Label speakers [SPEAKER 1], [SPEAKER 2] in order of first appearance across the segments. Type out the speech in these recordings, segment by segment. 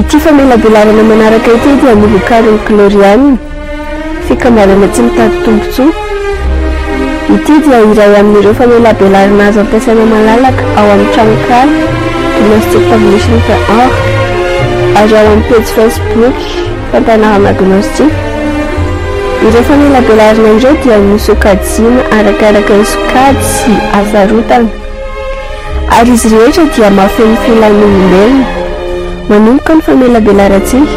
[SPEAKER 1] ity famelabelarana manaraka ity dia mivokariny glorianna fikambarana tsy mitady tombontsoa. Ity dia iray amin'ireo famelabelarana azo ampiasaina malalaka ao amin'ny tranokala gnostic publishing org ary ao amin'ny page facebook fampianarana gnostic ireo famelabelarana ireo dia misokajina arakaraka ny sokady sy asarotana ary izy rehetra dia mahafenofilanyolombelona manomboka ny famelabelarantsika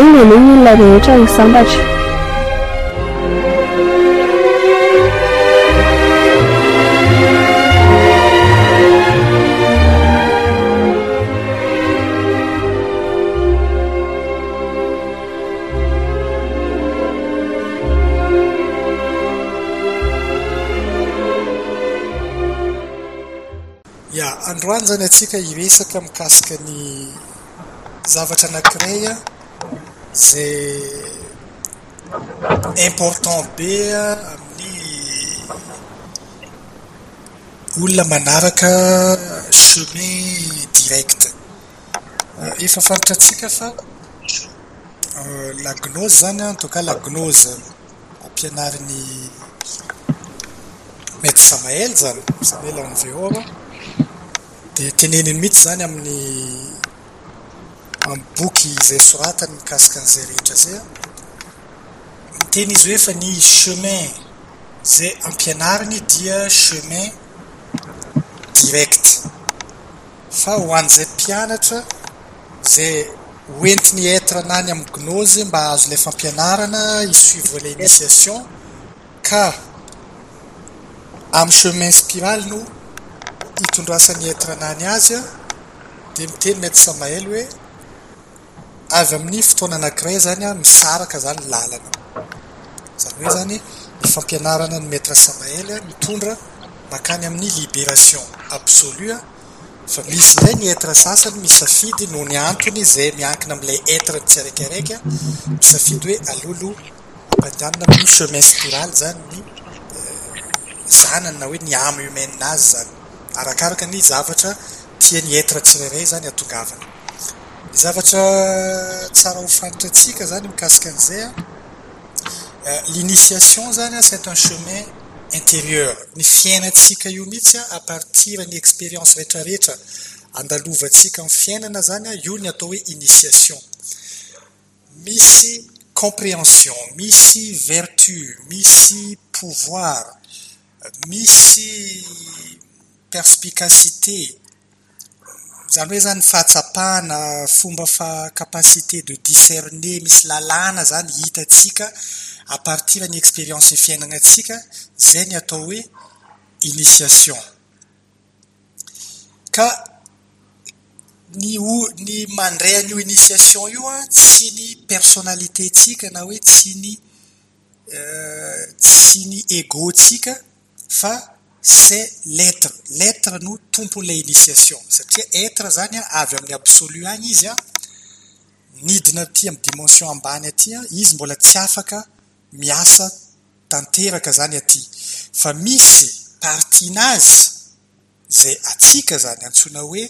[SPEAKER 1] eny aloha olona rehetra ny sambatra.
[SPEAKER 2] Ya androany zany atsika iresaka mikasika ny zavatra anakiraya zay important be a amin'ny olona manaraka chemin direct. Euh, efa faritra atsika fa euh, la gnose zany a en tout cas la gnose mety samaely zany samael am'veo a de teneniny mihitsy zany amin'ny amin'ny boky izay soratany mikasika an'izay rehetra zaya miteny izy hoe fa ny chemin zay ampianariny dia chemin direct. Fa ho an'izay mpianatra zay hoentiny etre anany amin'ny gnozy mba azo ilay fampianarana isuivre la initiation ka amin'ny chemin spiral no hitondrasany etre anany azy a dia miteny mety samaely hoe avy amin'ny fotoana anakiray zany a misaraka zany lalana. Zany hoe zany ny fampianarana ny maître samaely a mitondra makany amin'ny libération absolu a. Fa misy zay ny etre sasany misafidy noho ny antony zay miankina am'ilay etre tsiraikiraiky misafidy hoe alolo ampandianina amin'ny chemin spiraly zany ny eh, zanany na hoe ny ame humaininazy zany. Arakaraka ny zavatra tia ny etre tsirairay zany atongavana zavatra tsara ho a l'initiation zany a c'est un chemin intérieur. Ny io a a partir ny expérience rehetrarehetra andalovantsika amy fiainana zany a io initiation. Compréhension misy vertu misy pouvoir misy perspicacité zany hoe zany fahatsapahana fomba fa capacité de discerner misy lalàna zany hitatsika à partir ny expérience fiainagnatsika zay ny atao hoe initiation. Ka ny o ny mandray an'io initiation io a tsy ny personnalité personnalitétsika na hoe tsy ny euh, tsy ny égotsika fa c'est l'être. L'être no tompon'ilay initiation satria etre zany a avy amin'ny absolu agny izy a nidina aty amiy dimension ambany aty atya izy mbola tsy afaka miasa tanteraka zany aty. Fa misy partinazy zay atsika zany antsoina hoe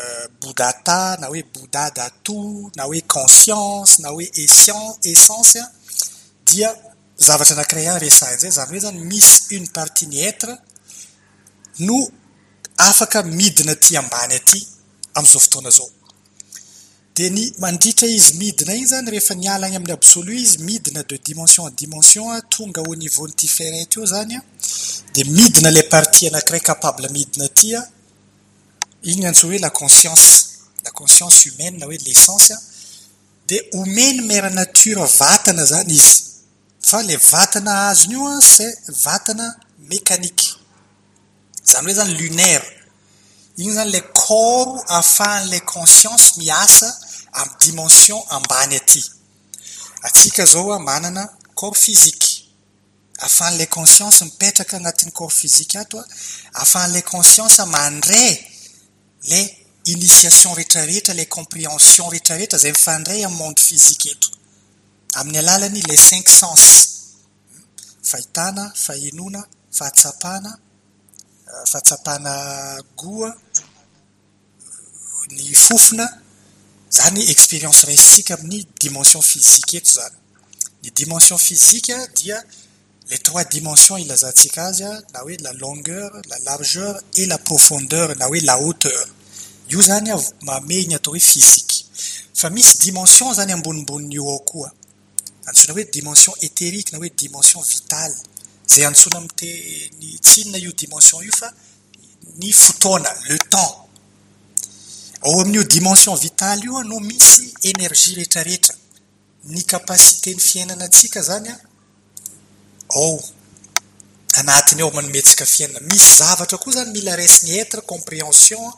[SPEAKER 2] euh, boudata na hoe bouda dato na hoe conscience na hoe essien essence a dia zavatra anakiray any resahiny zay zany hoe zany misy une partie ny etre no afaka midina ty ambany aty am'izao fotoana zao. De ny mandritra izy midina igny zany rehefa niala agny amin'ny absolu izy midina de dimension dimension a tonga au niveau n'ty ferety io zany a de midina la partie anakiray capable midina atya igny antso hoe la conscience la conscience humaine na hoe l'essence a. De omeny mera nature vatana zany izy. Fa le vatana azony io a c'est vatana mécanique. zany hoe zany lunaire. Igny zany la corps ahafahan'la conscience miasa amy dimension ambany aty. Atsika zao a manana corps physique. Ahafahan'la conscience mipetraka agnatin'ny corps physique ato a ahafahan'la conscience mandray la initiation rehetrarehetra la compréhension rehetrarehetra zay mifandray amy monde physique eto. Amin'ny alalany la cinq sens. Hmm? Fahitana fahenona fahatsapana fahatsapana goa ny fofona zany expérience raisitsika amin'ny dimension physique eto zany ny dimension physique dia le trois dimensions ilazantsika azy a na hoe la longueur la largeur et la profondeur na la hauteur. Io zany a mame iny atao hoe fizika fa misy dimension zany ambonimboniny io ao koa antsoina hoe dimension éthérique na hoe dimension vitale zay antsoina amite ny io dimension io fa ny fotoana le temps. Ao amin'io dimension vitaly io a no misy énergie rehetrarehetra ny kapacité ny fiainana atsika zany a ao. Anatiny ao manometsika fiainana. Misy zavatra koa zany mila resiny etre compréhension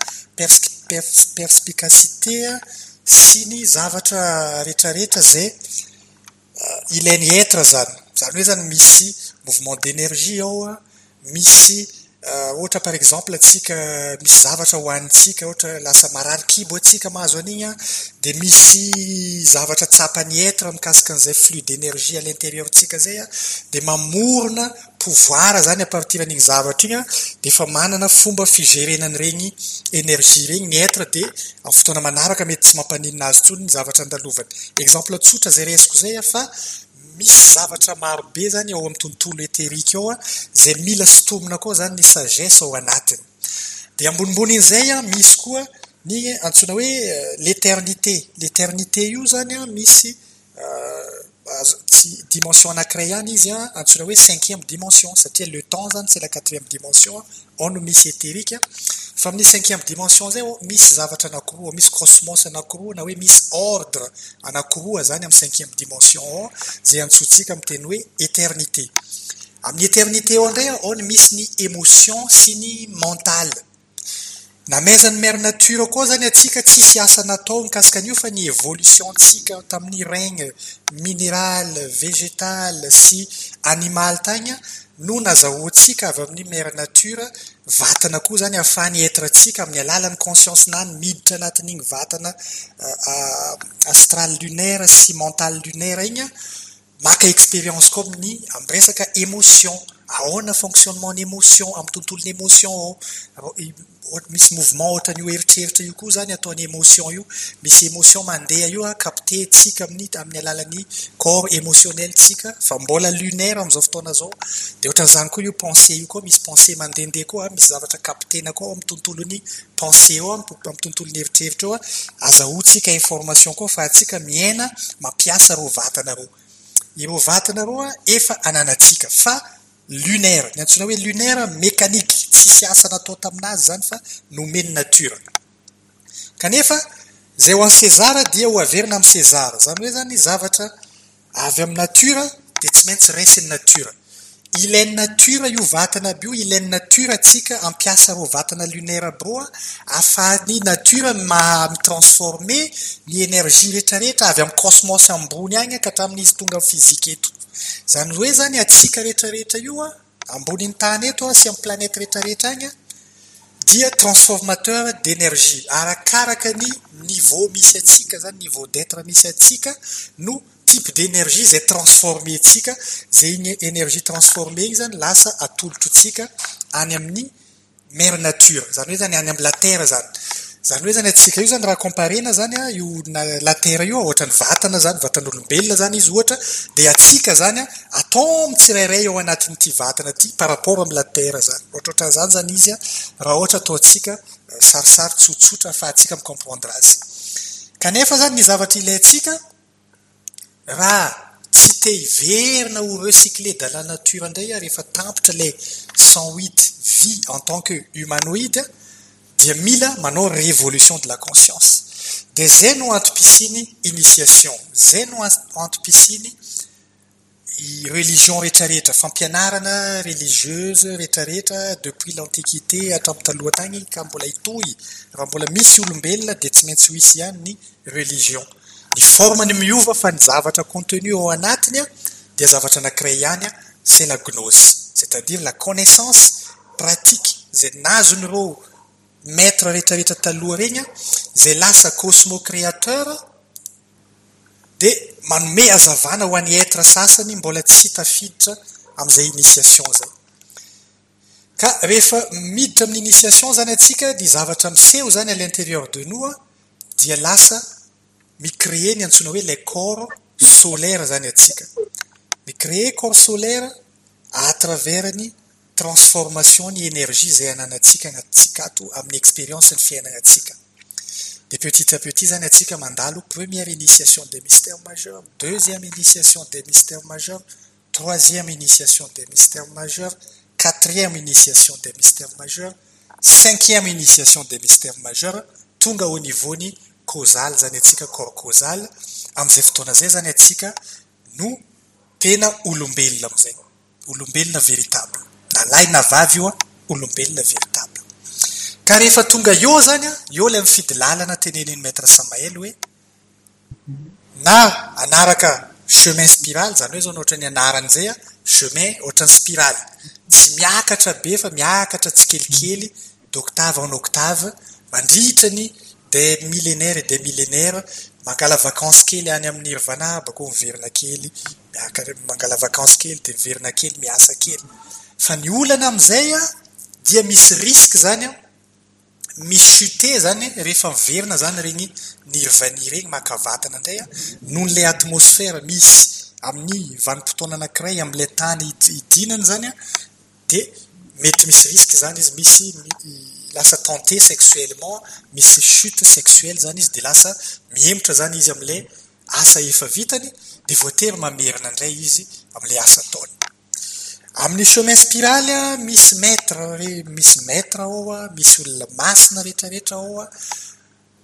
[SPEAKER 2] perspicacité sy ny zavatra rehetrarehetra zay euh, ilainy etre zany. Zany hoe zany misy mouvement d'énergie ao a. Misy euh, ohatra par exemple tsika misy zavatra hohanintsika ohatra lasa marary kibo atsika mahazo an'igny a. De misy zavatra tsapany etre mikasika an'izay flux d'énergie à l'intérieurtsika zay a. De mamorona pouvoir zany à an'igny zavatra igny a. De efa manana fomba figerenany regny énergie regny ny etre de amy fotoana manaraka mety tsy mampaninina azy tsony ny zavatra andalovany. Exemple tsotra zay resiko zay a fa misy zavatra marobe zany ao amin'ny tontolo eterika ao a zay mila sotomina koa zany ny sagesse ao anatiny. Dia ambonimboninyizay a misy koa ny antsoina hoe euh, l'éternité. L'éternité io zany a misy euh, tsy dimension anakiray ihany izy a antsoina hoe cinquième dimension satria le temps zany c'est la quatrième dimension ao no misy eterika. fa amin'ny cinquième dimension zay o misy zavatra anakiroa misy cosmos anakiroa na hoe misy ordre anakiroa zany amin'ny cinquième dimension ao zay antsotsika ami teny hoe éternité. Amin'ny éternité ao indray ao oh, ny misy ny émotion sy ny mental. Namezany mare nature koa zany atsika tsisy asa natao mikasika an'io fa ny évolution ntsika tamin'ny regne minéral végétal sy animal tagny no nazahoantsika avy amin'ny mare nature vatana koa zany ahafahany etrantsika amin'ny alalan'ny consciencenany miditra anatin'igny vatana euh, euh, astral lunaire sy mental lunaire igny a. Maka expérience koa amin'ny amresaka émotion. ahoana fonctionnement ny émotion amin'ny tontolony émotion. Misy mouvement ohatran'io heritreritra io koa zany ataon'ny émotion io. Misy émotion mandeha io a captetsika amin'ny amin'ny alalan'ny corps émotionnel tsika fa mbola lunaire am'izao fotoana zao. De ohatran'izany koa io pensé io koa misy pensé mandehandeha koa misy zavatra captena koa amin'ny tontolony pensé eo ami'y tontolony heritreritra eo. A azahoantsika information koa fa atsika miaina mampiasa ro vatana roa. Ireo vatana roa efa ananatsika fa lunaire. Ny antsona hoe lunaire mécanique. Tsisy asa natao taminazy zany fa nomeny natura kanefa zay ho an'ny cezara dia ho averina amin'ny cezara zany hoe zany zavatra avy amin'ny natura dia tsy maintsy raisiny natura ilainy natura io vatana aby io ilainy natura tsika ampiasa ro vatana lunaire aby roa ahafahany natura ma ny énergie rehetrarehetra avy amin'ny cosmos ambony agny ka hatramin'izy tonga amin'ny fizika eto. zany hoe zany atsika rehetrarehetra io a amboniny tany eto a sy amy planeta rehetrarehetra agny a dia transformateur d'énergie. Arakaraka ny niveau misy atsika zany niveau d'etre misy atsika no type d'énergie zay transforme tsika zay igny énergie transforme igny zany lasa atolotrotsika any amin'ny mare nature. Zany hoe zany any am'la terre zany. zany hoe zany atsika io zany raha comparena zany a io latera io ohatrany vatana zany vatan'olombelona zany izy ohatra de atsika zany a atao amitsirairay ao anatin'ity vatana ty par rapport amy latera zany. Ohatraohatran'zany zany izy a raha ohatra ataotsika eh, sarisary tsotsotra fa atsika micomprendre azy. Kanefa zany ny zavatra ilayntsika raha tsy te hiverina ho recyclé de la nature indray a rehefa tampitra lay cent huit vie en tant que humanoide a dia mila manao révolution de la conscience. De zay no antom-pisiny initiation. Zay no antom-pisiny religion rehetrarehetra fampianarana religieuse rehetrarehetra depuis l'antiquité hatramin'ny taloha tagny ka mbola itoy raha mbola misy olombelona dia tsy maintsy hoisy ihany ny religion. Ny formany miova fa ny zavatra contenu ao anatiny a dia zavatra anakiray ihany a c'est la gnose. C'est à dire la connaissance pratique. Zay nazonyreo maître rehetrarehetra taloha regny a zay lasa cosmo créateur dia manome hazavana ho an'ny etre sasany mbola tsy tafiditra am'izay initiation zay ka rehefa miditra amin'ny initiation zany atsika ny zavatra miseho zany à l'intérieur de nous a dia lasa micréer ny antsoina hoe la corps solaire zany atsika micréer corps solaire atravers ny transformation ny énergie zay ananatsika anatsika ato amin'ny expérience ny fiainana atsika de petit à petit zany atsika mandalo première initiation des mystères majeurs deuxième initiation des mystères majeurs troisième initiation des mystères majeurs quatrième initiation des mystères majeurs cinquième initiation des mystères majeurs tonga au niveau ny causal zany corps causal am'izay fotoana zay zany atsika no tena olombelona am'izay olombelona véritable na lahy na vavy io a olombelona veritable. Ka rehefa tonga eo zany a eo lay mifidy lalana teneniny maître samaely hoe na anaraka chemin spiraly zany hoe zao na ohatrany anaran'izay a chemin ohatrany spiraly tsy miakatra be fa miakatra tsy kelikely d'octave en octave mandritrany de millénaire et de millénaire mangala vacance kely any amin'ny irvana bakoa miverina kely miaka mangala vacance kely de miverina kely miasa kely. fa ny olana am'izay a dia misy risque zany a misy chute zany rehefa miverina zany regny nirvani regny makavatana indray a noho n'lay atmosfera misy amin'ny vanimpotoana anakiray am'lay tany idinany zany a de mety misy risque zany izy misy lasa tenté sexuellement misy chute sexuelle zany izy de lasa miemotra zany izy am'lay asa efa vitany de voatery mamerina indray izy am'lay asa taony amin'ny chemin spiraly a misy maître re misy maître ao a misy olona masina rehetrarehetra ao a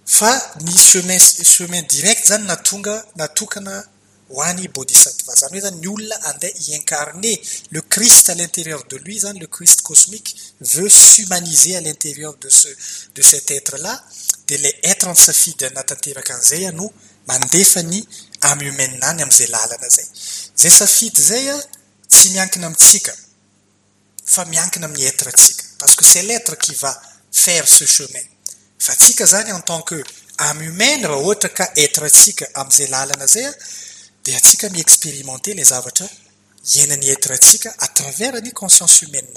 [SPEAKER 2] fa ny chemin chemin direct zany na tonga natokana ho any bodhisattva. Zany hoe zany ny olona andeha iincarner le christ à l'intérieur de lui zany le christ cosmique veut s'humaniser à l'intérieur de ce de cet être là de lay être ny safidy anatanteraka an'izay a no mandefa ny amy humaina any am'izay lalana zay zay safidy zay a tsy miankina amitsika fa miankina amin'ny parce que c'est l'être qui va faire ce chemin. Fa en tant que amy humaine raha ohatra ka atsika lalana zay a de atsika miexpérimenter le zavatra à travers conscience humaine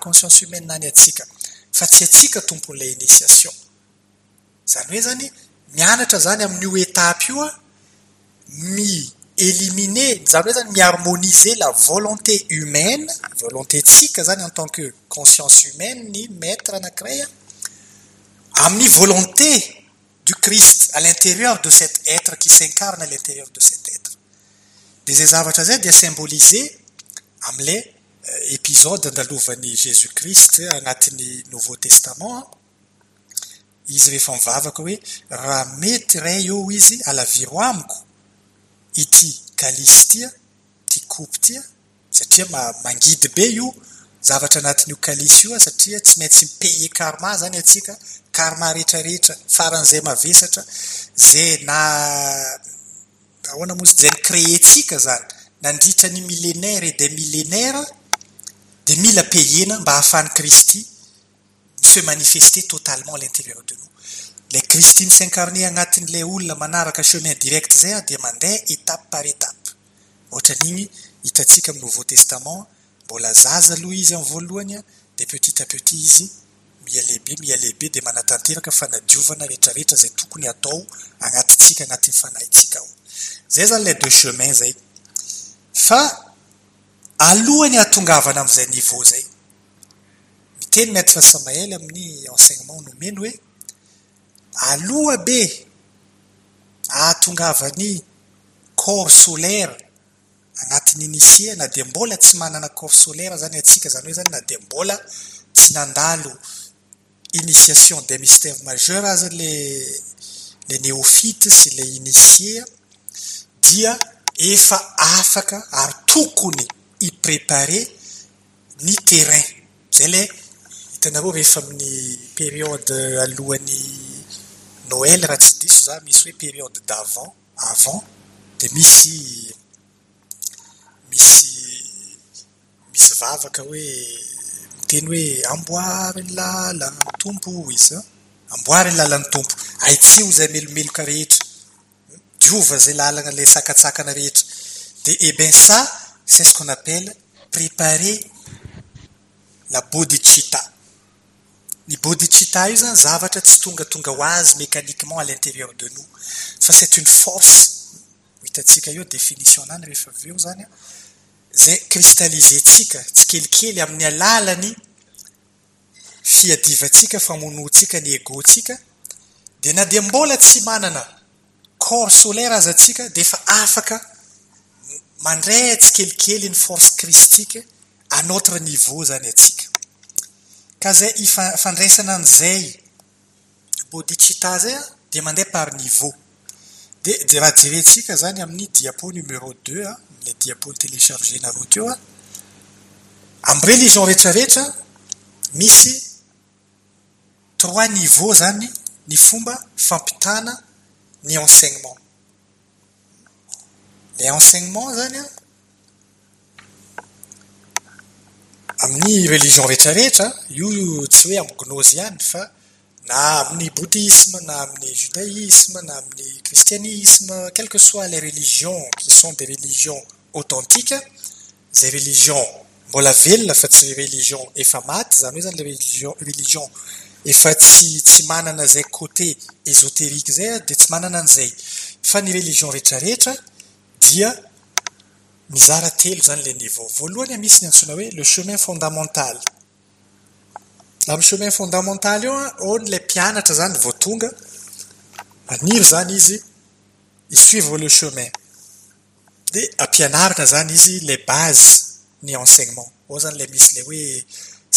[SPEAKER 2] conscience humaine mi éliminer miharmoniser la volonté humaine volonté tsika zany en tant que conscience humaine ny maître anakiray a amin'ny volonté du christ à l'intérieur de cet être qui s'incarne à l'intérieur de cet être. De zavatra zay dia symboliser am'lay épisode andalovan'ny jésus christ agnatin'ny nouveau testament. Izy rehefa mivavaka hoe raha mety ray eo ity galisy tia ty kopy tia satria mangidy be io zavatra anatin'io kalisy io a satria tsy maintsy mipaye karma zany atsika karma rehetrarehetra faran'izay mavesatra zay na ahoana mosy zay nicréentsika zany. Nandritra ny millénaire et de millénaire de mila payena mba ahafany kristy se manifester totalement à l'intérieur de nous. la kristy misincarné agnatin'lay olona manaraka chemin direct zay a dia mandeha étape par étape. Ohatran'igny hitantsika amin'ny nouveau testament mbola zaza aloha izy amin'ny voalohany a dia petit à petit izy mialehibe mialehibe dia manatanteraka fanadiovana rehetrarehetra zay tokony atao agnatintsika agnatin'ny fanahintsika ao. Zay zany lay deux chemin zay. Fa alohany atongavana amin'izay niveau zay. Miteny maître samael amin'ny enseignement nomeny hoe aloha be ahatongavany corps solaire. Agnatin'inisia na dia mbola tsy manana corps solaire zany atsika zany hoe zany na dia mbola tsy nandalo initiation des mystères majeur aza le le néophite sy le inisie dia efa afaka ary tokony iprépare ny terrain. Zay le hitanareo rehefa amin'ny période alohan'ny noel raha tsy diso za misy hoe période d'avant avant de misy misy misy vavaka hoe miteny hoe amboary ny lalany tompo izy a amboary ny lalany tompo aitsio zay melomeloka rehetra. Diova zay lalana le sakatsakana rehetra. De eh e bien ça c'est ce qu'on appelle préparer la bodhicitta. ny bodhicitta io zany zavatra tsy tongatonga ho azy mécaniquement à l'intérieur de nous. Fa c'est une force. Hitantsika eo définition nany rehefa avy eo zany a zay cristallizentsika tsy kelikely amin'ny alalany fiadivantsika famonontsika ny égotsika dia na dia mbola tsy manana corps solaire aza tsika efa afaka mandray tsy kelikely ny force kristika à notre niveau zany atsika. Ka zay ifandraisana an'izay bodhicitta zay a de mandeha par niveau de de raha jerentsika zany amin'ny diapo numéro deux a le diapo ny téléchargenareo teo a amy religion rehetrarehetra misy trois niveau zany ny fomba fampitana ny enseignement. Le enseignement zany a amin'ny religion rehetrarehetra io tsy hoe amin'ny gnôzy ihany fa na amin'ny bouddhisme na amin'ny judaïsme na amin'ny christianisme quelque soit les religions qui sont des religions authentiques zay religion mbola velona fa tsy religion efa maty zany hoe zany le religion efa tsy tsy manana zay côté ezotérike zay a de tsy manana an'izay. Fa ny religion rehetrarehetra dia mizara telo zany le niveau voalohany misy ny antsoina hoe le chemin fondamental. Amy chemin fondamental io a ao ny le mpianatra zany vo tonga maniry zany izy isuivre le chemin. De ampianarina zany izy le base ny enseignement. Ao zany le misy le hoe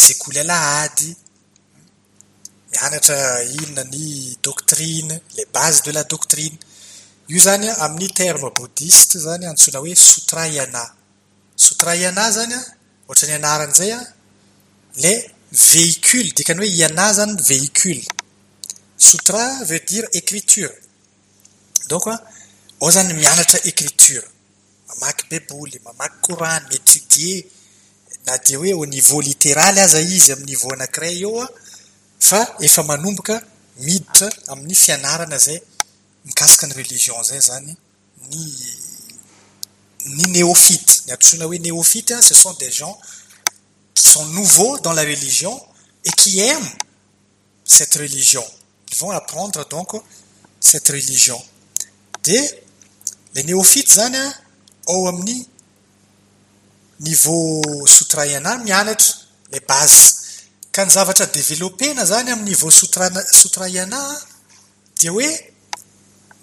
[SPEAKER 2] sekoly alahady mianatra inona ny doctrine le base de la doctrine io zany a amin'ny terme boddiste zany antsoina hoe sotrayana sotrayana zany a ohatrany anaran'izay a le véhicule dikany hoe iana zany véhicule. Sotra veut dire écriture. Donc a ao zany mianatra écriture. Mamaky beboly mamaky courant miétudie na de hoe au niveau littéraly aza izy amin'ny niveau anankiray eo a fa efa manomboka miditra amin'ny fianarana zay. Mikasika ny religion zay zany ny ny néophyte. Ny atosoina hoe néophyte ce sont des gens qui sont nouveaux dans la religion et qui aiment cette religion. Ils vont apprendre donc cette religion. De le néophyte zany a ao amin'ny niveau sotraiana mianatra le base ka ny zavatra développena zany amy niveau sotrana sotraiana dia hoe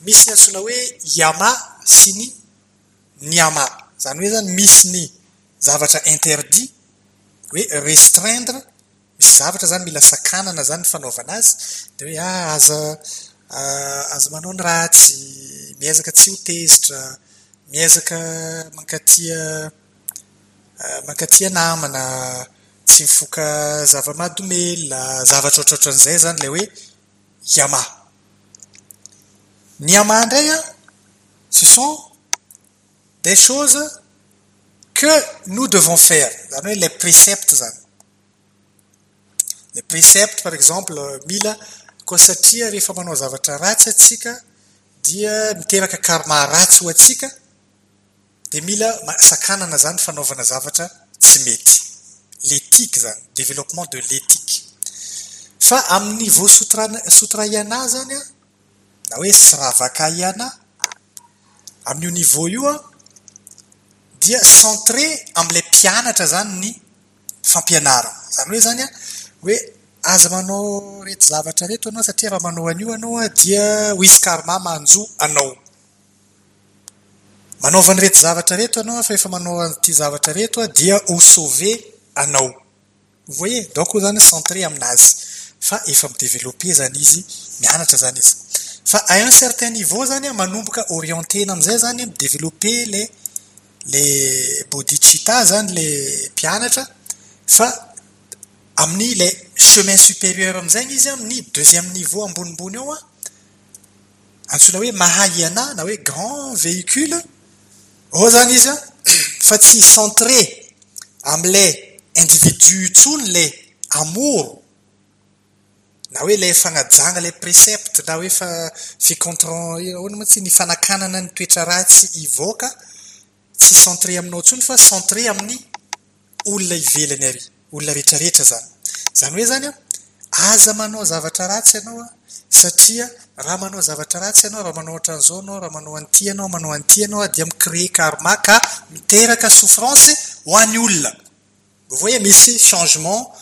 [SPEAKER 2] misy ny antsoina hoe yama sy ny nyama. Zany hoe zany misy ny zavatra interdit hoe restreindre misy zavatra zany mila sakanana zany fanaovana azy. De hoe a aza ah, aza manao ny ratsy miezaka tsy hotezitra miezaka mankatia ah, mankatia namana tsy mifoka zava-mahadomela zavatra ohatrohatran'izay zany lay hoe yama. A ce sont des choses que nous devons faire. Zany hoe le précepte zany le précepte par exemple mila koa satria rehefa manao zavatra dia miteraka karma ratsy ho de mila sakanana zany fanaovana zavatra tsy mety. L'éthique développement de l'éthique. Fa amin'ny niveau sotra sotraiana zany na hoe syravaka ihana? Amin'io niveau io a dia centré am'ilay mpianatra zany ny fampianarana. Zany hoe zany a hoe aza manao reto zavatra reto anao satria raha manao an'io anao a dia ho izy karma manjo anao. Manaovany rety zavatra reto anao fa efa manao an'ity zavatra reto a dia ho sauve anao. Voye donc o zany centré aminazy. Fa efa mideveloppe zany izy mianatra zany izy. Fa à un certain niveau zany manomboka orientena am'izay zany midéveloppe le le bodhicitta zany le mpianatra fa. Amin'ny le chemin supérieur am'izay izy amin'ny deuxième niveau ambonimbony ao a antsoina hoe mahaiana na hoe grand véhicule. Ao zany izy a fa tsy centré am'le individu tsony le amour na hoe lay fagnajagna lay précepte na hoe fa ficontran ahoana moa tsy ny fanakanana ny toetra ratsy tsy ivoaka tsy centré aminao ntsony fa centré amin'ny olona ivelany ary olona rehetrarehetra zany. Zany hoe zany a aza manao zavatra ratsy ianao a satria raha manao zavatra ratsy ianao raha manao hatran'izao anao raha manao an'ity anao manao an'ity ianao dia micréé karma ka miteraka souffrance ho an'ny olona. Vous voyez misy changement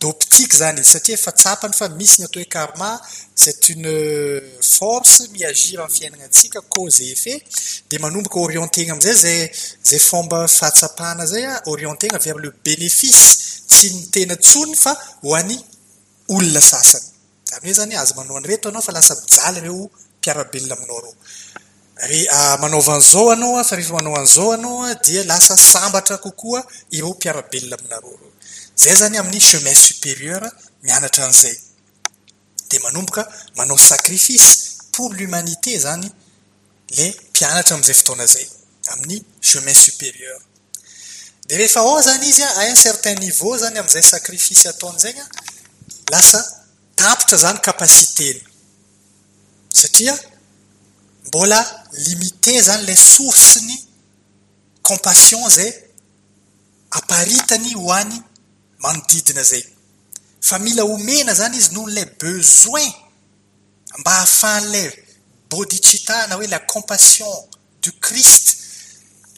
[SPEAKER 2] d'optique zany izy satria efa tsapany fa misy ny atao hoe karma c'est une euh, force miagir amin'ny fiainagnantsika cause et effet. De manombaka orientegna am'izay zay zay fomba fahatsapana zay a orientegna avy am'le bénéfice. Tsy ny tena tsony fa ho any olona sasany. Zany hoe zany azy manao any reto anao fa lasa mijaly reo mpiarabelona aminao reo re manaova anao a fa rehefa manao an'izao anao a dia lasa sambatra kokoa ireo mpiarabelona aminareo reo zay zany amin'ny chemin supérieur mianatra an'izay. Dia manomboka manao sacrifice pour l'humanité zany le mpianatra am'izay fotoana zay amin'ny chemin supérieur de rehefa ao zany izy a à un certain niveau zany am'izay sacrifice ataony a lasa tapotra zany capaciteny satria mbola limité zany la sourceny compassion zay aparitany ho any manodidina zay fa mila omena zany izy noho n'lay besoin mba hahafahan'lay bodhicitta na hoe la compassion du christ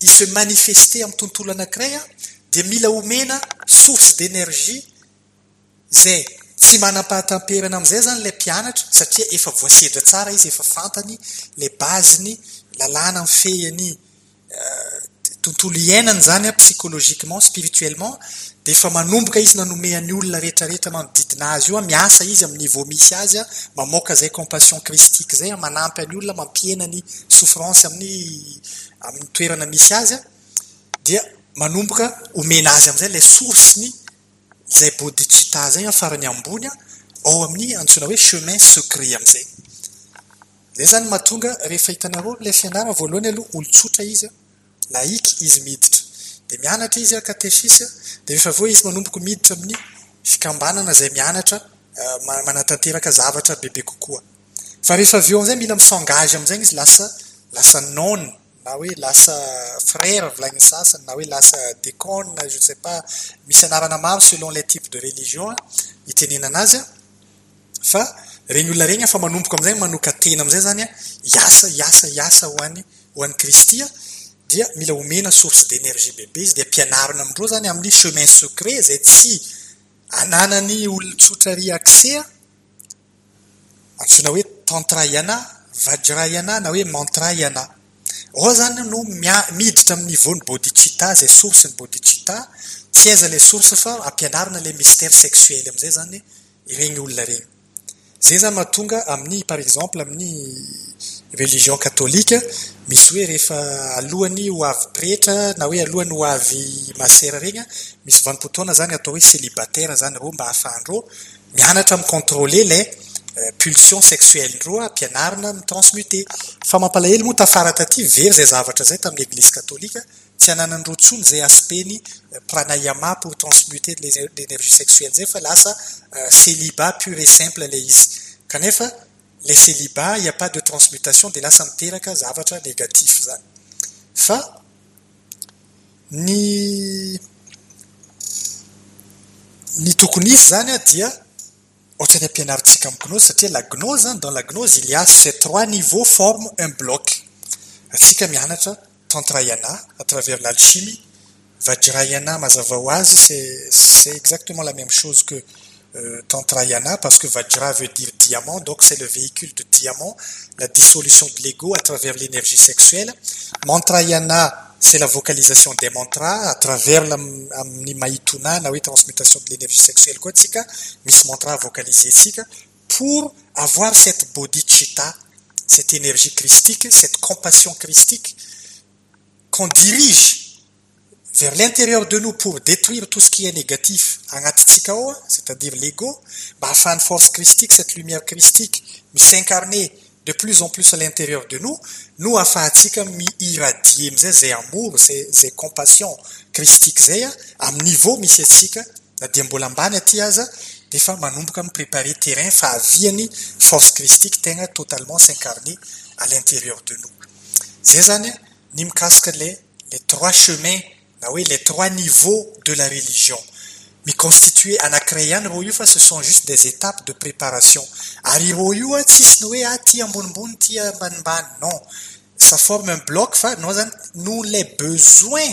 [SPEAKER 2] i se manifester amin'ny tontolo anankiray a dia mila omena source d'énergie zay tsy manam-pahatamperana amin'izay zany lay mpianatra satria efa voasedra tsara izy efa fantany la baziny lalàna mifehany euh, tontolo iainany zany a ah, psychologiquement spirituellement. de efa manomboka izy nanomeany olona rehetrarehetra manodidina azy io a miasa izy amin'ny niveau misy azy a mamoaka zay compassion kristique zay a manampy any olona mampihena ny souffrance amin'ny amin'ny toerana misy azy a. Dia manomboka omena azy am'izay la sourceny zay bodhicitta zegny afarany ambony a ao amin'ny antsoina hoe chemin secret am'izay zay zany mahatonga rehefa hitanareo lay fianarana voalohany aloha olotsotra izy a laiky izy miditra de mianatra izy a akatefisa de rehefa avy izy manomboka miditra amin'ny fikambanana zay mianatra eh, manatanteraka zavatra bebe kokoa. Fa rehefa avy eo am'izay mila misangazy am'izagny izy lasa lasa non na hoe lasa frère volagny sasany na hoe lasa décone na je sais pas misy anarana maro selon les types de religion eh, itenenana azy a. Fa regny olona regny fa manomboko am'izay manoka tena am'izay zany a iasa iasa iasa ho any ho an'ny kristya dia mila omena source d'énergie bebe izy. Dia mpianarina amindreo zany amin'ny chemin secret zay tsy ananany olonntsotra ry accès a antsoina hoe tantrayana vajrayana na hoe mantrayana ao zany no miditra amin'ny niveaun'ny bodicita zay source ny bodicita tsy aiza la source fa ampianarina la mystère sexuel am'izay zany regny olona regny zay zany mahatonga amin'ny par exemple amin'ny religion katolika misy hoe rehefa alohany ho avy pretra na hoe alohany ho avy masera regny a misy vanimpotoana zany atao hoe célibataire zany reo mba hahafahandreo mianatra micontrôle la euh, pulsion sexuelndreo ampianarina mitransmuté fa mampalahelo moa tafarata ty very zay zavatra zay tamin'ny église katôlika tsy ananandreo tsony zay aspeny euh, pranayama pour transmuter l'énergie sexuelle zay fa lasa euh, célibat pur et simple la izy kanefa lay célibat il y a pas de transmutation dia lasa miteraka zavatra négatif zany fa ny ny tokony izy zany a dia ohatra ny ampianarintsika amin'ny gnose satria la gnose zany dans la gnose il y a ces trois niveaux forme un bloc. Atsika mianatra tantraiana à travers l'alchimie. Vajrayana mazava c'est c'est exactement la même chose que euh, tantrayana parce que vajra veut dire diamant donc c'est le véhicule de diamant la dissolution de l'ego à travers l'énergie sexuelle. Mantrayana c'est la vocalisation des mantras à travers amin'ny mahitona na hoe transmutation de l'énergie sexuelle koa tsika misy mantra vocaliser tsika pour avoir cette bodhicitta cette énergie christique cette compassion christique qu'on dirige vers l'intérieur de nous pour détruire tout ce qui est négatif c'est-à-dire l'ego mba hahafahan'ny force christique cette lumière christique misincarner de plus en plus à l'intérieur de nous no ahafahantsika mi-irradie am'izay zay amour zay compassion christique a amy niveau misy atsika na dia mbola ambany aty aza de efa manomboka miprépare terrain fa aviany force christique tegna totalement s'incarner à l'intérieur de nous. Zay zany ny mikasika le les trois chemins na hoe les trois niveaux de la religion. Miconstitue anakira ihany ro io fa ce sont juste des étapes de préparation. Ary ro io a tsisy ny hoe a ty ambonimbony ty ambanimbany non. Ça forme un bloc fa nao zany no lay besoin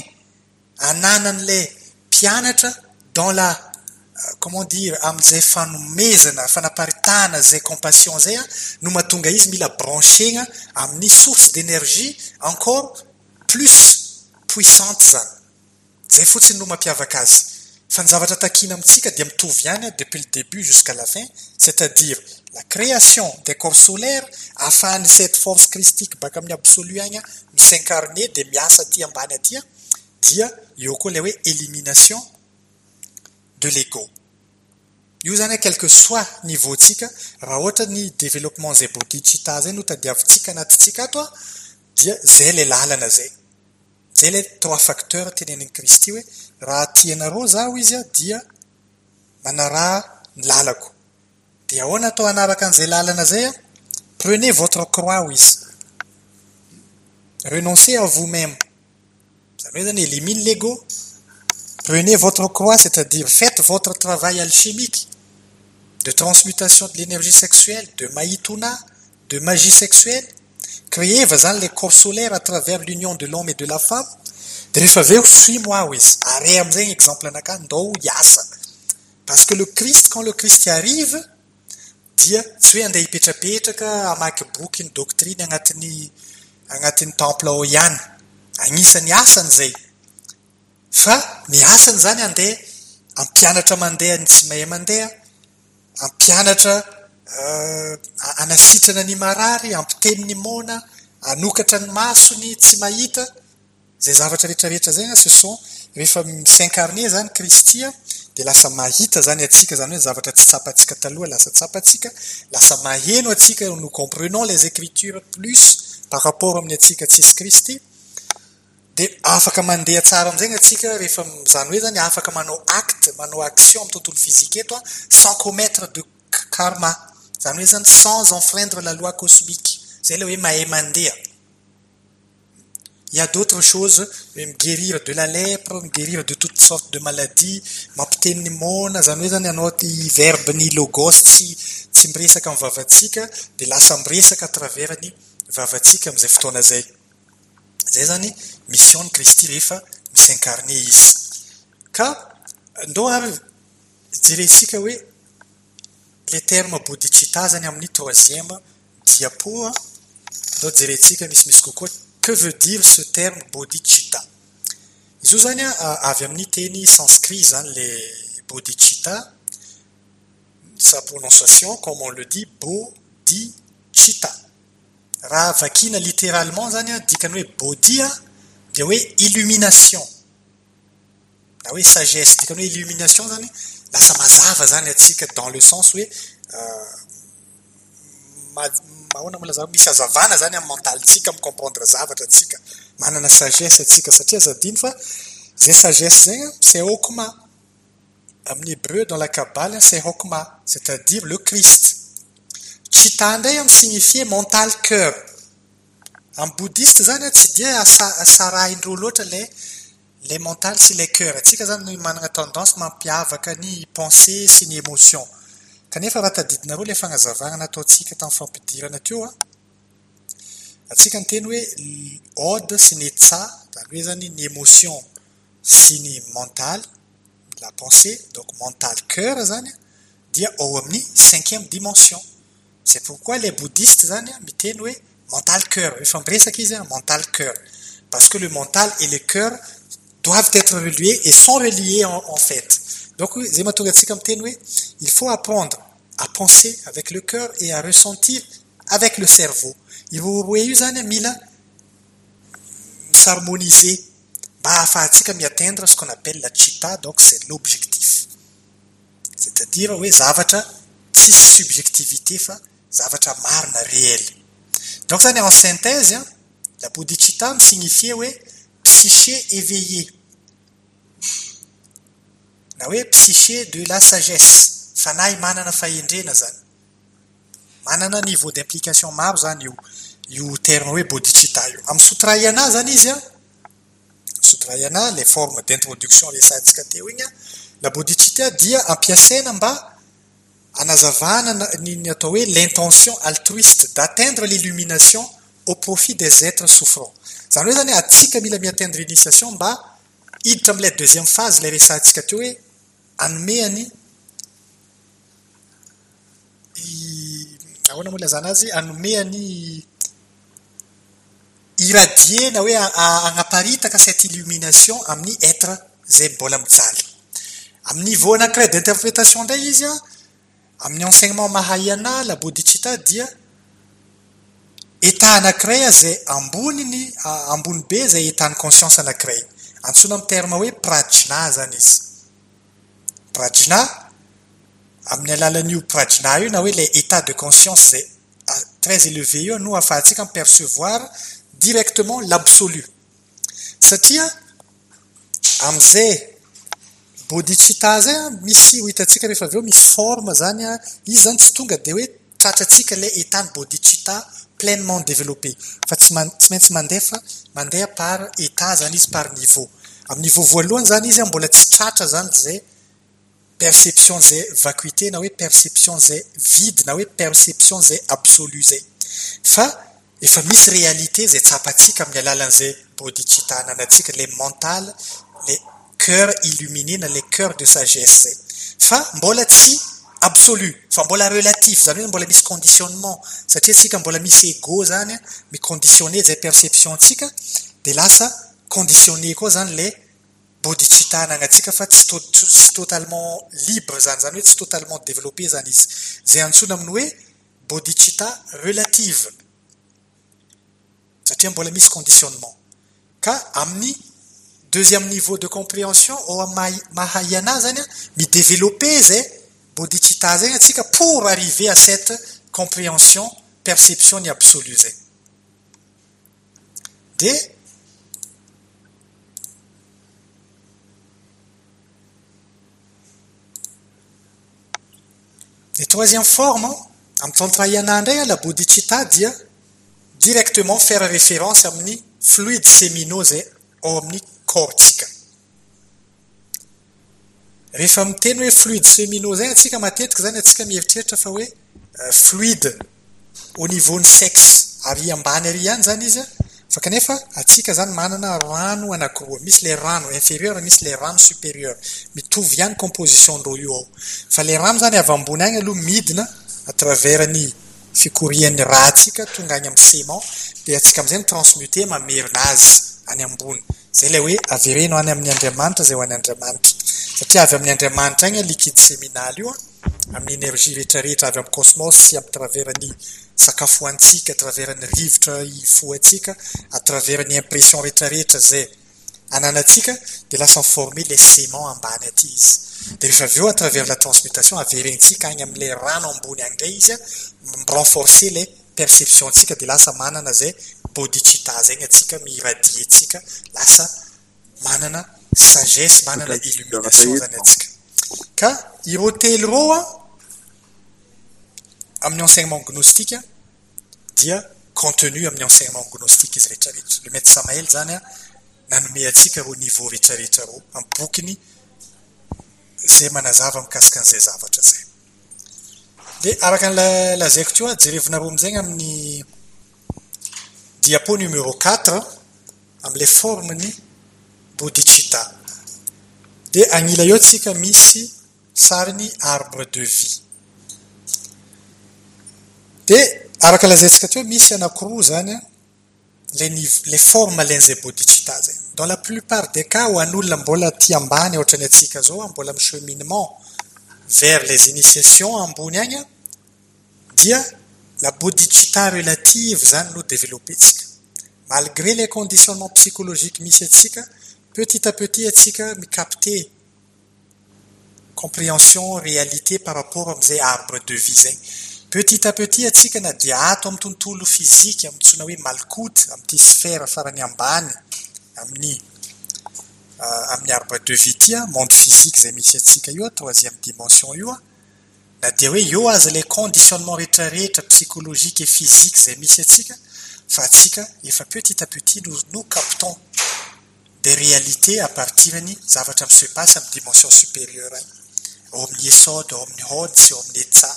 [SPEAKER 2] ananan'lay mpianatra dans la euh, comment dire am'izay fanomezana fanaparitahana zay compassion zay a no mahatonga izy mila branchena amin'ny source d'énergie encore plus puissante zay fotsiny no mampiavaka azy. Fa ny zavatra takina amitsika dia mitovy ihany depuis le début jusqu'à la fin c'est-à-dire la création des corps solaires ahafahan'ny cette force cristique baka amin'ny absolu agny a misincarne de miasa ty ambany atya dia eo koa lay hoe élimination de l'ego. Io zany a quelque soit niveautsika raha ohatra ny développement zay bodhicitta zay no tadiavintsika anatintsika ato a dia zay la lalana zay. Zay trois facteur teneniny kristy hoe raha tianareo zaho izy a dia manaraha ny lalako de ahoana atao an'izay lalana zay a prenez votre croix renoncez à vous-même. Zany hoe zany élimine l'ego. Prenez votre croix c'est-à-dire faites votre travail alchimique de transmutation de l'énergie sexuelle de maïtona de magie sexuelle créeva zany le corps solaire à travers l'union de l'homme et de la femme. De aveo suis moi exemple parce que le christ quand le christ arrive dia tsy hoe andeha amaky boky ny doctrine agnatin'ny agnatin'ny temple ao ihany agnisan'ny asany zay fa ny asany zany andeha ampianatra mandeha ny tsy mahay mandeha ampianatra Ah, anasitrana ny marary ampiteniny mona anokatra ny masony tsy mahita. Zay zavatra rehetrarehetra zay a ce sont. Rehefa s'incarne zany kristy de lasa mahita zany atsika zany hoe zavatra tsy tsapatsika taloha lasa tsapatsika. Lasa maheno atsika nous comprenons les écritures plus par rapport amin'ny atsika tsisy kristy de afaka mandeha tsara am'zaigny atsika rehefa zany hoe zany afaka manao acte manao action amy tontolo fizika eto a sans commettre de karma. Hoe zany sans enfreindre la loi cosmique. Zay le mandeha il y a d'autres choses. Miguérir de la lèpre miguérir de toutes sortes de maladies mampiteniny mona zany hoe zany anao ty verbe ny logos tsy tsy miresaka amy vavatsika de lasa miresaka travers ny vavatsika am'izay fotoana zay. Zay zany mission ny kristy rehefa misincarné izy ka ndao ary jeretsika hoe le terme boditsita zany amin'ny troisième diapo a ndao jeretsika misimisy kokoa que veut dire ce terme bodhicitta? Izy io zany avy amin'ny teny sanskrit zany le bodhicitta. Sa prononciation comme on le dit bodhicitta. Raha vakina littéralement zany a dikany hoe bodhi a dia hoe illumination. Na hoe sagesse dikany hoe illumination zany mazava zany atsika dans le sens hoe mahona mola za misy zany amy mentalitsika amy comprendre sagesse atsika satria zadiny fa zay sagesse c'est dans la kabale c'est c'est-à-dire le christ. Amy signifie mental cœur. Amy bouddhiste zany tsy dia loatra mental sy le cœur atsika zany no manana tendance mampiavaka ny pensée ny émotion. Teo a atsika ny teny hoe ode sy ny tsa émotion mental la pensée donc mental cœur zany dia ao amin'ny cinquième dimension. C'est pourquoi les bouddhistes zany a miteny hoe mental cœur. Efa miresaka a mental cœur. Parce que le mental et le cœur doivent être reliés et sont reliés en, fait. Donc il faut apprendre à penser avec le cœur et à ressentir avec le cerveau. Iroaroe io zany a mila s'harmoniser. Mba hahafahantsika miatteindre ce qu'on appelle la chita donc c'est l'objectif. C'est-à-dire hoe zavatra tsisy subjectivité zavatra marina réel donc zany en synthèse a la bodhicitta signifie hoe psyché éveillé na psyché de la sagesse. Fanahy manana fahendrena zany manana niveau d'implication maro zany io io terme hoe bodhicitta io amy sotraiana zany izy a sotraiana les formes d'introduction resantsika teo igny a la bodicité dia ampiasaina mba anazavana ny atao hoe l'intention altruiste d'atteindre l'illumination au profit des êtres souffrants. Zany hoe zany atsika mila miatteindre initiation mba hiditra am'ilay deuxième phase lay resantsika teo hoe anomeany ahoana moa lazana azy? Anomeany iradie na hoe agnaparitaka cette illumination amin'ny etre zay mbola mijaly. Amin'ny niveau anakiray d'interprétation indray izy a amin'ny enseignement mahayana la bodicita dia eta anakiray a zay amboniny ambony be zay état conscience anakiray antsona amiy terme hoe prajna zany izy. Pradjina amin'ny alalan'io pradjina io na hoe lay état de conscience zay très élevé io no afahantsika mipercevoir directement l'absolu. Satria am'izay bodicita zay a misy ho hitatsika rehefa avy eo misy forme zany a izy zany tsy tonga de bodicita pleinement développé fa tsy mandeha par état zany par niveau. Amy niveau a perception zay vacuité na hoe perception zay vide na hoe perception zay absolu zay fa efa misy réalité zay tsapatsika amin'ny alalan'izay bodicita nanatsika le mental le cœur illuminé na le cœur de sagesse. Fa mbola tsy absolu. Fa mbola relatif zany hoe mbola misy conditionnement. Satria tsika mbola misy ego zany a miconditionné zay perception ntsika de lasa conditionné koa zany le bodicita nanatsika fa tsy totalement libre zany zany hoe tsy totalement développé zany izy zay antsona aminy hoe bodicita relative. Satria mbola misy conditionnement ka deuxième niveau de compréhension o am mahay ana zany a midéveloppé zay bodicita zany atsika pour arriver à cette compréhension perception ny absolu et troisième forme amin'ny tantraana ndray a la bodhicitta dia directement faire référence amin'ny fluide séminaux zay ao amin'ny cortsika rehefa miteny hoe fluide séminaux zay atsika matetika zany atsika mieritreritra fa hoe euh, fluide au niveau ny sexe. Ary ambany ary ihany zany izy a fa kanefa atsika zany manana rano anakiroa misy le rano inférieur misy le rano supérieur. Mitovy ihany composition ndreo io ao. Fa la rano zany avy ambony agny aloha midina atravers ny fikorian'ny raha tonga agny amin'ny cement de atsika am'izay mitransmuté mamerina azy any ambony. Zay lay hoe avereno any amin'ny andriamanitra zay ho any andriamanitra. Satria avy amin'ny andriamanitra agny liquide séminaly ioa amin'ny énergie rehetrarehetra avy amin'ny cosmos ami traverany sakafoantsika atraveran'ny rivotra ifoatsika atraveran'ny impression rehetrarehetra zay ananatsika de lasa forme le cement ambany aty izy. De rehefa avy eo atravers la transmutation averentsika agny am'la rano ambony agny ndray izy a renforcer la perceptiontsika de lasa manana zay bodicita zegny atsika miradie tsika lasa manana sagesse manana illumination zany atsika ka ireo telo reo a amin'ny enseignement gnostika dia contenu amin'ny enseignement gnostique izy rehetrarehetra le maître samael zany a nanome atsika reo niveau rehetrarehetra reo amy bokiny zay manazava mikasika an'izay zavatra zay de araka n'la lazaiko teo a jerevinareo am'izegny amin'ny diapo numéro quatre am'le formeny bodicita de agnila eo tsika misy sariny arbre de vie. De araka lazaintsika teo misy anakiroa zany a le niv le forme zay dans la plupart des cas ho an'olona mbola ty ambany ohatrany atsika zao a mbola amy cheminement vers les initiations ambony agny a dia la bodicita relative zany no développé tsika malgré les conditionnements psychologiques misy atsika petit à petit atsika micapter compréhension réalité par rapport am'izay arbre de vie zay petit à petit atsika na dia ato amy tontolo fizika amitsona hoe malkoty am'ty sphère farany ambany amin'ny amin'ny arbre de vie. Monde physique zay misy atsika io troisième dimension io na dia hoe eo azy le conditionnement rehetrarehetra psychologique et physique zay misy atsika fa atsika efa petit à petit no no captons de réalité à partir ny zavatra misepasy amin'ny dimension supérieure any ao amin'ny esode ao amin'ny hode sy ao amin'ny etsa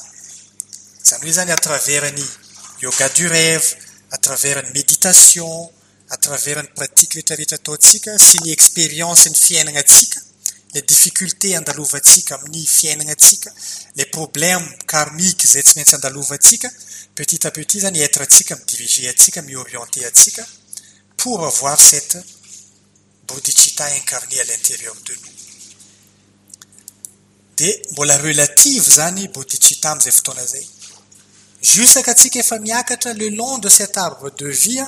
[SPEAKER 2] zany hoe à travers ny yoga du rêve à travers ny méditation à travers ny pratique rehetrarehetra ataotsika sy ny expérience ny fiainana atsika le difficulté andalovantsika amin'ny fiainana atsika le problème karmique zay tsy maintsy andalovantsika petit à petit zany être atsika midiriger atsika miorienté atsika pour avoir cette bodhicitta incarné à l'intérieur de nous. De mbola relative zany bodhicitta am'izay fotoana zay jusaka atsika efa miakatra le long de cet arbre de vie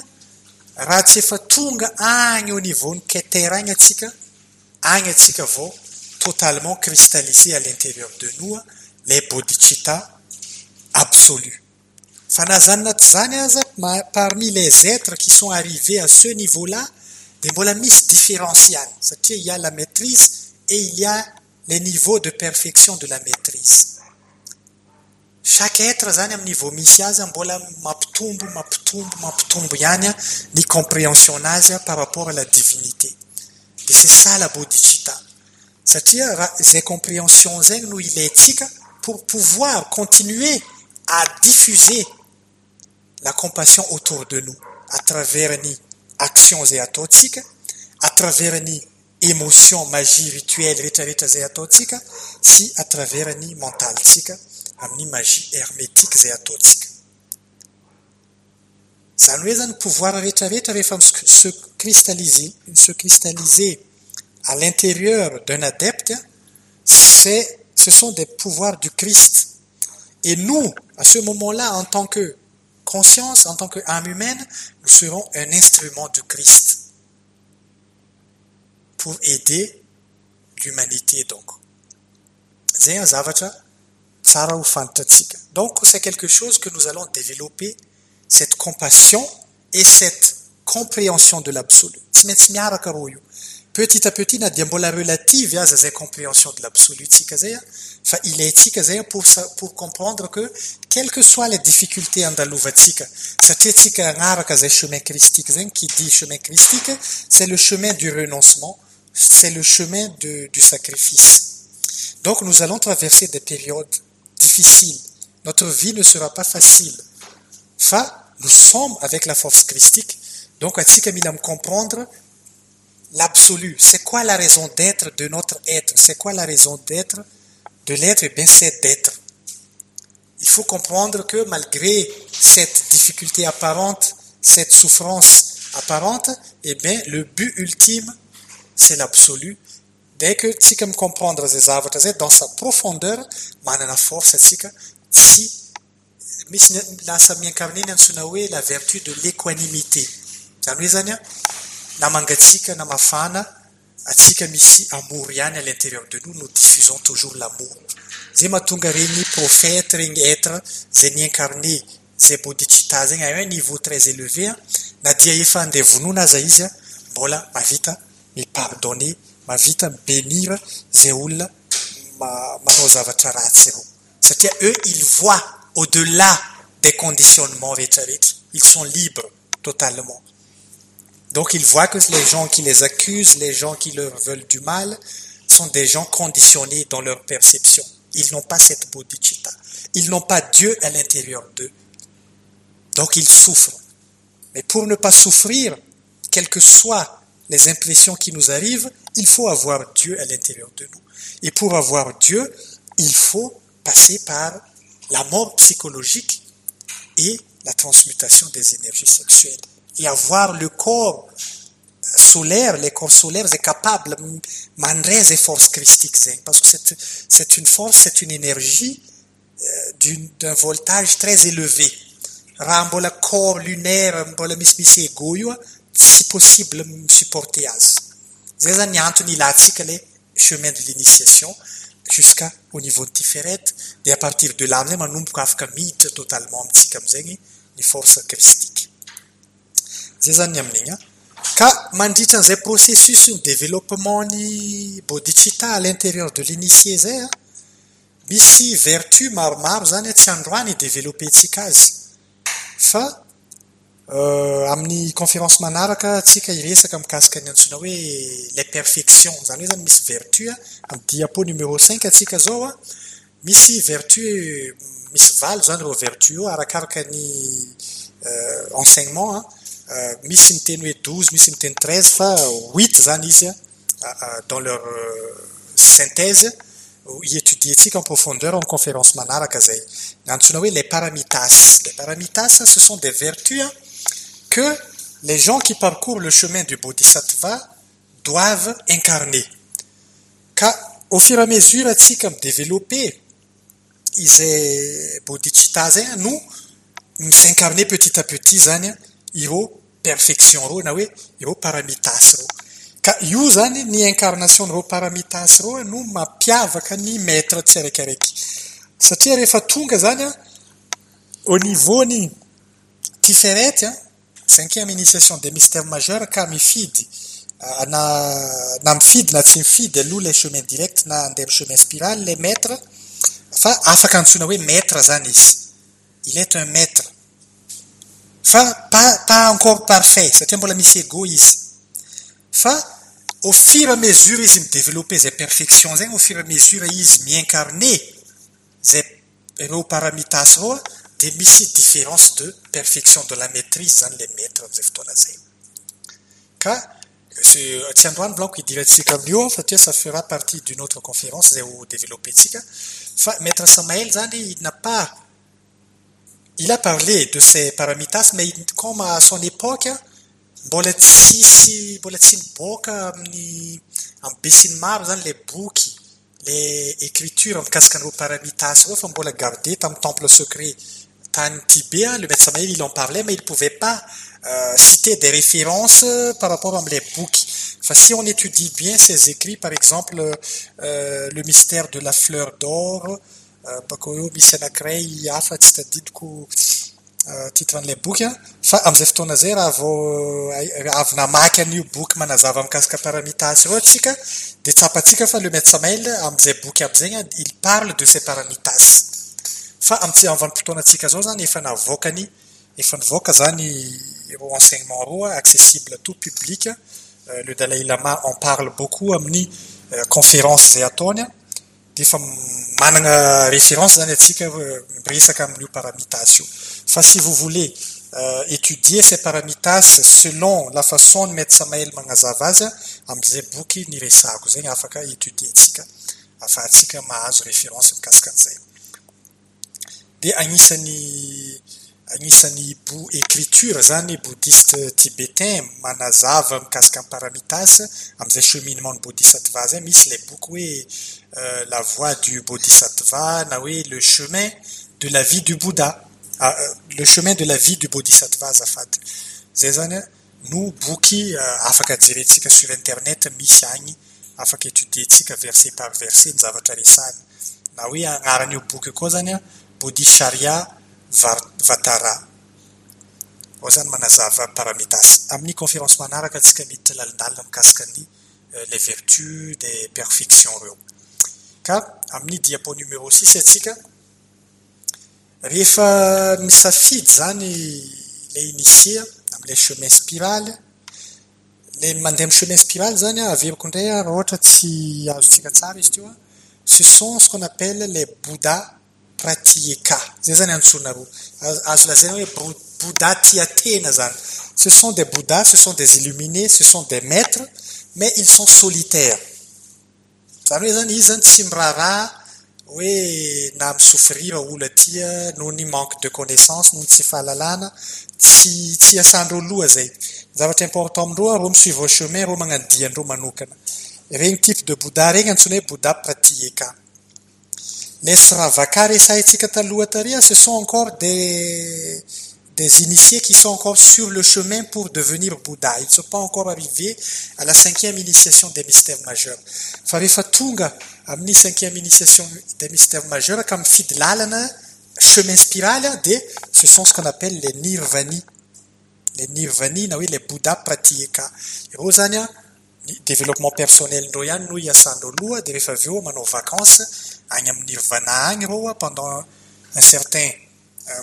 [SPEAKER 2] raha tsy efa tonga agny au niveau agny totalement cristallisé à l'intérieur de nous les bodhicitta absolu fa na parmi les êtres qui sont arrivés à ce niveau là différenci any satria il y a la maîtrise et il y a les niveaux de perfection de la maîtrise. Chaque être zany amin'ny niveau. Misy azy mbola mampitombo mampitombo mampitombo ihany ny compréhension par rapport à la divinité. De c'est ça la bodhicitta. Satria raha zay compréhension zegny no ilayntsika pour pouvoir continuer à diffuser la compassion autour de nous à travers ny action zay ataotsika à travers ny émotion magie rehetrarehetra zay ataotsika sy à travers ny mentaltsika amin'ny magie hermétique ataotsika zany hoe zany pouvoir rehetrarehetra se cristalliser se cristalliser à l'intérieur d'un adepte c'est ce sont des pouvoirs du Christ. Et nous à ce moment-là en tant que conscience en tant que âme humaine nous serons un instrument du Christ pour aider l'humanité donc. Donc c'est quelque chose que nous allons développer cette compassion et cette compréhension de l'absolu petit à petit na dia mbola relative aza zay compréhension de l'absolu tsika zay a fa ilayntsika zay a pour pour comprendre que quelles que soit les difficultés andalovantsika satria tsika agnaraka zay chemin christique zegny qui dit chemin christique c'est le chemin du renoncement c'est le chemin de, du sacrifice. Donc nous allons traverser des périodes difficiles. Notre vie ne sera pas facile. Fa nous sommes avec la force christique. Donc mila comprendre l'absolu. C'est quoi la raison d'être de notre être? C'est quoi la raison d'être de l'être? Eh bien, c'est d'être. Il faut comprendre que malgré cette difficulté apparente, cette souffrance apparente, eh bien, le but ultime, c'est l'absolu. Dès que tsika me comprendre ces dans sa profondeur, manana force hoe la vertu de l'équanimité. Na mangatsika na mafana atsika misy amour ihany à l'intérieur de nous. Nous diffusons toujours l'amour. Zay mahatonga regny prophète regny être zay niincarné zay bodhicitta zegny a un niveau très élevé a na dia efa andeha vonoina aza izy a mbola mavita mavita mibénir zay olona manao zavatra ratsy reo satria eux ils voient au-delà des conditionnements rehetrarehetra ils sont libres totalement Donc ils voient que les gens qui les accusent, les gens qui leur veulent du mal, sont des gens conditionnés dans leur perception. Ils n'ont pas cette bodhicitta. Ils n'ont pas Dieu à l'intérieur d'eux. Donc ils souffrent. Mais pour ne pas souffrir, quelles que soient les impressions qui nous arrivent, il faut avoir Dieu à l'intérieur de nous. Et pour avoir Dieu, il faut passer par la mort psychologique et la transmutation des énergies sexuelles. Et avoir le corps solaire, les corps solaires est capable mandray zay force christique parce que c'est, c'est une force, c'est une énergie euh, d'un voltage très élevé. Raha mbola corps lunaire ego io a tsy possible supporter azy. Zay zany antony ilantsika le chemin de l'initiation jusqu'à au niveau de Tiferet et à partir de là amizay manomboka afaka miditra totalement amitsika amizegny ny force christique. zay zany ny amin'igny an ah. ka mandritra n'izay processus ny développement ny bodicita à l'intérieur de l'initié zay an misy vertu maromaro zany a tsy androany développentsika azy. Fa euh, amin'ny conférence manaraka tsika iresaka mikasika ny antsona hoe les perfection zany hoe zany misy vertu a amin'ny diapo numéro cinq atsika zao a misy vertu misy valo zany reo vertu io arakaraka ny euh, enseignement a misy miteny hoe douze misy treize fa huit zany izy a dans leur synthèse iétudietsika en profondeur am conférence manaraka zay nyantsona hoe les paramitas. Les paramitas ce sont des vertus que les gens qui parcourent le chemin du bodhisattva doivent incarner. Ka au fur et à mesure atsika midévelopper izay bodhicitta zay no mis'incarner petit à petit zany ireo perfection reo na hoe ireo paramitas reo ka io zany ny incarnationreo paramitas reo no mampiavaka ny maître tsiraikiraiky satria rehefa tonga zany a au niveau ny tiferety a cinquième initiation des mystères majeurs ka mifidy ah, na na mifidy na tsy mifidy aloha la chemin direct na andeha mi chemin spirale la maître fa afaka antsoina hoe maître zany izy. Il est un maître. Fa pas pas encore parfait. Satria mbola misy ego izy fa au fur et à mesure izy midévelopper zay perfection zegny au fur et à mesure izy miincarné zay ireo paramitas reo a de perfection de la maîtrise zany le maître am'izay fotoana zay ka tsy androany volako hidirantsika amin'io satria ça fera partie d'une autre conférence ho développer maître samael il n'a pas il a parlé de ces paramitas mais comme à son époque mbola tsy miboaka amin'ny amy be sy ny maro zany le boky le écriture mikasika paramitas temple secret tany le maître samael il en parlait mais il pouvait pas euh, citer des références par rapport à les si on étudie bien ces écrits, par exemple, euh, le mystère de la fleur d'or, Euh, bakeo eo misy anakiray hafa tsy tadidiko euh, titre boky a fa am'izay fotoana zay raha vao euh, avy namaky an'io boky manazava mikasika paramitas reo atsika de tsapatsika fa le maître Samael am'izay boky aby zegny a ah, il parle de ces paramitas. Fa am'ty amvanimpotoanatsika zao zany efa navoakany efa nivoaka zany ro enseignement roa accessible tout public ah. le Dalai Lama en parle beaucoup amin'ny conférence zay ataony de fa manana référence zany atsika euh, miresaka amin'io paramitas io. Fa si vous voulez euh, étudier ces paramitas selon la façon ny mety samael magnazava azy am'izay boky ny resako zegny afaka étudientsika. Afahatsika mahazo référence mikasika an'izay de agnisan'ny agnisan'ny bo écriture zany bouddhiste tibétain manazava mikasika paramitas amin'izay cheminement ny bodhisattva zay. Misy le boky euh, la voie du bodhisattva na hoe le chemin de la vie du bouddha. Ah, le chemin de la vie du bodhisattva azafady zay zany no boky uh, afaka jerentsika sur internet misy afaka étudientsika verset par verset ny zavatra resany na hoe agnaran'io boky koa vatara. Ao zany manazava paramitasy amin'ny conférence manaraka atsika miditra lalindalina mikasika ny euh, les vertus des perfection reo. Ka amin'ny diapo numéro six atsika rehefa misafidy zany le initie am'la chemin spiraly le mandeha amiy chemin spiraly zany a averiko indray a raha ohatra tsy azotsika tsara izy teo a ce sont ce qu'on appelle les bouddha bouddha tiatena zany ce sont des bouddhas ce sont des illuminés ce sont des maîtres mais ils sont solitaires. Zany hoe zany izy zany tsy miraharaha hoe na misofrira olo atya noho ny manque de connaissance noho ny tsy fahalalana tsy tsy asandreo loha zay zavatra important amindreo ro misuivre chemin ro magnadiandreo manokana regny type de bouddha regny antsona hoe bouddha pratieka les sravaka resahintsika taloha taria ce sont encore des des initiés qui sont encore sur le chemin pour devenir Bouddha. Ils ne sont pas encore arrivés à la cinquième initiation des mystères majeurs. Fa rehefa tonga amin'ny cinquième initiation des mystères majeurs ka mifidy lalana chemin spirale de ce sont ce qu'on appelle les nirvani les nirvani hoe les Bouddha pratieka ireo zany a développement personnel ndreo ihany no hiasandreo loha de rehefa avy manao vacances agny amin'ny agny reo pendant un certain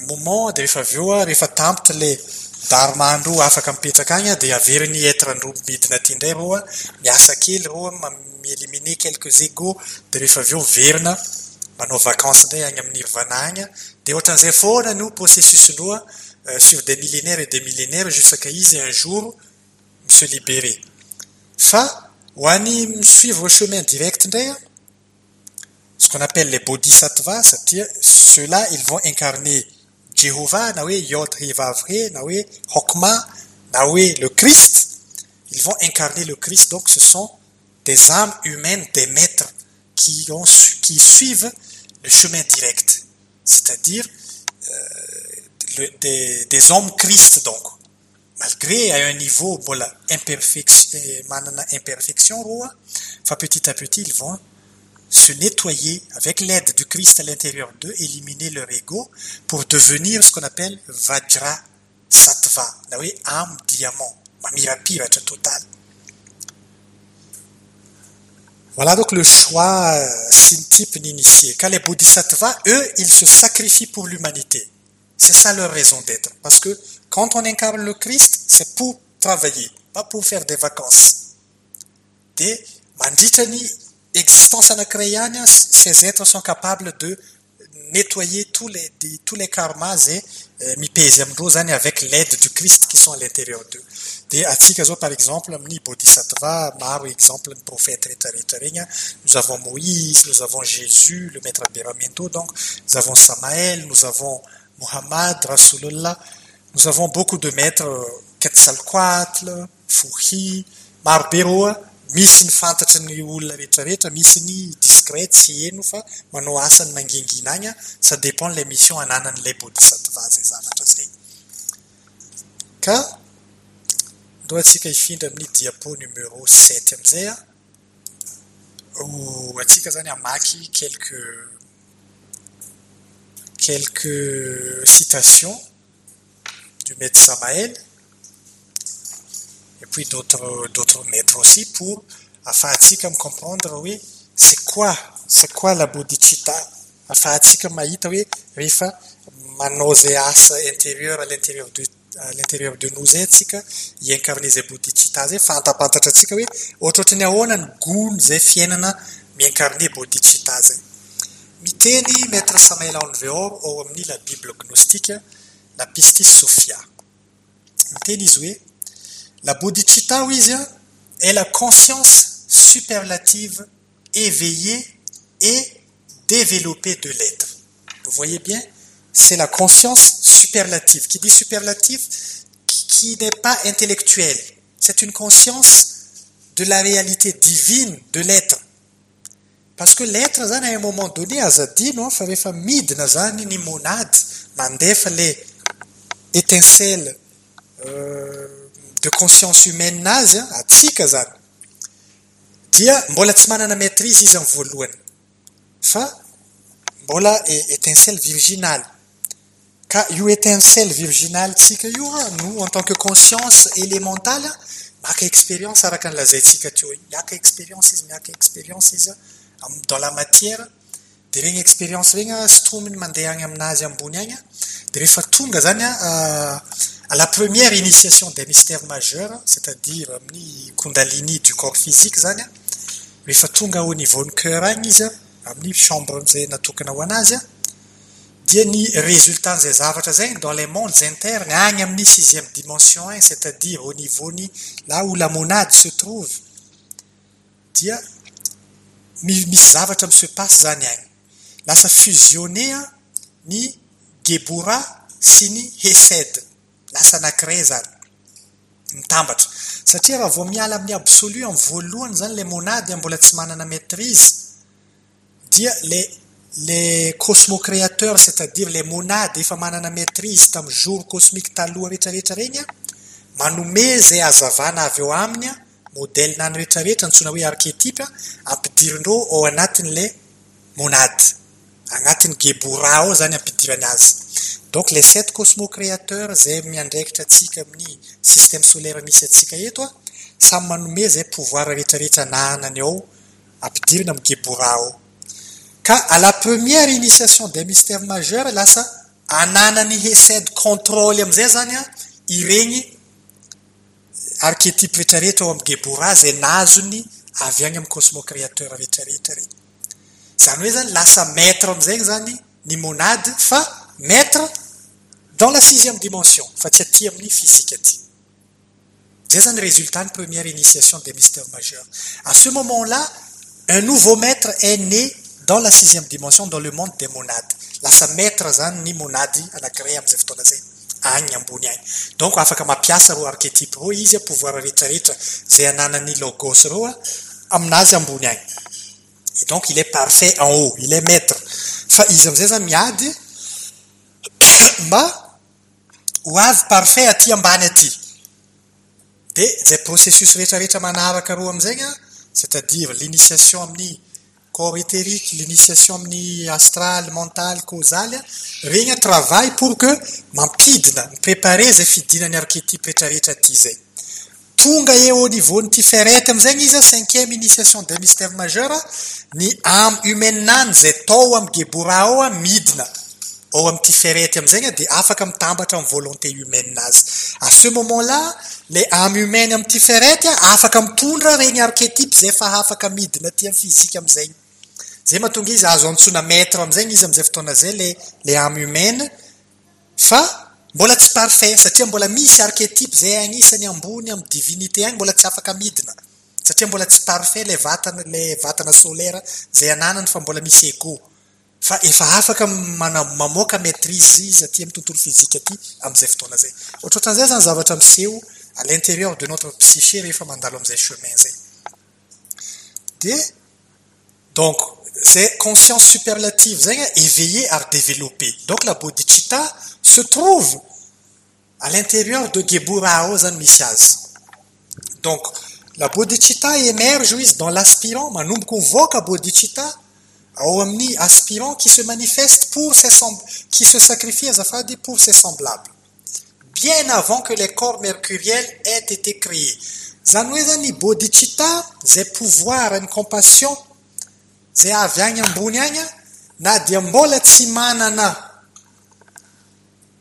[SPEAKER 2] moment de rehefa avy eo a rehefa tampitra le daromandro afaka mipetraka agny a dia averyny etrandro midina ty indray roa miasa kely roa mielimine quelques égaux dia rehefa avy eo verina manao vacance indray agny amin'ny irvana agny a dia ohatran'izay foana no processusndroa sur des millénaires et des millénaires jusqua izy un jour mise libéré fa ho any misuivre chemin direct indray a ce qu'on appelle les bodhisattva satria ceux-là ils vont incarner Jéhovah Hokma le Christ. Ils vont incarner le Christ. Donc ce sont des âmes humaines des maîtres qui ont qui suivent le chemin direct. C'est-à-dire euh, des, des hommes Christ donc. Malgré à un niveau mbola imperfection manana imperfection roa fa petit à petit ils vont se nettoyer avec l'aide du Christ à l'intérieur d'eux, éliminer leur ego pour devenir ce qu'on appelle Vajra Sattva, oui, âme diamant, Mamirapiratra total. Voilà donc le choix euh, type d'initié. Quand les bodhisattvas, eux, ils se sacrifient pour l'humanité. C'est ça leur raison d'être. Parce que quand on incarne le Christ, c'est pour travailler, pas pour faire des vacances. Des manditani existence anankiray ihany a ces êtres sont capables de nettoyer tous les, tous les karmas mipezy amindreo zany avec l'aide du Christ qui sont à l'intérieur d'eux. De atsika zao par exemple amin'ny bodhisattva maro exemple prophète nous avons Moïse, nous avons Jésus, le maître Aberamento donc, nous avons Samaël, nous avons Muhammad, Rasulullah, nous avons beaucoup de maîtres Quetzalcoatl, Fouhi, maro be roa misy ny fantatry ny olona rehetrarehetra misy ny discret tsy eno fa manao asany mangingina agny a ça dépend la mission ananan'ilay bodhisattva zay zavatra zay. Ka ndo atsika hifindra amin'ny diapo numéro sept amizay a atsika zany amaky quelques quelques citations du maître Samael puis d'autres d'autres maîtres aussi pour afahatsika comprendre hoe c'est quoi c'est quoi la bodhicitta afahatsika mahita hoe rehefa manao zay asa intérieur à l'intérieur de à l'intérieur de nous zay tsika iainkarne zay bodhicitta zay fantapantatra atsika hoe ohatrohatrany ahoana ny gony zay fiainana mienkarne bodhicitta zay. Miteny maître samael Anveor ao amin'ny la bible gnostique la pistis sophia miteny izy hoe La bodhicitta, oui, est la conscience superlative, éveillée et développée de l'être. Vous voyez bien C'est la conscience superlative. Qui dit superlative? Qui, n'est pas intellectuelle. C'est une conscience de la réalité divine de l'être. Parce que l'être, à un moment donné, azadi, non, fa rehefa midina zany ny monade, mandefa le étincelle euh, de conscience humaine nazy a atsika zany dia mbola tsy manana maîtrise izy amin'ny voalohany fa mbola étincelle virginale ka io étincelle virginale tsika io a no en tant que conscience élémentale maka expérience araka nylazaintsika teo miaka expérience izy miaka expérience izy dans la matière de regny expérience regny sotrominy mandeha agny aminazy ambony agny de rehefa tonga zany a à la première initiation des mystères majeurs, c'est-à-dire amin'ny kundalini du corps physique zany a rehefa tonga au niveau ny cœur agny izy amin'ny chambre zay natokana ho anazy a dia ny résultat zay zavatra zay dans les mondes internes agny amin'ny sixième dimension agny c'est-à-dire au niveau ny là où la monade se trouve. Dia misy zavatra mise passe zany agny lasa fusionné a ny gebora sy ny hesed. Lasa anakiray zany. Mitambatra. Satria raha vao miala amin'ny absolu amin'ny voalohany zany la monady mbola tsy manana maîtrise dia le le cosmocréateur c'est à dire le monade efa manana maîtrise tamin'ny jour cosmique taloha rehetrarehetra regny a manome zay azavana avy eo aminy a modèle nany rehetrarehetra ntsona hoe archétipe ampidirindreo ao anatin'la monady. Agnatin'ny gebora ao zany azy. Donc les sept cosmocréateurs zay miandraikitra atsika amin'ny système solaire misy atsika eto a samy manome zay pouvoir rehetrarehetra nanany ao ampidirina amin'ny gebora ao ka à la première initiation des mystères majeurs lasa ananany hesed contrôle amizay zany a arketype rehetrarehetra ao ami'ny gebora zay nazony avy ami'ny cosmocréateur rehetrarehetra zany hoe zany lasa maître am'izagny zany ny monady fa maître dans la sixième dimension fa tsy aty amin'ny fizika aty. Zay zany résultat ny première initiation des mystères majeurs. À ce moment là un nouveau maître est né dans la sixième dimension dans le monde des monades. Lasa maître zany ny monady anakiray am'izay fotoana zay. Agny ambony agny. Donc afaka mampiasa ro arketype ro izy a pouvoir rehetrarehetra zay ananany logos reo a aminazy ambony agny et donc il est parfait en haut. Il est maître. Fa izy am'izay zany miady mba ho avy parfait aty ambany aty de processus rehetrarehetra manaraka roa am'izagny a c'est-à-dire l'initiation amin'ny corps éthérique l'initiation amin'ny astral mental causaly a regny travail pour que mampidina mipréparer zay fidinany arketype rehetrarehetra aty tonga eo au niveau nyty feraiky am'izagny izy a cinquième initiation de mystère majeur a ny amy humainany zay tao amy gebora ao a midina. Ao am'ty ferety am'izagny a de afaka mitambatra amy volonté humaine azy. À ce moment là le amy humaine am'ty ferety a afaka mitondra regny arcetipe zay fa afaka midina ty amy fizika am'izagny zay mahatonga izy azo antsona maître am'izagny izy am'izay fotoana zay le le amy humaine. Fa mbola tsy parfait satria mbola misy arketipe zay agnisany ambony amy divinité agny mbola tsy afaka midina. Satria mbola tsy parfait le vatana le vatana solaira zay ananany fa mbola misy ego fa efa afaka mana mamoaka maîtrise izy aty amy tontolo fizika aty am'izay fotoana zay ohatrohatran'izay zany zavatra miseho à l'intérieur de notre psyché rehefa mandalo am'izay chemin zay de donc zay conscience superlative. Zegny e, éveillé ary développé donc la bodhicitta se trouve à l'intérieur de gebura ao zany misy azy donc la bodhicitta émerge dans l'aspirant manomboko mivoaka bodhicitta ao amin'ny aspirant qui se manifeste pour ses semb qui se sacrifie azafady pour ses semblables. Bien avant que les corps mercuriels aient été créés. Zany bodhicitta zay pouvoir ny compassion zay avy agny ambony agny a na dia mbola tsy manana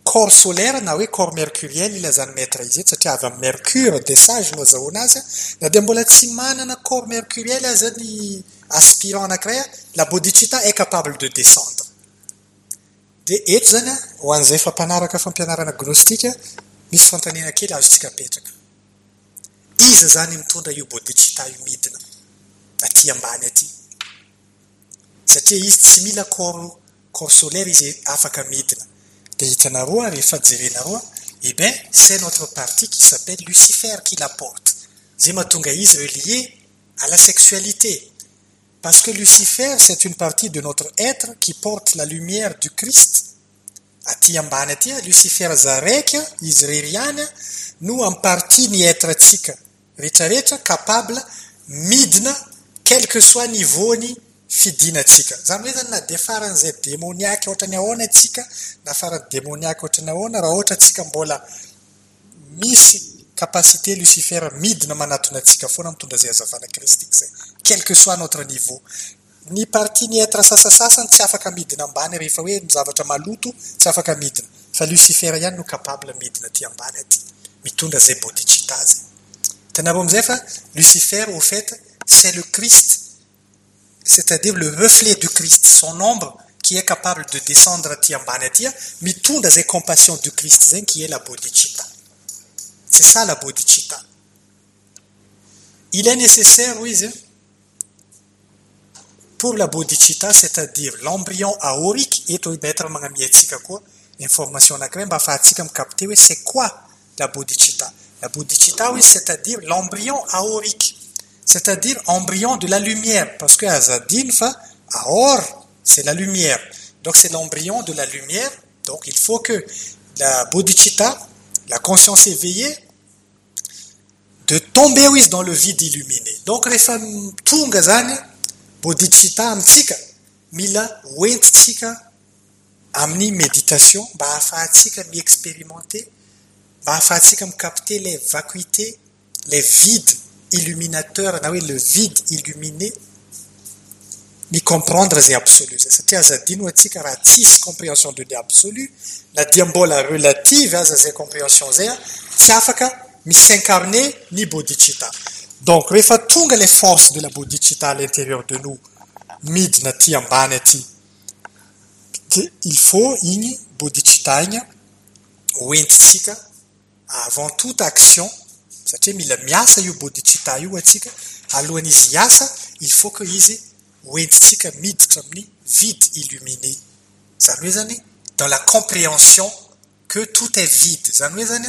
[SPEAKER 2] corps solaire na hoe corps mercuriel ilazany maître izy ety satria avy ami'y mercure de sage no azahoana azy a. Na dia mbola tsy manana corps mercuriel a zany aspirant anakiray a la bodicita est capable de descendre. De eto zany a ho an'izay fampanaraka fampianarana gnostika misy fantanena kely azotsika apetraka. Iza zany mitondra io bodicita io midina aty ambany aty. Satria izy tsy mila corps corps solaire izy afaka midina. De hitanaroa rehefa jerenaroa eh bien c'est notre partie qui s'appelle lucifer qui la porte zay mahatonga izy relié à la sexualité. Parce que lucifer c'est une partie de notre être qui porte la lumière du christ. Aty ambany aty a lucifer zaraiky izy reriany a no amy partie ny être rehetrarehetra capable midina quelque soit niveaony fidinatsika zany hoe zany na de faran'izay demoniaky ohatrany ahoana atsika na farany demoniaky ohatrany ahoana raha ohatra atsika mbola misy capacité lucifer midina manatona atsika foana mitondra zay azavana kristik zay quelque soit notre niveau. Ny parti ny etre sasasasany tsy afaka midina ambany rehefa hoe mizavatra maloto tsy afaka midina. Fa lucifer ihany no capable midina ty ambany aty mitondra zay bodicita zay tenabo am'izay fa lucifer au fait c'est le christ c'est-à-dire le reflet du Christ, son ombre qui est capable de descendre à ambany aty a mitondra zay compassion du Christ qui est la bodhicitta. C'est ça la bodhicitta. Il est nécessaire, oui, pour la bodhicitta, c'est-à-dire l'embryon aorique, eto maître magnamiatsika koa information afahatsika micapter hoe c'est quoi la bodhicitta? La bodhicitta, oui, c'est-à-dire l'embryon aorique. C'est-à-dire embryon de la lumière, parce que Azadine, Aor, c'est la lumière. Donc c'est l'embryon de la lumière. Donc il faut que la bodhicitta, la conscience éveillée, de tomber dans le vide illuminé. Donc les femmes tungazane, bodhicitta amtsika, mila wentsika amni méditation, mba mi-expérimenter, mba mi-capter les vacuités, les vides illuminateur na hoe le vide illuminé micomprendre zay absolu zay satria azadino atsika raha tsisy compréhension de ny absolu na dia mbola relative aza zay compréhension zay a tsy afaka misincarne ny bodicita donc rehefa tonga le force de la bodicita à l'intérieur de nous. Ambany aty de il faut igny bodicita igny oentitsika avant toute action satria mila miasa io bodicita io atsika alohan'izy iasa il faut que izy oentitsika miditra amin'ny vide illuminé. Zany hoe zany dans la compréhension que tout est vide. Zany hoe zany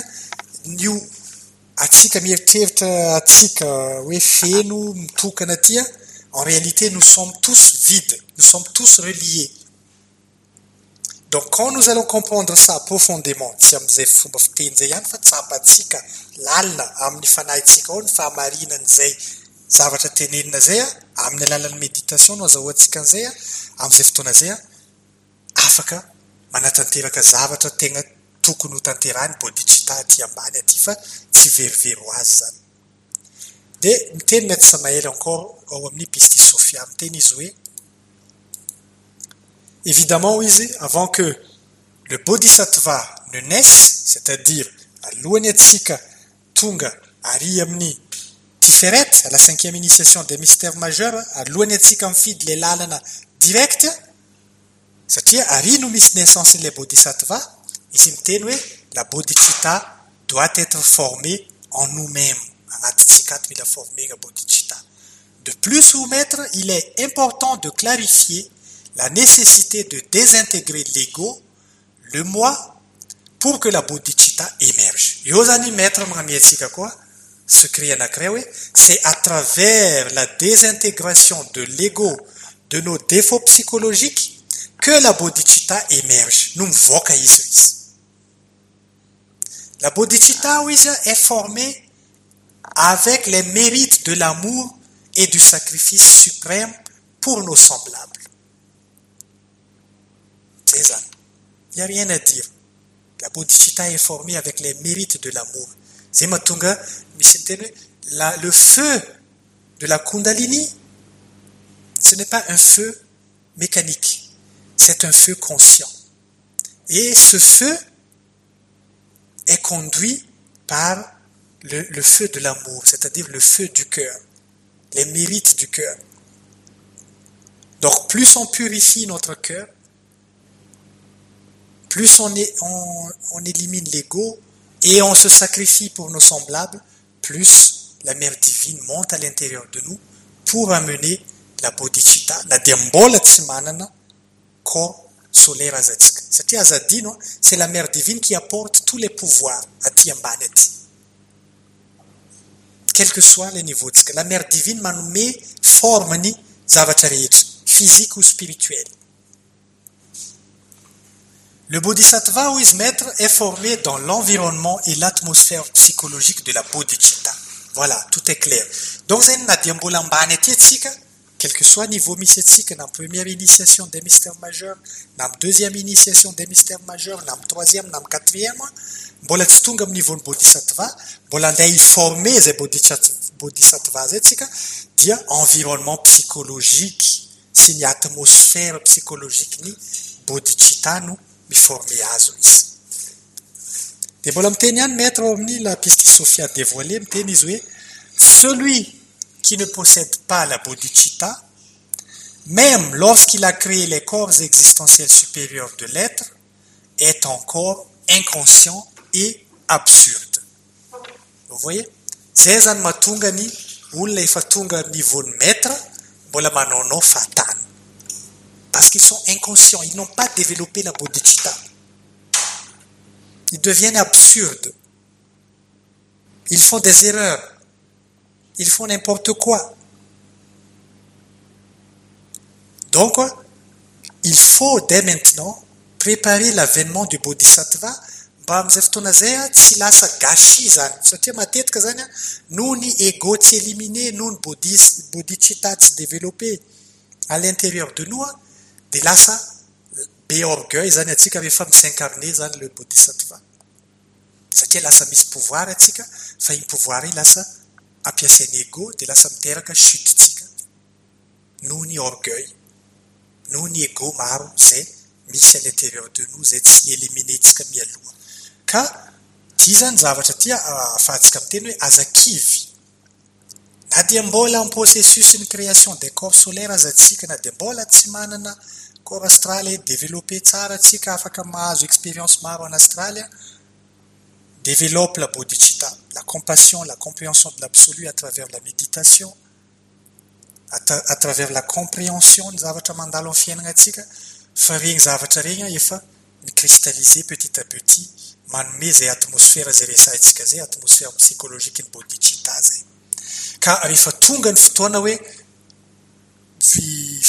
[SPEAKER 2] nio atsika mieritreritra atsika hoe feno mitokana tya en réalité nous sommes tous vides. Nous sommes tous reliés donc quand nous allons comprendre ça profondément tsy am'izay fomba fiteny zay ihany fa tsapatsika lalina amin'ny fanahitsika ao ny fahamarinan'izay zavatra tenenina zay a amin'ny alalan'ny méditation no azahoantsika an'izay a am'izay fotoana zay a afaka manatanteraka zavatra tegna tokony ho tanterahny bodicita ty ambany aty fa tsy verivero azy zany. De miteny mety samaely encore ao amin'ny pisti sofia. Miteny izy hoe évidemment izy avant que le bodhisattva ne naisse c'est-à-dire alohany atsika tonga ary amin'ny tiferet à la cinquième initiation des mystères majeurs alohany atsika mifidy le lalana direct satria ary no misy naissance le bodhisattva izy miteny la bodhicita doit être formé en nous-mêmes. Anatitsika aty mila formena bodhicita de plus ou maître il est important de clarifier la nécessité de désintégrer l'ego le moi pour que la bodhicita émerge. Hoe c'est à travers la désintégration de l'ego de nos défauts psychologiques que la bodhicita émerge. No mivoaka izy o izy la izy est formée avec les mérites de l'amour et du sacrifice suprême pour nos semblables zay zany y a rien à dire. La bodhicita est formée avec les mérites de l'amour. Le feu de la kundalini ce n'est pas un feu mécanique. C'est un feu conscient. Et ce feu est conduit par le, le feu de l'amour c'est-à-dire le feu du cœur les mérites du cœur. Donc plus on purifie notre cœur plus on, est, on, on élimine l'ego et on se sacrifie pour nos semblables, plus la mère divine monte à l'intérieur de nous pour amener la bodhicitta, na dia mbola tsy manana corps solaire azatsika satria azadino c'est la mère divine qui apporte tous les pouvoirs aty ambany aty quel que soit le niveau la mère divine manome forme ny zavatra physique ou spirituel Le bodhisattva ou maître est formé dans l'environnement et l'atmosphère psychologique de la bodhicitta. Voilà, tout est clair. Donc, quel que soit niveau misy atsika na première initiation des mystères majeurs, na deuxième initiation des mystères majeurs, na troisième, na quatrième, mbola tsy tonga amin'ny niveau ny bodhisattva, mbola andeha iformer zay bodhisattva zay environnement psychologique. Sy ny atmosphère psychologique ny bodhicitta miforme azo izy de mbola miteny ihany maître ao la piste sophia dévoilé miteny celui qui ne possède pas la bodhicitta même lorsqu'il a créé les corps existentiels supérieurs de l'être est encore inconscient et absurde. Vous voyez? Zay zany mahatonga ny olona efa tonga niveaun'ny maître mbola manaonao fatany parce qu'ils sont inconscients, ils n'ont pas développé la bodhicitta. Ils deviennent absurdes. Ils font des erreurs. Ils font n'importe quoi. Donc, il faut dès maintenant préparer l'avènement du bodhisattva mba amin'izay fotoana zay a tsy lasa gachi zany satria matetika zany a noho ny ego tsy bodhis bodhicitta à l'intérieur de nous de lasa be orgueil zany atsika rehefa misincarne zany le bodhisattva. Satria lasa misy pouvoir atsika fa iny pouvoir iny lasa ampiasainy égo de lasa miteraka chutetsika noho ny orgueil noho ny égo maro zay misy à l'intérieur de nous zay tsy éliminentsika mialoha. Ka tia zany zavatra tia ah, afahatsika ami teny hoe azakivy na dia mbola en processus ny création des corps solaire azatsika na dia mbola tsy manana corps astral e développé tsara atsika afaka mahazo expérience maro en astralia développe la bodhicitta la compassion la compréhension de l'absolu à travers la méditation à travers la compréhension ny zavatra mandalo amin'ny fiainana atsika fa regny zavatra regny efa ny cristallisé petit à petit manome zay atmosphère zay resahintsika zay atmosphère psychologique ny bodhicitta zay ka rehefa tonga ny fotoana hoe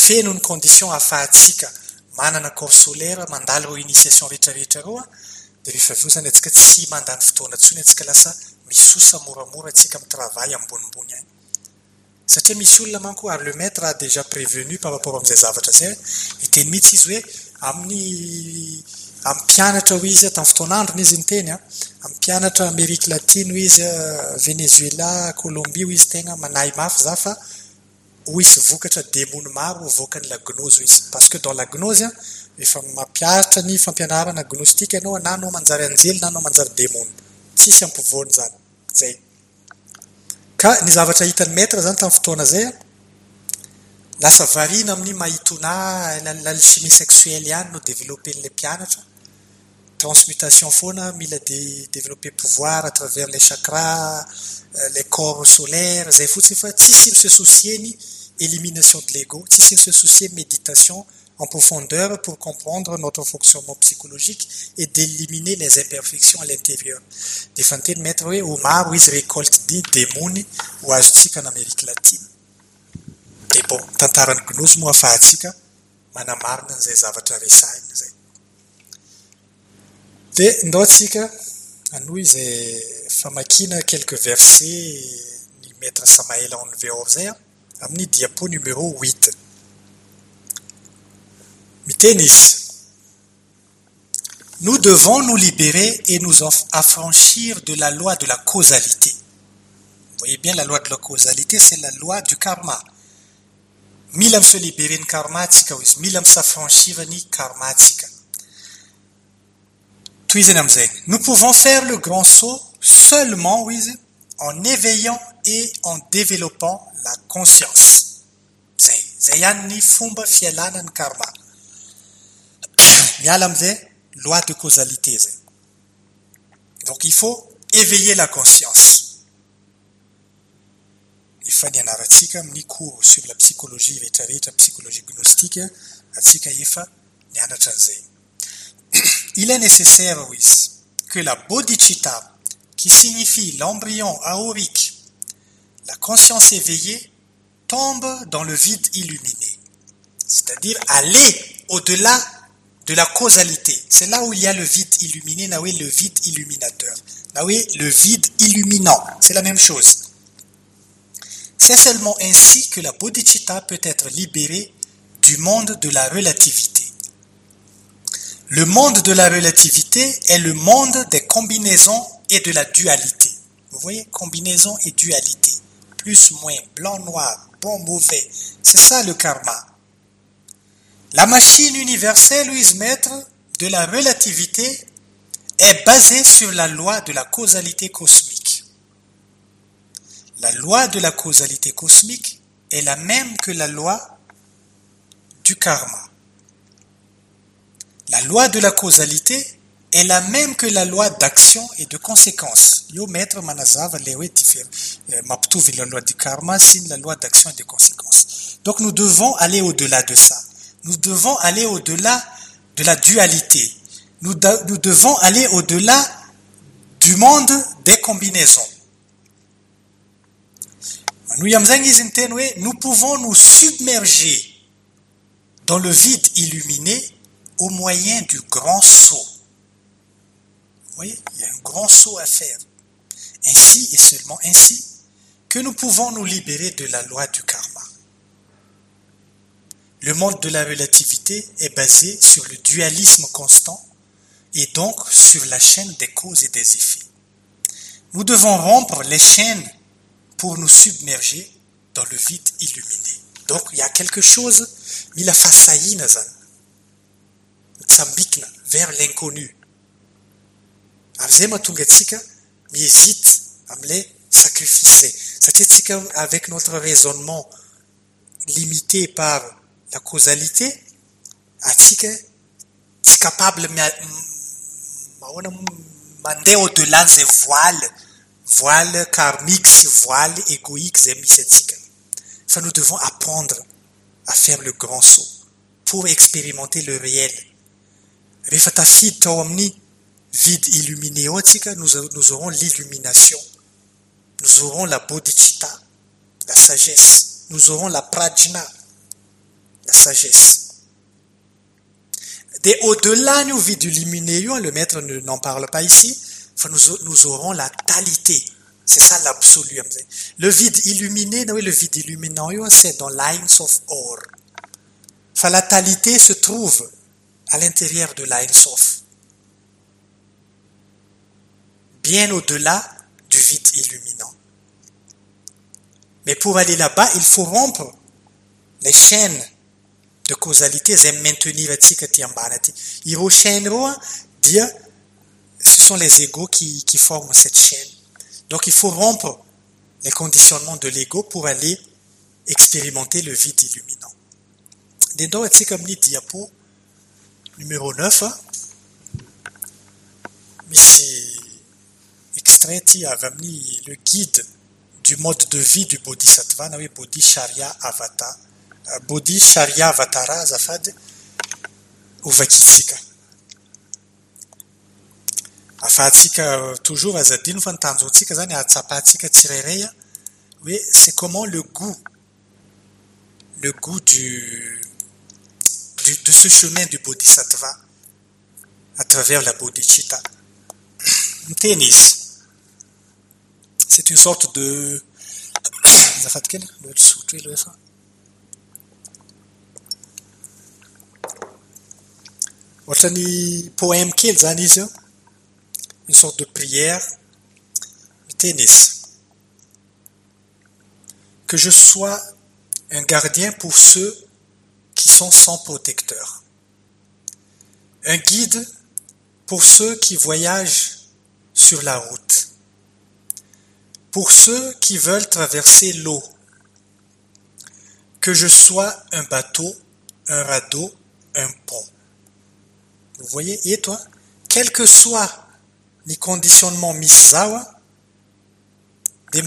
[SPEAKER 2] feno ny condition ahafahatsika manana corp solaire mandalo reo initiation rehetrarehetra reo a de rehefa aveo zany atsika tsy mandany fotoana ntsony atsika lasa misosa moramora atsika ami'y travail ambonimbony any. Satria misy olona manko ary le maître a déjà prévenu par rapport am'izay zavatra zay iteny mihitsy izy hoe amin'ny ampianatra ho izy tamin'ny fotoanandrony izy ny teny a ampianatra amerika latine ho izy venezuela colombia ho izy tegna manahy mafy za fa ho isy vokatra demony maro voakany lagnozy ho izy parce que dans lagnozy a efa mampiaritra ny fampianarana gnostika ianao na anao manjary anjely na anao manjary demony tsisy ampivony zany zay ka ny zavatra hitany metre zany tamin'ny fotoana zay a lasa varina amin'ny mahitona l'alchimie sexuelle ihany no développen'la mpianatra transmutation foana mila de développer pouvoir à travers les chakras les corps solaires zay fotsiny fa tsisy mse soucier ny élimination de l'ego tsisy mse soucier méditation en profondeur pour comprendre notre fonctionnement psychologique et d'éliminer les imperfections à l'intérieur. De fa nyteny maître hoe ho maro izy récolte dy demony ho azotsika en amérique latine. De bon tantarany gnosy moa afahatsika manamarina n'izay zavatra resahina de ndao atsika anoho izay famakina quelques versets ny maître samaela onveor zay a amin'ny diapo numéro huit. Miteny izy nous devons nous libérer et nous affranchir de la loi de la causalité. Vous voyez bien la loi de la causalité c'est la loi du karma. Mila mise libérer ny karma atsika ho izy mila misafranchir ny karma am'izay nous pouvons faire le grand saut seulement en éveillant et en développant la conscience. Loi de causalité donc il faut éveiller la conscience. Efa ny anaratsika amin'ny cours sur la psychologie rehetrarehetra psychologie gnostique efa nianatra an'izay il est nécessaire izy que la bodhicitta qui signifie l'embryon aorique la conscience éveillée tombe dans le vide illuminé. C'est-à-dire aller au-delà de la causalité. C'est là où il y a le vide illuminé le vide illuminateur. Le vide illuminant. C'est la même chose. C'est seulement ainsi que la bodhicitta peut être libérée du monde de la relativité. Le monde de la relativité est le monde des combinaisons et de la dualité. Vous voyez, combinaison et dualité. Plus, moins, blanc, noir, bon, mauvais. C'est ça le karma. La machine universelle, Louise Maître, de la relativité est basée sur la loi de la causalité cosmique. La loi de la causalité cosmique est la même que la loi du karma. La loi de la causalité est la même que la loi d'action et de conséquence. Yo maptuvi la loi du karma sin la loi d'action et de conséquence. Donc nous devons aller au-delà de ça. Nous devons aller au-delà de la dualité. Nous devons aller au-delà du monde des combinaisons. Nous pouvons nous submerger dans le vide illuminé au moyen du grand saut. Vous voyez, il y a un grand saut à faire. Ainsi et seulement ainsi que nous pouvons nous libérer de la loi du karma. Le monde de la relativité est basé sur le dualisme constant et donc sur la chaîne des causes et des effets. Nous devons rompre les chaînes pour nous submerger dans le vide illuminé. Donc, il y a quelque chose, mais la fasaïna zan. Tsambikna, vers l'inconnu. Avzema tungatsika, mi hésite à me les sacrifier. C'est-à-dire avec notre raisonnement limité par la causalité, atsika tsy capable mahoana mandeha au-delà zay voile voile karmique sy voile égoïque zay misy fa nous devons apprendre à faire le grand saut pour expérimenter le réel rehefa vide illuminé nous aurons l'illumination nous aurons la bodhicitta la sagesse nous aurons la prajna la sagesse Et au-delà du vide illuminé, le maître n'en parle pas ici, nous, aurons la talité. C'est ça l'absolu. Le vide illuminé, oui, le vide illuminant, c'est dans Lines of Or. Enfin, la talité se trouve à l'intérieur de of. Bien au-delà du vide illuminant. Mais pour aller là-bas, il faut rompre les chaînes de causalité dia ce sont les égaux qui, qui forment cette chaîne donc il faut rompre les conditionnements de l'ego pour aller expérimenter le vide illuminant dedans atsika amin'ny diapo numéro 9 misy extrait ty avy amin'ny le guide du mode de vie du bodhisattva na hoe bodhi sharia avata bodhi sharia vatara azafady ovakitsika afahantsika toujours azadino fa nitanjontsika zany atsapahantsika tsirairay a hoe c'est comment le goût le goût du, de ce chemin du bodhisattva à travers la bodhicitta. Miteny izy c'est une sorte de poème kely zany izy io une sorte de prière. Miteny izy que je sois un gardien pour ceux qui sont sans protecteur. Un guide pour ceux qui voyagent sur la route. Pour ceux qui veulent traverser l'eau. Que je sois un bateau un radeau un pont. Vous voyez? Et toi? Quel que soit ny conditionnement misy zao a de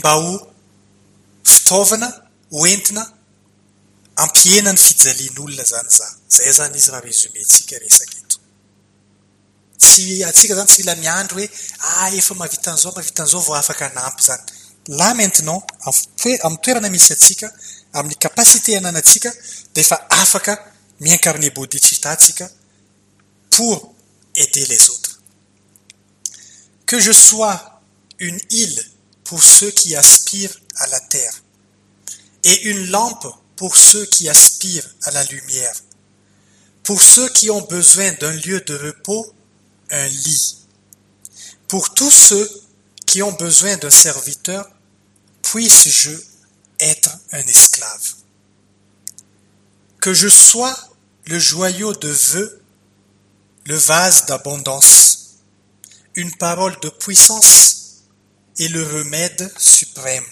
[SPEAKER 2] mba ho fitaovana hoentina ampiena ny fijalian'olona zany za. Zay zany izy raha rezumentsika resaka eto. Tsy atsika zany tsy mila miandro hoe ah efa mahavitan'izao mahavitan'izao vao afaka anampy zany. Là maintenant amin'ny toerana misy atsika amin'ny capacité ananatsika de efa afaka miincarne atsika pour aider les autres. Que je sois une île pour ceux qui aspirent à la terre et une lampe pour ceux qui aspirent à la lumière. Pour ceux qui ont besoin d'un lieu de repos, un lit. Pour tous ceux qui ont besoin d'un serviteur, puisse-je être un esclave. Que je sois le joyau de vœux le vase d'abondance, une parole de puissance et le remède suprême.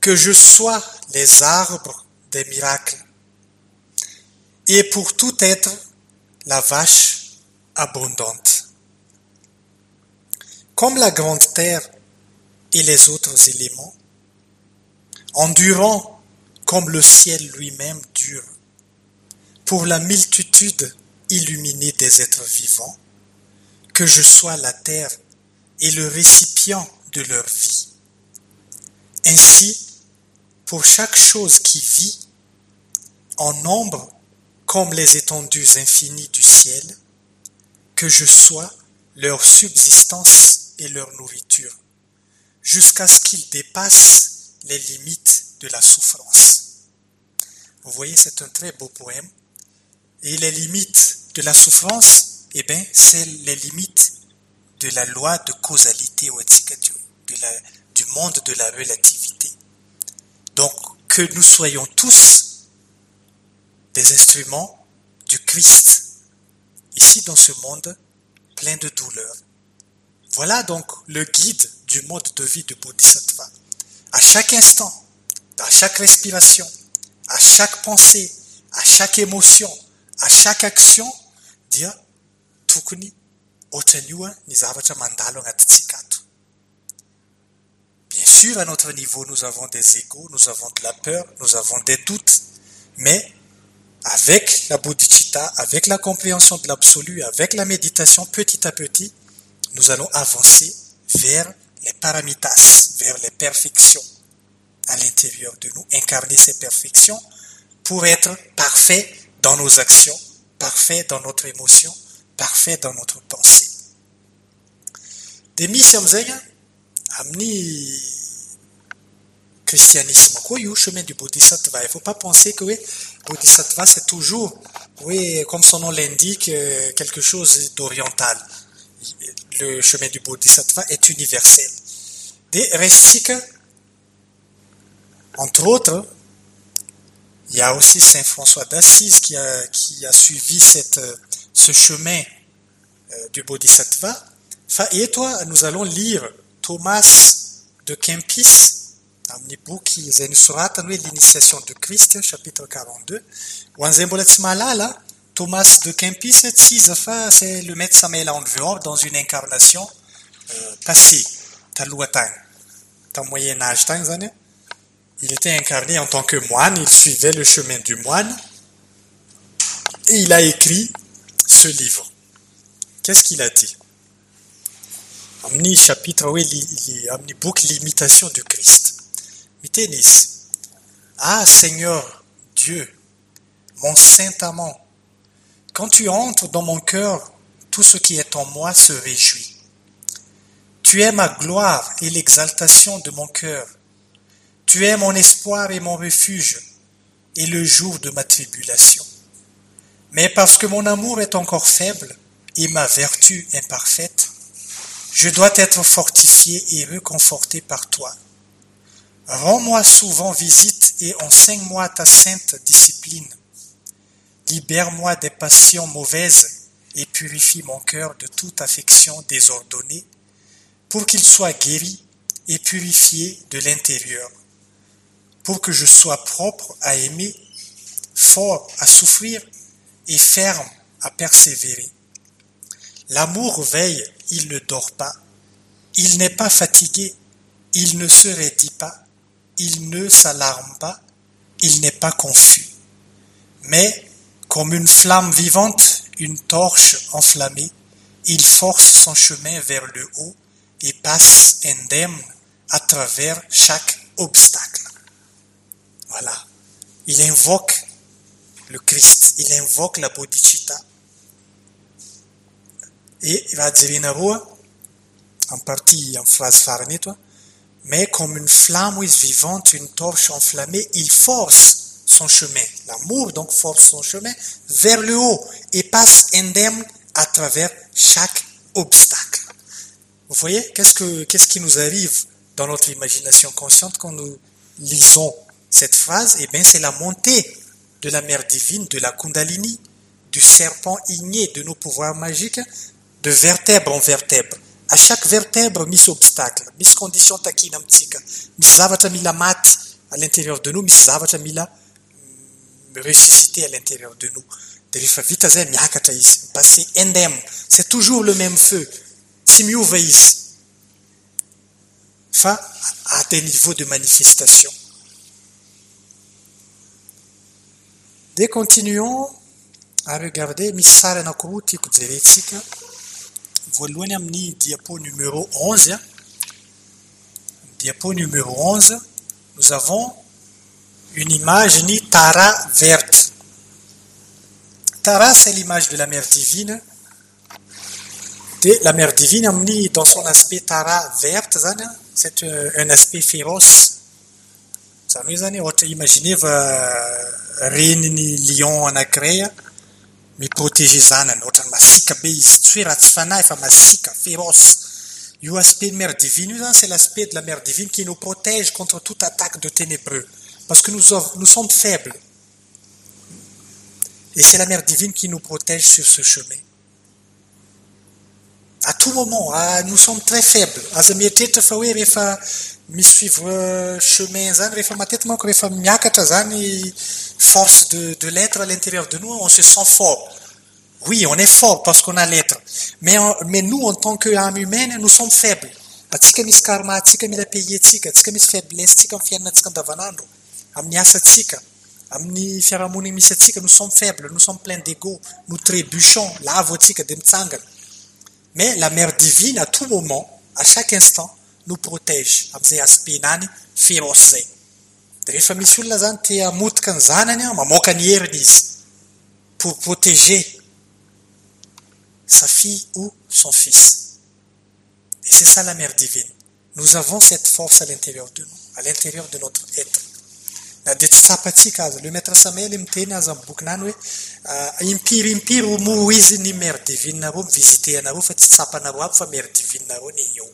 [SPEAKER 2] Que je sois les arbres des miracles et pour tout être la vache abondante. Comme la grande terre et les autres éléments, endurant comme le ciel lui-même dure, pour la multitude illuminé des êtres vivants, que je sois la terre et le récipient de leur vie. Ainsi, pour chaque chose qui vit, en nombre comme les étendues infinies du ciel, que je sois leur subsistance et leur nourriture, jusqu'à ce qu'ils dépassent les limites de la souffrance. Vous voyez, c'est un très beau poème et les limites de la souffrance, eh bien, c'est les limites de la loi de causalité ou de la, du monde de la relativité. Donc, que nous soyons tous des instruments du Christ, ici dans ce monde plein de douleurs. Voilà donc le guide du mode de vie de Bodhisattva. À chaque instant, à chaque respiration, à chaque pensée, à chaque émotion, à chaque action, anatintsika ato bien sûr à notre niveau nous avons des égaux nous avons de la peur nous avons des doutes mais avec la bodhicitta avec la compréhension de l'absolu avec la méditation petit à petit nous allons avancer vers les paramitas vers les perfections. À l'intérieur de nous incarner ces perfections pour être parfait dans nos actions parfait dans notre émotion parfait dans notre pensée. De misy am'izay a amin'ny christianisme koa io chemin du bodhisattva. Il faut pas penser que hoe bodhisattva c'est toujours hoe comme son nom l'indique quelque chose d'oriental. Le chemin du bodhisattva est universel. De resitsika entre autres il y a aussi Saint François d'Assise qui a, qui a suivi cette, ce chemin euh, du Bodhisattva. Fa eto nous allons lire Thomas de Kempis nisoratany hoe l'initiation de Christ chapitre 42 ho an'izay mbola tsy mahalala Thomas de Kempis c'est le maître Samuel Andveor dans une incarnation euh, passée taloha tagny tamin'ny moyen âge tagny zany il était incarné en tant que moine, il suivait le chemin du moine et il a écrit ce livre. Qu'est-ce qu'il a dit? Amni chapitre, oui, l'imitation du Christ. Ah Seigneur Dieu, mon saint amant, quand tu entres dans mon cœur, tout ce qui est en moi se réjouit. Tu es ma gloire et l'exaltation de mon cœur. Tu es mon espoir et mon refuge, et le jour de ma tribulation. Mais parce que mon amour est encore faible et ma vertu imparfaite, je dois être fortifié et reconforté par toi. Rends-moi souvent visite et enseigne-moi ta sainte discipline. Libère-moi des passions mauvaises et purifie mon cœur de toute affection désordonnée, pour qu'il soit guéri et purifié de l'intérieur pour que je sois propre à aimer, fort à souffrir et ferme à persévérer. L'amour veille, il ne dort pas, il n'est pas fatigué, il ne se raidit pas, il ne s'alarme pas, il n'est pas confus. Mais, comme une flamme vivante, une torche enflammée, il force son chemin vers le haut et passe indemne à travers chaque obstacle. Voilà. Il invoque le Christ, il invoque la bodhicitta. Et il va dire en partie en phrase toi, mais comme une flamme vivante, une torche enflammée, il force son chemin. L'amour donc force son chemin vers le haut et passe indemne à travers chaque obstacle. Vous voyez, qu'est-ce, que, qu'est-ce qui nous arrive dans notre imagination consciente quand nous lisons cette phrase, eh bien, c'est la montée de la mère divine, de la Kundalini, du serpent igné de nos pouvoirs magiques, de vertèbre en vertèbre. À chaque vertèbre, mis obstacle, mis condition takina mitsika, mis zavatra mila maty à l'intérieur de nous, mis zavatra mila ressusciter à l'intérieur de nous. Passé indemne. C'est toujours le même feu. Tsy miova izy. Fa à des niveaux de manifestation. de continuons à regarder misy sary anankiroa diapo numéro 11 diapo numéro 11 nous avons une image ni tara verte. Tara c'est l'image de la mère divine. La mère divine dans son aspect tara verte c'est un aspect féroce. Hoe zany ohatra imagineva reniny lion anankiray a miprotege zanany ohatrany masika be izy tsy hoe raha fanahy féroce aspect de mère divine c'est l'aspect de la mère divine qui nous protège contre toute attaque de ténébreux parce que nous, sommes faibles. Et c'est la mère divine qui nous protège sur ce chemin. À tout moment, ah, nous sommes très faibles. Misy chemin zany rehefa matetika manko rehefa miakatra zany force de, de l'être à l'intérieur de nous, on se sent fort. Oui, on est fort parce qu'on a l'être. Mais, mais nous, en tant qu'âme humaine, nous sommes faibles. atsika misy karma atsika mila pays atsika atsika misy faiblesse tsika amin'ny fiainanantsika andavanandro amin'ny asatsika amin'ny fiarahamoniny misy atsika nous sommes faibles nous sommes plein d'ego nous trébuchons lavo atsika de mitsangana mais la mère divine à tout moment à chaque instant nous protège. Amin'izay aspectnany féroce zay de rehefa misy olona zany te amotika ny zanany a mamoaka ny heriny izy pour protéger sa fille ou son fils. Et c'est ça la mère divine. Nous avons cette force à l'intérieur de nous, à l'intérieur de notre être. Na dia tsy tsapatsika azy le maître Samuel miteny azy amin'ny bokinany hoe impiry impiry ho mo izy ny mère divine nareo mivisite anareo fa tsy tsapanareo aby fa mère divine nareo ny eo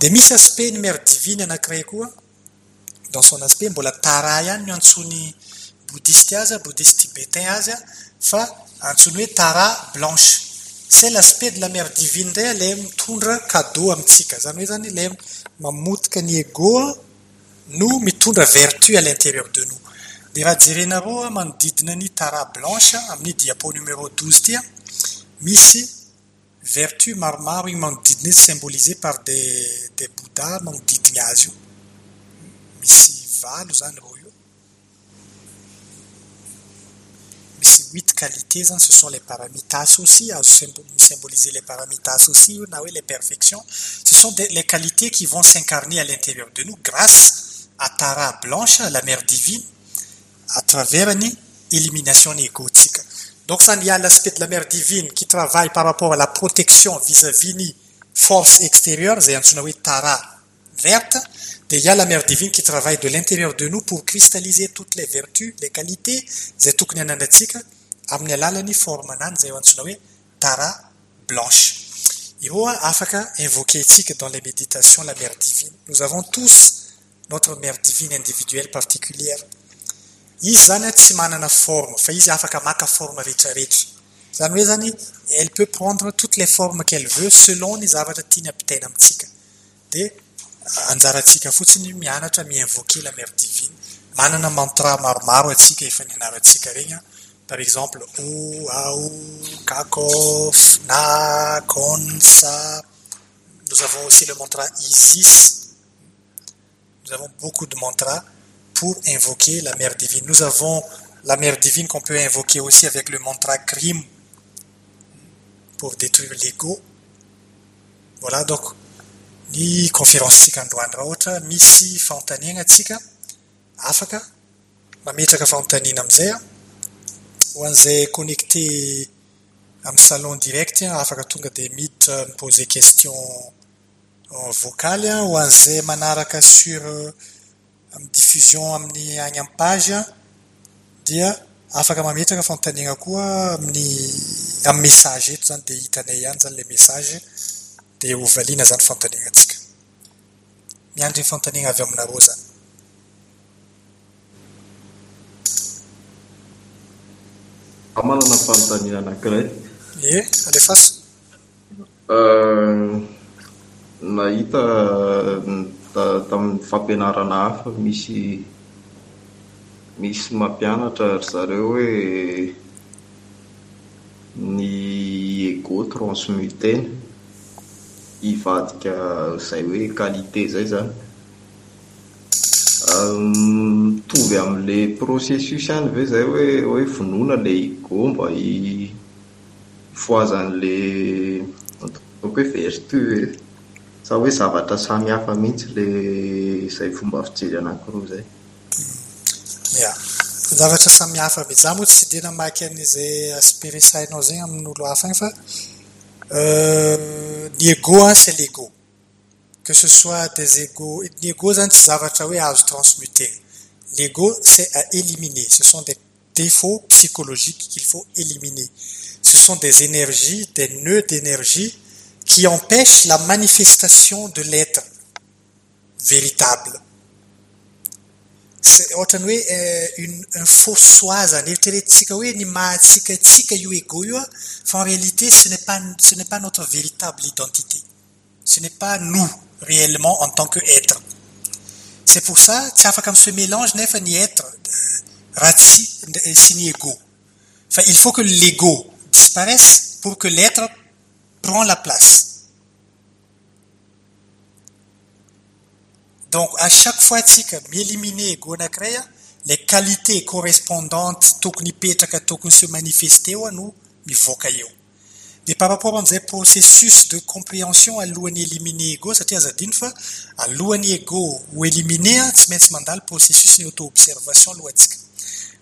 [SPEAKER 2] dia misy aspect numère divine anakiray koa. Dans son aspect mbola tara ihany no antsony bouddhiste azy a bouddhiste tibétain azy a fa antsony hoe tara blanche. C'est l'aspect de la mère divine ndray a mitondra cadeau amitsika zany hoe zany lay mamotika ny egoa no mitondra vertu à l'intérieur de nous. De raha jerenareo a manodidina ny tara blanche amin'ny diapo numéro 12 tya misy vertu maromaro iny manodidina izy symbolisé par des des bouddha manodidina azy io misy valo zany reo io misy huit qualités zany ce sont les paramitas aussi azo symboliser les paramitas aussi na hoe les perfections. Ce sont les qualités qui vont s'incarner à l'intérieur de nous grâce à Tara blanche la mère divine à travers ni élimination égotique donc ça il y a l'aspect de la mère divine qui travaille par rapport à la protection vis-à-vis ni force extérieure zay antsoina hoe Tara verte. De il y a la mère divine qui travaille de l'intérieur de nous pour cristalliser toutes les vertus les qualités. Zay antsoina hoe tara blanche. Io a afaka invoquetsika dans les méditations la mère divine. Nous avons tous notre mère divine individuelle particulière izy zany tsy manana forme. Elle peut prendre toutes les formes qu'elle veut selon ny zavatra tiany mère divine. Manana mantra maromaro atsika efa par exemple o nous avons aussi le mantra isis. Nous avons beaucoup de mantras pour invoquer la mère divine. Nous avons la mère divine qu'on peut invoquer aussi avec le mantra krim pour détruire l'ego. Voilà donc ny conférencetsika androany raha ohatra misy fanontaniana atsika afaka mametraka fanontaniana amin'izay a ho an'izay connecté amin'ny salon direct afaka tonga dia miditra miposer question vocaly a ho an'izay manaraka sur amin'ny diffusion amin'ny agny amin'ny page dia afaka mametraka fanontaniana koa amin'ny amin'ny message eto zany dia hitanay ihany zany la message. Dia ovaliana zany fanontanegnantsika miandry ny fanontaniana avy aminareo zany.
[SPEAKER 3] Manana fanontaniana anakiray
[SPEAKER 2] e eh, alefaso ehm,
[SPEAKER 3] nahita tamin'ny fampianarana hafa misy misy mampianatra ry zareo hoe ny ego transmutena hivadika zay hoe qualité zay zany mitovy amin'le processus any ve zay hoe hoe vonona le ego mba i ataoko hoe vertu e sa hoe zavatra samy hafa mihitsy le zay fomba fijery anankiroa zay
[SPEAKER 2] ia zavatra samy mihitsy za moa tsy de namaky an'izay aspect resahinao zegny amin'olo hafa agny fa ny ego a c'est l'ego. Que ce soit des égos ny ego zany tsy zavatra hoe azo transmuter l'ego c'est à éliminer. Ce sont des défauts psychologiques qu'il faut éliminer. Ce sont des énergies des nœuds d'énergie qui empêchent la manifestation de l'être véritable. Ohatrany hoe euh, en réalité ce n'est pas ce n'est pas notre véritable identité. Ce n'est pas nous réellement en tant que être c'est pour ça tsy afaka amy se mélange nefa ny être raha tsy sy ny ego. Fa il faut que l'ego disparaisse pour que l'être prend la place. Donc à chaque fois atsika miéliminer ego anankiray a les qualités correspondantes tokony hipetraka tokony se manifeste eo a no mivoaka eo de par rapport am'izay processus de compréhension alohan'ny éliminer ego satria azadiny fa alohan'ny ego ho éliminer a tsy maintsy mandalo processus ny auto observation alohatsika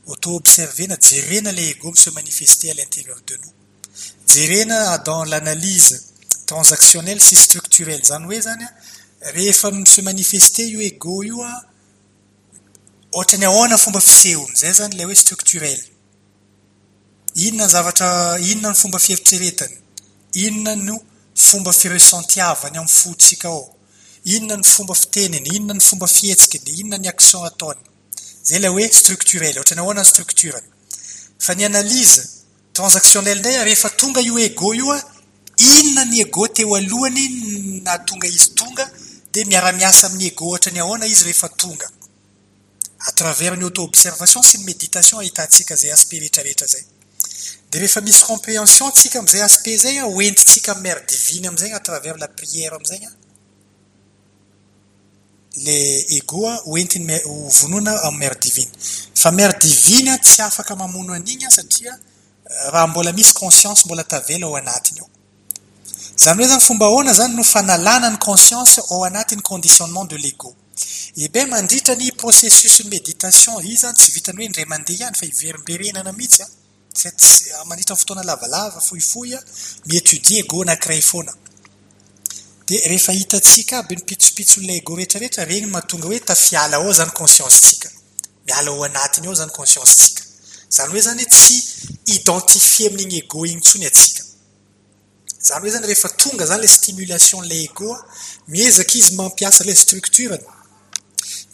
[SPEAKER 2] auto observena jerena le ego mise manifester à l'intérieur de nous jerena dans l'analyse transactionnelle sy structurelle. Zany hoe zany a rehefa mise manifeste io ego io a ohatrany ahoana fomba fisehony? Zay zany lay hoe structurel inona ny zavatra inona ny fomba fieritreretany inona no fomba firesentiavany amin'ny fotsika ao? Inona ny fomba fiteniny inona ny fomba fihetsiny inona ny action ataony? Zay lay hoe structurel ohatrany ahoana ny structurany fa ny analyse transactionnelnay rehefa tonga io ego io a inona ny ego teo alohany na tonga izy tonga de miara-miasa amin'ny ego ohatrany ahoana izy rehefa tonga? À travers ny auto observation sy ny méditation ahitantsika zay aspect rehetrarehetra zay de rehefa misy compréhension tsika am'izay aspect zay a hoentintsika ami'y mare diviny am'izagny à travers la prière am'izagny a. Le ego a hoentiny hovonoana am'y mare diviny fa mare diviny a tsy afaka mamono an'igny a satria raha mbola misy conscience mbola tavela ao anatiny ao. Zany hoe zany fomba hoana zany no fanalana ny conscience ao anatin'ny conditionnement de l'ego. Eh Ebe mandritra ny processus méditation. Izy zany tsy vitany hoe indray mandeha ihany fa iverimberenana mihitsy a tsy ah, mandritra ny fotoana lavalava fohifohy a miétudie ego anankiray foana. Dia rehefa hitatsika aby ny pitsopitson'ilay ego rehetrarehetra regny mahatonga hoe tafiala ao zany conscience tsika miala ao anatiny ao zany conscience tsika zany hoe zany tsy identifie amin'igny ego igny ntsony atsika zany hoe zany rehefa tonga zany la stimulation la egoa miezaka izy mampiasa la structurany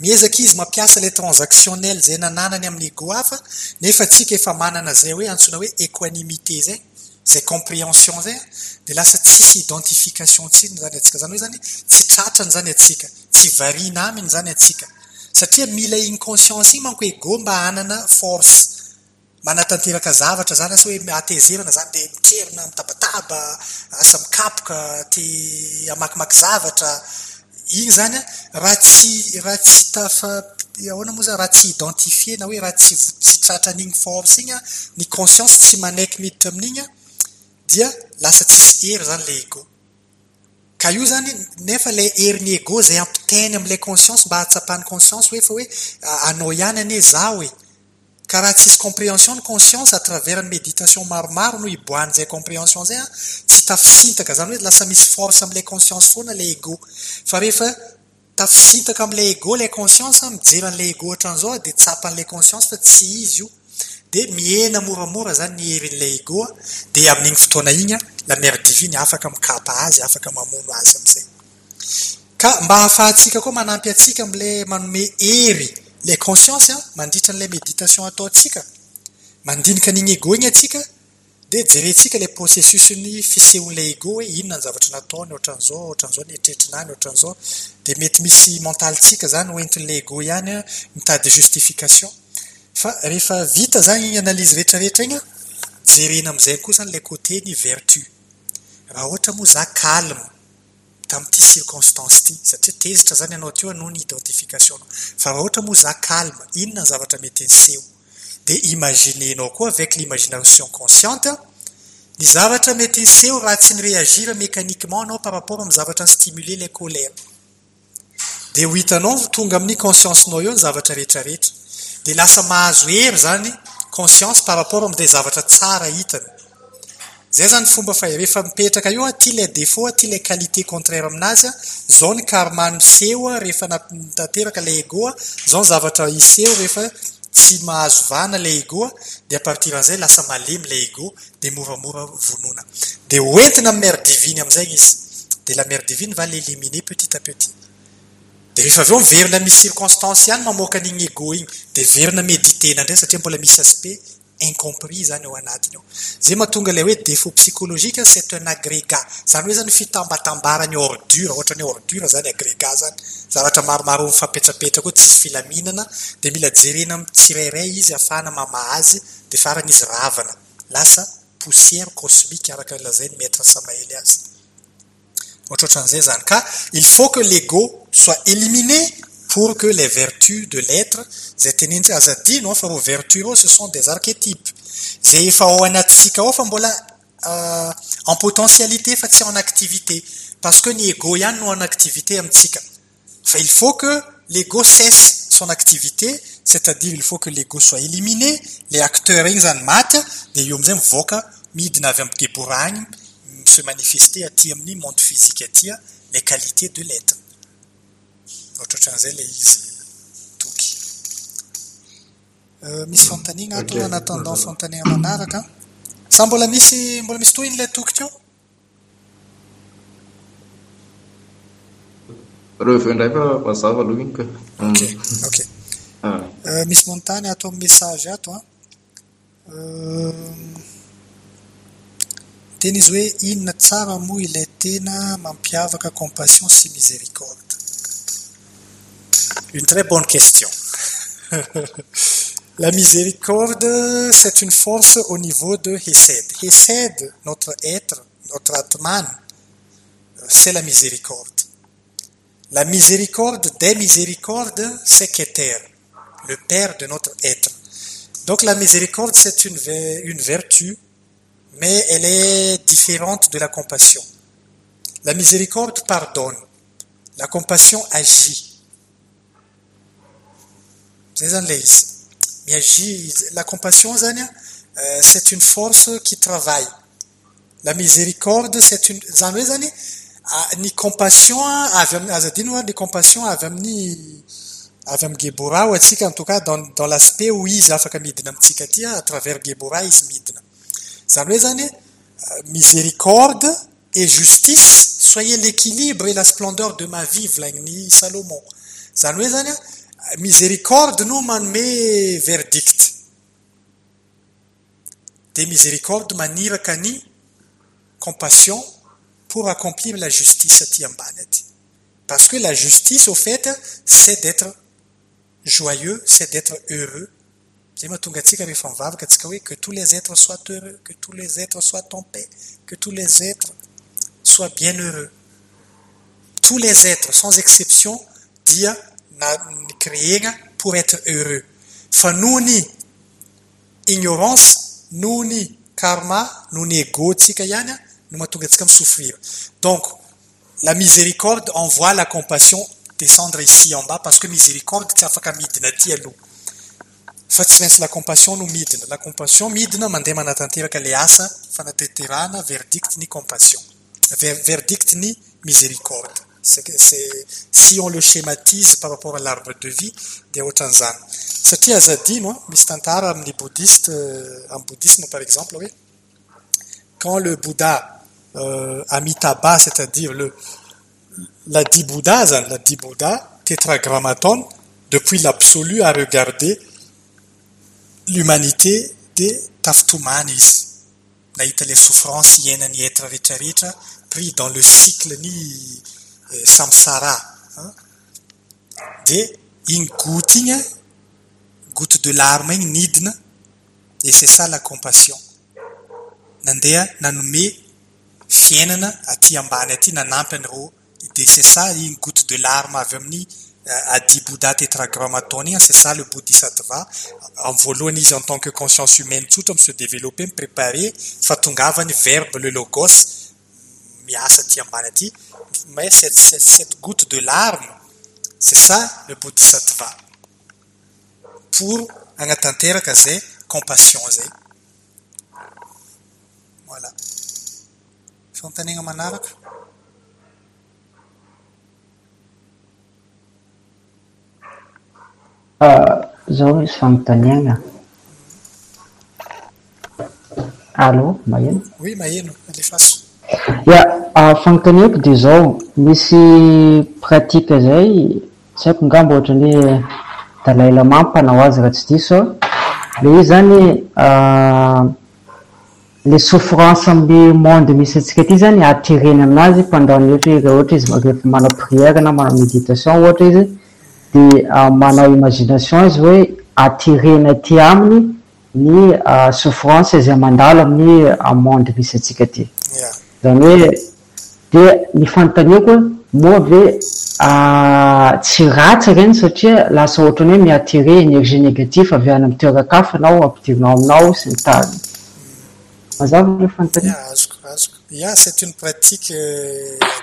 [SPEAKER 2] miezaka izy mampiasa la transactionnel zay nananany amin'ny ego hafa nefa tsika efa manana zay hoe antsona hoe équanimité zay zay compréhension zay de lasa tsisy identification tsiny zany atsika zany hoe zany tsy tratrany zany atsika tsy varina aminy zany atsika satria mila igny conscience igny manko ego mba hanana force. manatanteraka zavatra zany asa hoe atezerana zany de miterina mitabataba asa mikapoka ty amakimaky zavatra. Igny zany a raha tsy raha tsy tafa ahoana moa zany raha tsy identifie na hoe raha tsy tsy tratra an'igny force igny a ny conscience tsy manaiky miditra amin'igny a dia lasa tsisy hery zany le ego. Ka io zany nefa le heriny ego zay ampiteny am'la conscience mba hahatsapany conscience hoe fa hoe anao ihany ane zaho e. ka raha tsisy compréhension ny conscience à travers ny méditation maromaro no hiboany compréhension zay a tsy tafisintaka zany hoe lasa misy force am'lay conscience foana la égo fa rehefa tafisintaka am'lay égo lay conscience mijery an'lay égo a de tsapa conscience fa tsy izy io de mihena moramora zany ny herin'lay égoa de amin'igny fotoana igny a la mère diviny afaka mikapa azy afaka mamono azy am'izay ka mba hahafahatsika koa manampy atsika am'la manome hery la conscience a mandritra n'lay méditation ataontsika. Mandinika an'igny ego igny atsika de jerentsika la processusny fisehon'ilay ego hoe inona ny zavatra nataony ohatran'izao ohatran'izao ny eritreritrinany ohatran'izao. De mety misy mentalitsika zany hoentin'lay ego ihany a mitady justification. Fa rehefa vita zany igny analyse rehetrarehetra igny a jerena am'izay koa zany lay côté ny vertu. Raha ohatra moa za calme. Tam'ity circonstance. Ty satria tezitra zany ianao teo noho ny identification fa raha ohatra moa za calme. Inona ny zavatra mety nyseho de imaginenao koa avec l'imagination consciente. Ny zavatra mety nyseho raha tsy ny réagir mécaniquement anao par rapport amy zavatra ny stimuler lay colère de ho hitanao tonga amin'ny consciencenao eo ny zavatra rehetrarehetra de lasa mahazo hery zany conscience par rapport am'lay zavatra tsara hitany zay zany fomba fahe rehefa mipetraka io a ty lay défaut a ty lay qualité contraire aminazy a. Zao ny karmano seho a rehefa natateraka lay ego a. Zao ny zavatra iseho rehefa tsy mahazo vana lay ego a. De apartiran'izay lasa malemy lay ego de moramora vonona de hoentina amy mare diviny amizay izy. De la mare divine va l'éliminer petit à petit. De rehefa avy eo miverina misy circonstance ihany mamoaka an'igny ego igny. De verina meditena indray satria mbola misy aspect incompris zany ao anatiny ao. Zay mahatonga lay hoe défaut psycologique c'est un agrégat zany hoe zany fitambatambarany ordure ohatrany ny ordure zany agrégat zany zavatra maromaro mifampetrapetra koa tsisy filaminana de mila jerena amitsirairay izy afahana mama azy de farany izy ravana. Lasa poussière cosmique araka lazainy maître samaely azy. Ohatraohatran'izay zany ka il faut que l'ego soit éliminé pour que les vertus de l'être zay teneny tsy azadino fa ro vertu reo ce sont des archétypes. Zay efa ao anatisika ao fa mbola en potentialité fa tsy en activité. Parce que ny ego no en activité amitsika fa il faut que l'ego cesse son activité c'est-à-dire il faut que l'ego soit éliminé. Le acteur igny zany maty de eo am'izay mivoaka midina avy amy geboragny se manifester aty amin'ny monde physique atya les qualités de l'être ohatrohatran'izay lay izy toky. Euh, misy fantanigna ato en attendant manaraka. Sa mbola misy mbola misy toy n'ilay toky teo?
[SPEAKER 3] Reveu indray fa mazava aloha iny ka.
[SPEAKER 2] Ok mm. ah. euh, misy montany ato amin'ny message ato a euh, teny izy hoe inona tsara moa ilay tena mampiavaka compassion sy miséricorde. Une très bonne question. La miséricorde c'est une force au niveau de Hesed. Hesed notre être notre Atman c'est la miséricorde. La miséricorde des miséricordes c'est Keter le père de notre être. Donc la miséricorde c'est une, une vertu mais elle est différente de la compassion. La miséricorde pardonne, la compassion agit. La compassion, c'est une force qui travaille. La miséricorde, c'est une... Ni compassion, ni compassion ni avy gebora atsika en tout cas dans, dans l'aspect où izy afaka midina amitsika ty à travers gebora izy midina zany zany miséricorde et justice soyez l'équilibre et la splendeur de ma vie volagniny salomon. Zany miséricorde no manome verdict. De miséricorde maniraka ny compassion pour accomplir la justice aty parce que la justice au fait c'est d'être joyeux c'est d'être heureux. Que tous les êtres soient heureux que tous les êtres soient en paix que tous les êtres soient bien heureux. Tous les êtres sans exception dia créena pour être heureux. Fa noho ny ignorance ny karma ny ego tsika ihany a no mahatonga atsika misouffrir donc la miséricorde envoie la compassion descendre ici en bas parce que miséricorde tsy afaka midina ty aloha fa tsy maintsy la compassion no midina la compassion midina mandeha manatanteraka le asa fanateterahana verdict ny compassion. Verdict ny miséricorde si on le schématise par rapport à l'arbre de vie de ohatran'izany satria azadino a misy tantara amin'ny bouddhiste en bouddhisme par exemple hoe quand le bouddha euh, Amitabha, c'est-à-dire le la dit Bouddha, la dit Bouddha, tétragrammaton, depuis l'absolu a regardé l'humanité des Taftumanis. Nahita les souffrances etra rehetrarehetra pris dans le cycle ni samsara. Hein? De iny goutte goutte de larme igny nidina et c'est ça la compassion. Nandeha nanome fiainana aty ambany aty nanampy an'ireo de c'est ça une goutte de larme avy amin'ny adi bouddha tétragrammaton c'est ça le bodhisattva en voalohany en tant que conscience humaine tsotra mi se développer mipréparer fa tongavany verbe le logos miasa aty ambany mais cette, cette, cette goutte de larme c'est ça le bodhisattva. Pour agnatanteraka zay compassion zay voilà. Fantanena manaraka
[SPEAKER 4] zao misy fanontaniana allo maheno
[SPEAKER 2] oui maheno alefaso
[SPEAKER 4] ia fanontaniako de zao misy pratika zay. Tsy haiko ngamba ohatrany hoe dalaila lama azy raha tsy diso le izy zany le souffrance amle monde misy atsika ty zany atereny aminazy pendant ny ohatra raha ohatra izy rehefa manao prière na manao méditation ohatra izy. De manao imagination izy hoe aterena aty aminy ny souffrance izay mandalo amin'ny monde misy atsika ty zany hoe de ny fanontaniako moa ave tsy ratsy reny satria lasa ohatrany hoe miatire énergie négatif avy any amy toerakafanao ampidirinao aminao sy ny tany mazava le fanontania
[SPEAKER 2] azoko azoko ya c'est une pratique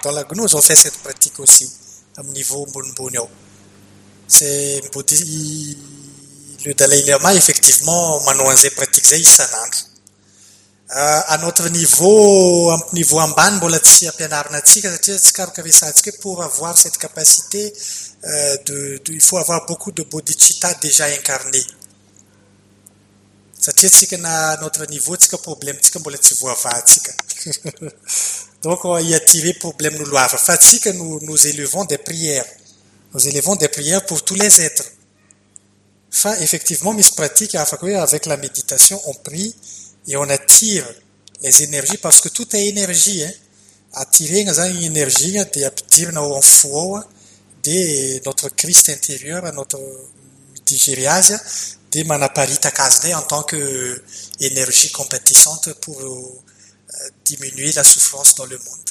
[SPEAKER 2] dans la gnose on fait cette pratique aussi amin'ny niveau ambonimbony ao c'est le dalai lama effectivement manao an'izay pratique zay isan'andro à notre niveau niveau ambany mbola tsy ampianarina atsika satria tsy karoka resantsika pour avoir cette capacité de il faut avoir beaucoup de bodhicitta déjà incarné satria tsika na notre niveau tsika problemetsika mbola tsy voavahtsika donc iattirer problème n'olo hafa fa tsika no nous élevons des prières. Nous élevons des prières pour tous les êtres. Fa effectivement misy pratique afaka hoe avec la méditation on prie et on attire les énergies parce que tout est énergie hein. Attirena zany énergie ao amin'ny fo ao de notre Christ intérieur notre digérer azy de manaparitaka azy ndray en tant que énergie compétissante pour diminuer la souffrance dans le monde.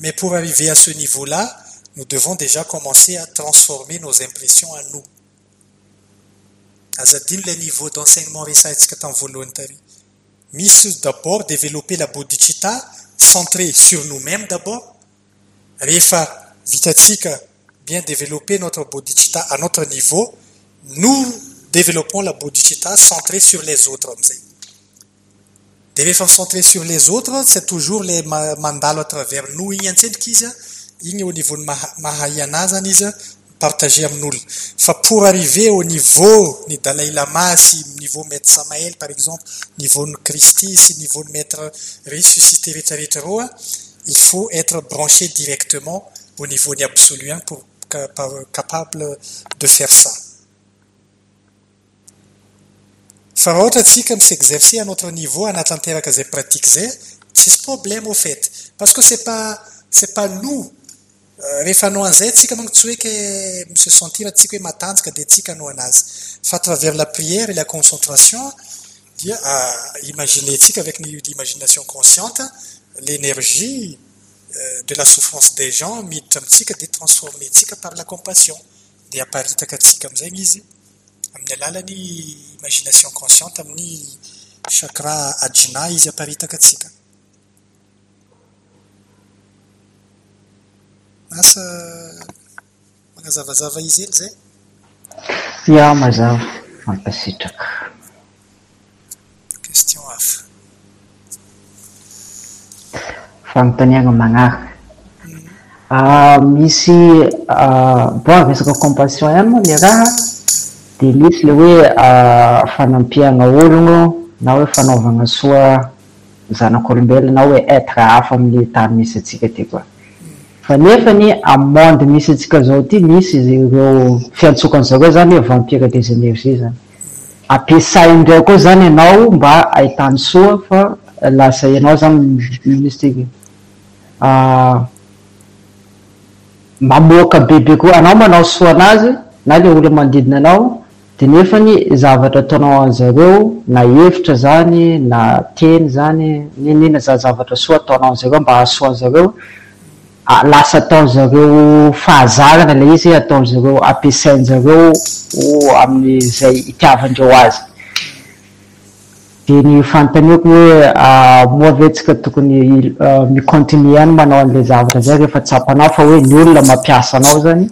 [SPEAKER 2] Mais pour arriver à ce niveau-là nous devons déjà commencer à transformer nos impressions en nous aza dino le niveau d'enseignement resantsika tamin'ny voalohany tary misy d'abord développer la bodhicitta centré sur nous-mêmes d'abord. Rehefa vitatsika bien développer notre bodhicitta à notre niveau. Nous développons la bodhicitta centrée sur les autres amizay de rehefa sur les autres c'est toujours le mandalo à travers nous. Igny antsendrika izy au niveau ny mahay anazy zany izy partager amin'olo fa pour arriver au niveau ny dalai lama sy niveau maître samael par exemple niveau ny christy sy niveau ny maître ressuscité roa il faut être branché directement au niveau ny absolu any pour capable de faire ça. Fa raha ohatra atsika misy exercer à notre niveau anatanteraka zay pratique zay tsisy problème au fait. Parce que c'est pas c'est pas nous rehefa anao an'izay tsika manko tsy hoeke mse sentir atsika hoe matanjaka de tsika anao anazy. Fa travers la prière et la concentration dia imaginetsika avec l'imagination consciente l'énergie de la souffrance des gens miditra amitsika de transformer tsika par la compassion. De aparitaka atsika am'izay izy amin'ny alalany imagination consciente amin'ny chakra ajina izy aparitaka atsika asa magnazavazava izy ely zay?
[SPEAKER 4] Ia mazava. Mampasitraka
[SPEAKER 2] question hafa.
[SPEAKER 4] Fanontaniagna magnaraka hmm. ah, misy ah, bon resaka compassion ihany moa le raha. De misy le hoe ah, fanampiagna ologno na hoe fanaovagna soa zanak'olombelona na hoe etre hafa am'le tany misy atsika ty koa fa nefany monde misy atsika zao ty misy ireo fiantsokan'zareo zany vampire des énergies zany. Ampiasaindreo koa zany ianao mba ahitany soa fa lasa ianao zany misy tiky ah, mamoaka bebe koa. Anao manao soa anazy na le olo mandidina anao de nefany zavatra ataonao an'zareo na hevitra zany na teny zany ninina za zavatra soa ataonao an'zareo mba ahasoan'zareo lasa ataon'zareo fahazarana le izy ataon'zareo ampiasain'zareo amin'izay itiavandreo azy de ny hoe moa avetsika tokony micontinue any manao an'le zavatra zay rehefa tsapanao fa hoe ny olona mampiasa anao zany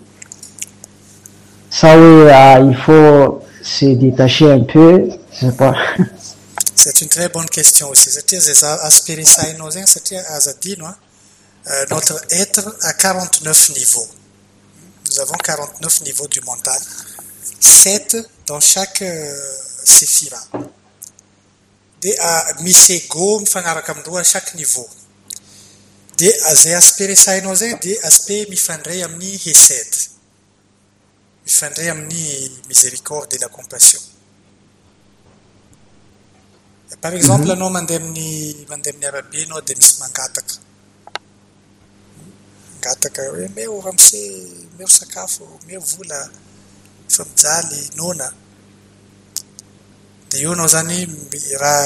[SPEAKER 4] sa hoe il faut se détacher un peu je sais pas
[SPEAKER 2] c'est une très bonne question aussi. Satria zay za aspect resahinao zegny satria azadino a notre être à 49 niveaux. Nous avons 49 niveaux du mental. 7 dans chaque séphira. De misy ego mifanaraka amindroa chaque niveau. De zay aspect resahinao zay dia aspect mifandray amin'ny hesed mifandray amin'ny miséricorde et la compassion. Par exemple anao mandeha amin'ny mandeha amin'ny arabe anao misy mangataka gataka hoe meo ramose meo sakafo meo vola fa mijaly nona de eo anao zany raha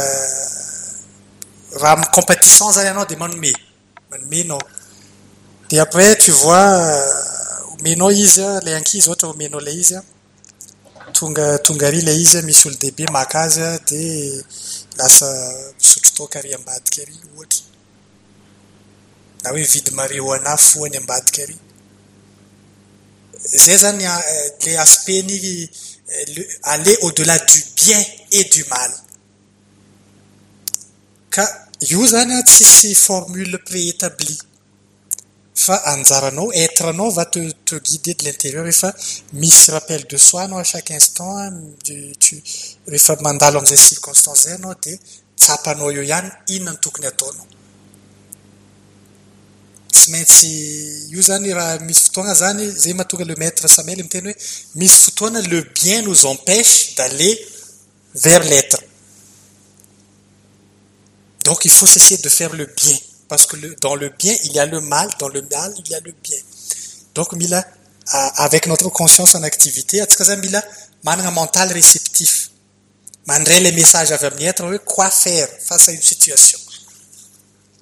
[SPEAKER 2] raha amiy compétition zany ianao de manome. Manomenao de après tu vois euh, omenao izy a lay ankizy ohatra omenao lay izy a tonga tonga tongary lay izy a misy olo-dehibe maka azy a de lasa misotro tao kary ambadika ary ohatra na hoe vidy mare ho ana foany ambadika ary zay zany ah, eh, le aspeny eh, aller au delà du bien et du mal. Ka io zany a tsisy formule préétablie. Fa anjaranao etrenao va te, te guider de l'intérieur rehefa misy rappel de soi anao à chaque instant ah, tu rehefa mandalo am'izay circonstance zay anao de tsapanao eo ihany inona ny tokony ataonao. Tsy maintsy io zany raha misy fotoana zany zay mahatonga le maître samely miteny hoe misy fotoana le bien nous empêche d'aller vers l'être. Donc il faut s'essayer de faire le bien. Parce que dans le bien il y a le mal dans le mal il y a le bien. Donc mila avec notre conscience en activité atsika zany mila manana mental réceptif. Mandray le message avy amin'ny être hoe quoi faire face à une situation?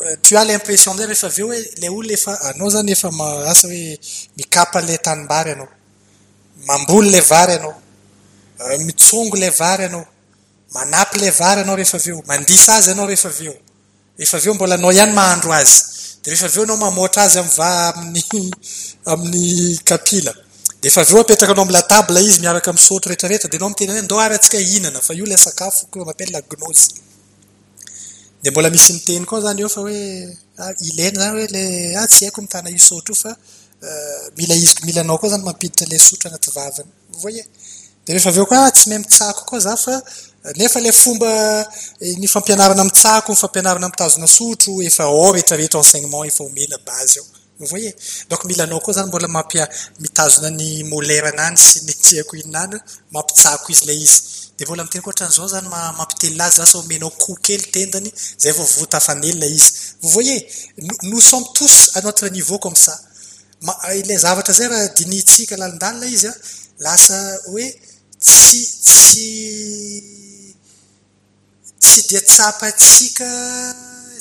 [SPEAKER 2] Euh, tu as l'impression zay rehefa aveo hoe le olona efa anao zany efa maasa hoe mikapa la tanimbary anao mamboly la vary anao mitsongo la vary anao manapy la vary anao rehefa aveo mandisa azy anao rehefa aveo rehefa avy mbola anao ihany mahandro azy de rehefa aveo anao mamoatra azy am'va amin'ny amin'ny kapila. De efa aveo apetraka anao am'la table izy miaraka mi'sotro rehetrarehetra de anao miteny hoe andao ary atsika hihinana fa io la sakafo ko mampela la gnôzy de mbola misy miteny koa zany eo fa hoe ilena zany hoe le a tsy haiko mitana io sotra io fa e, mila izko mila anao koa zany mampiditra le sotra anaty vavany voye de rehefa aveo koa tsy mahay mitsako koa za fa nefa le fomba e, ny fampianarana mitsako ny fampianarana mitazona sotro efa ao rehetrarehetra enseignement efa omena bazy ao vous donc mila anao koa zany mbola mampia mitazona ny moleranany sy ny tiako inonany mampitsako izy lay izy. De mbola miteny ko hatran'izao zany mampitelina azy zasa omenao ko kely tendany zay vao votafanelona izy. Vous voyez? Nous sommes tous à notre niveau comme ça. Ilay zavatra zay raha dinitsika lalindalina izy a lasa hoe tsy tsy tsy de tsapatsika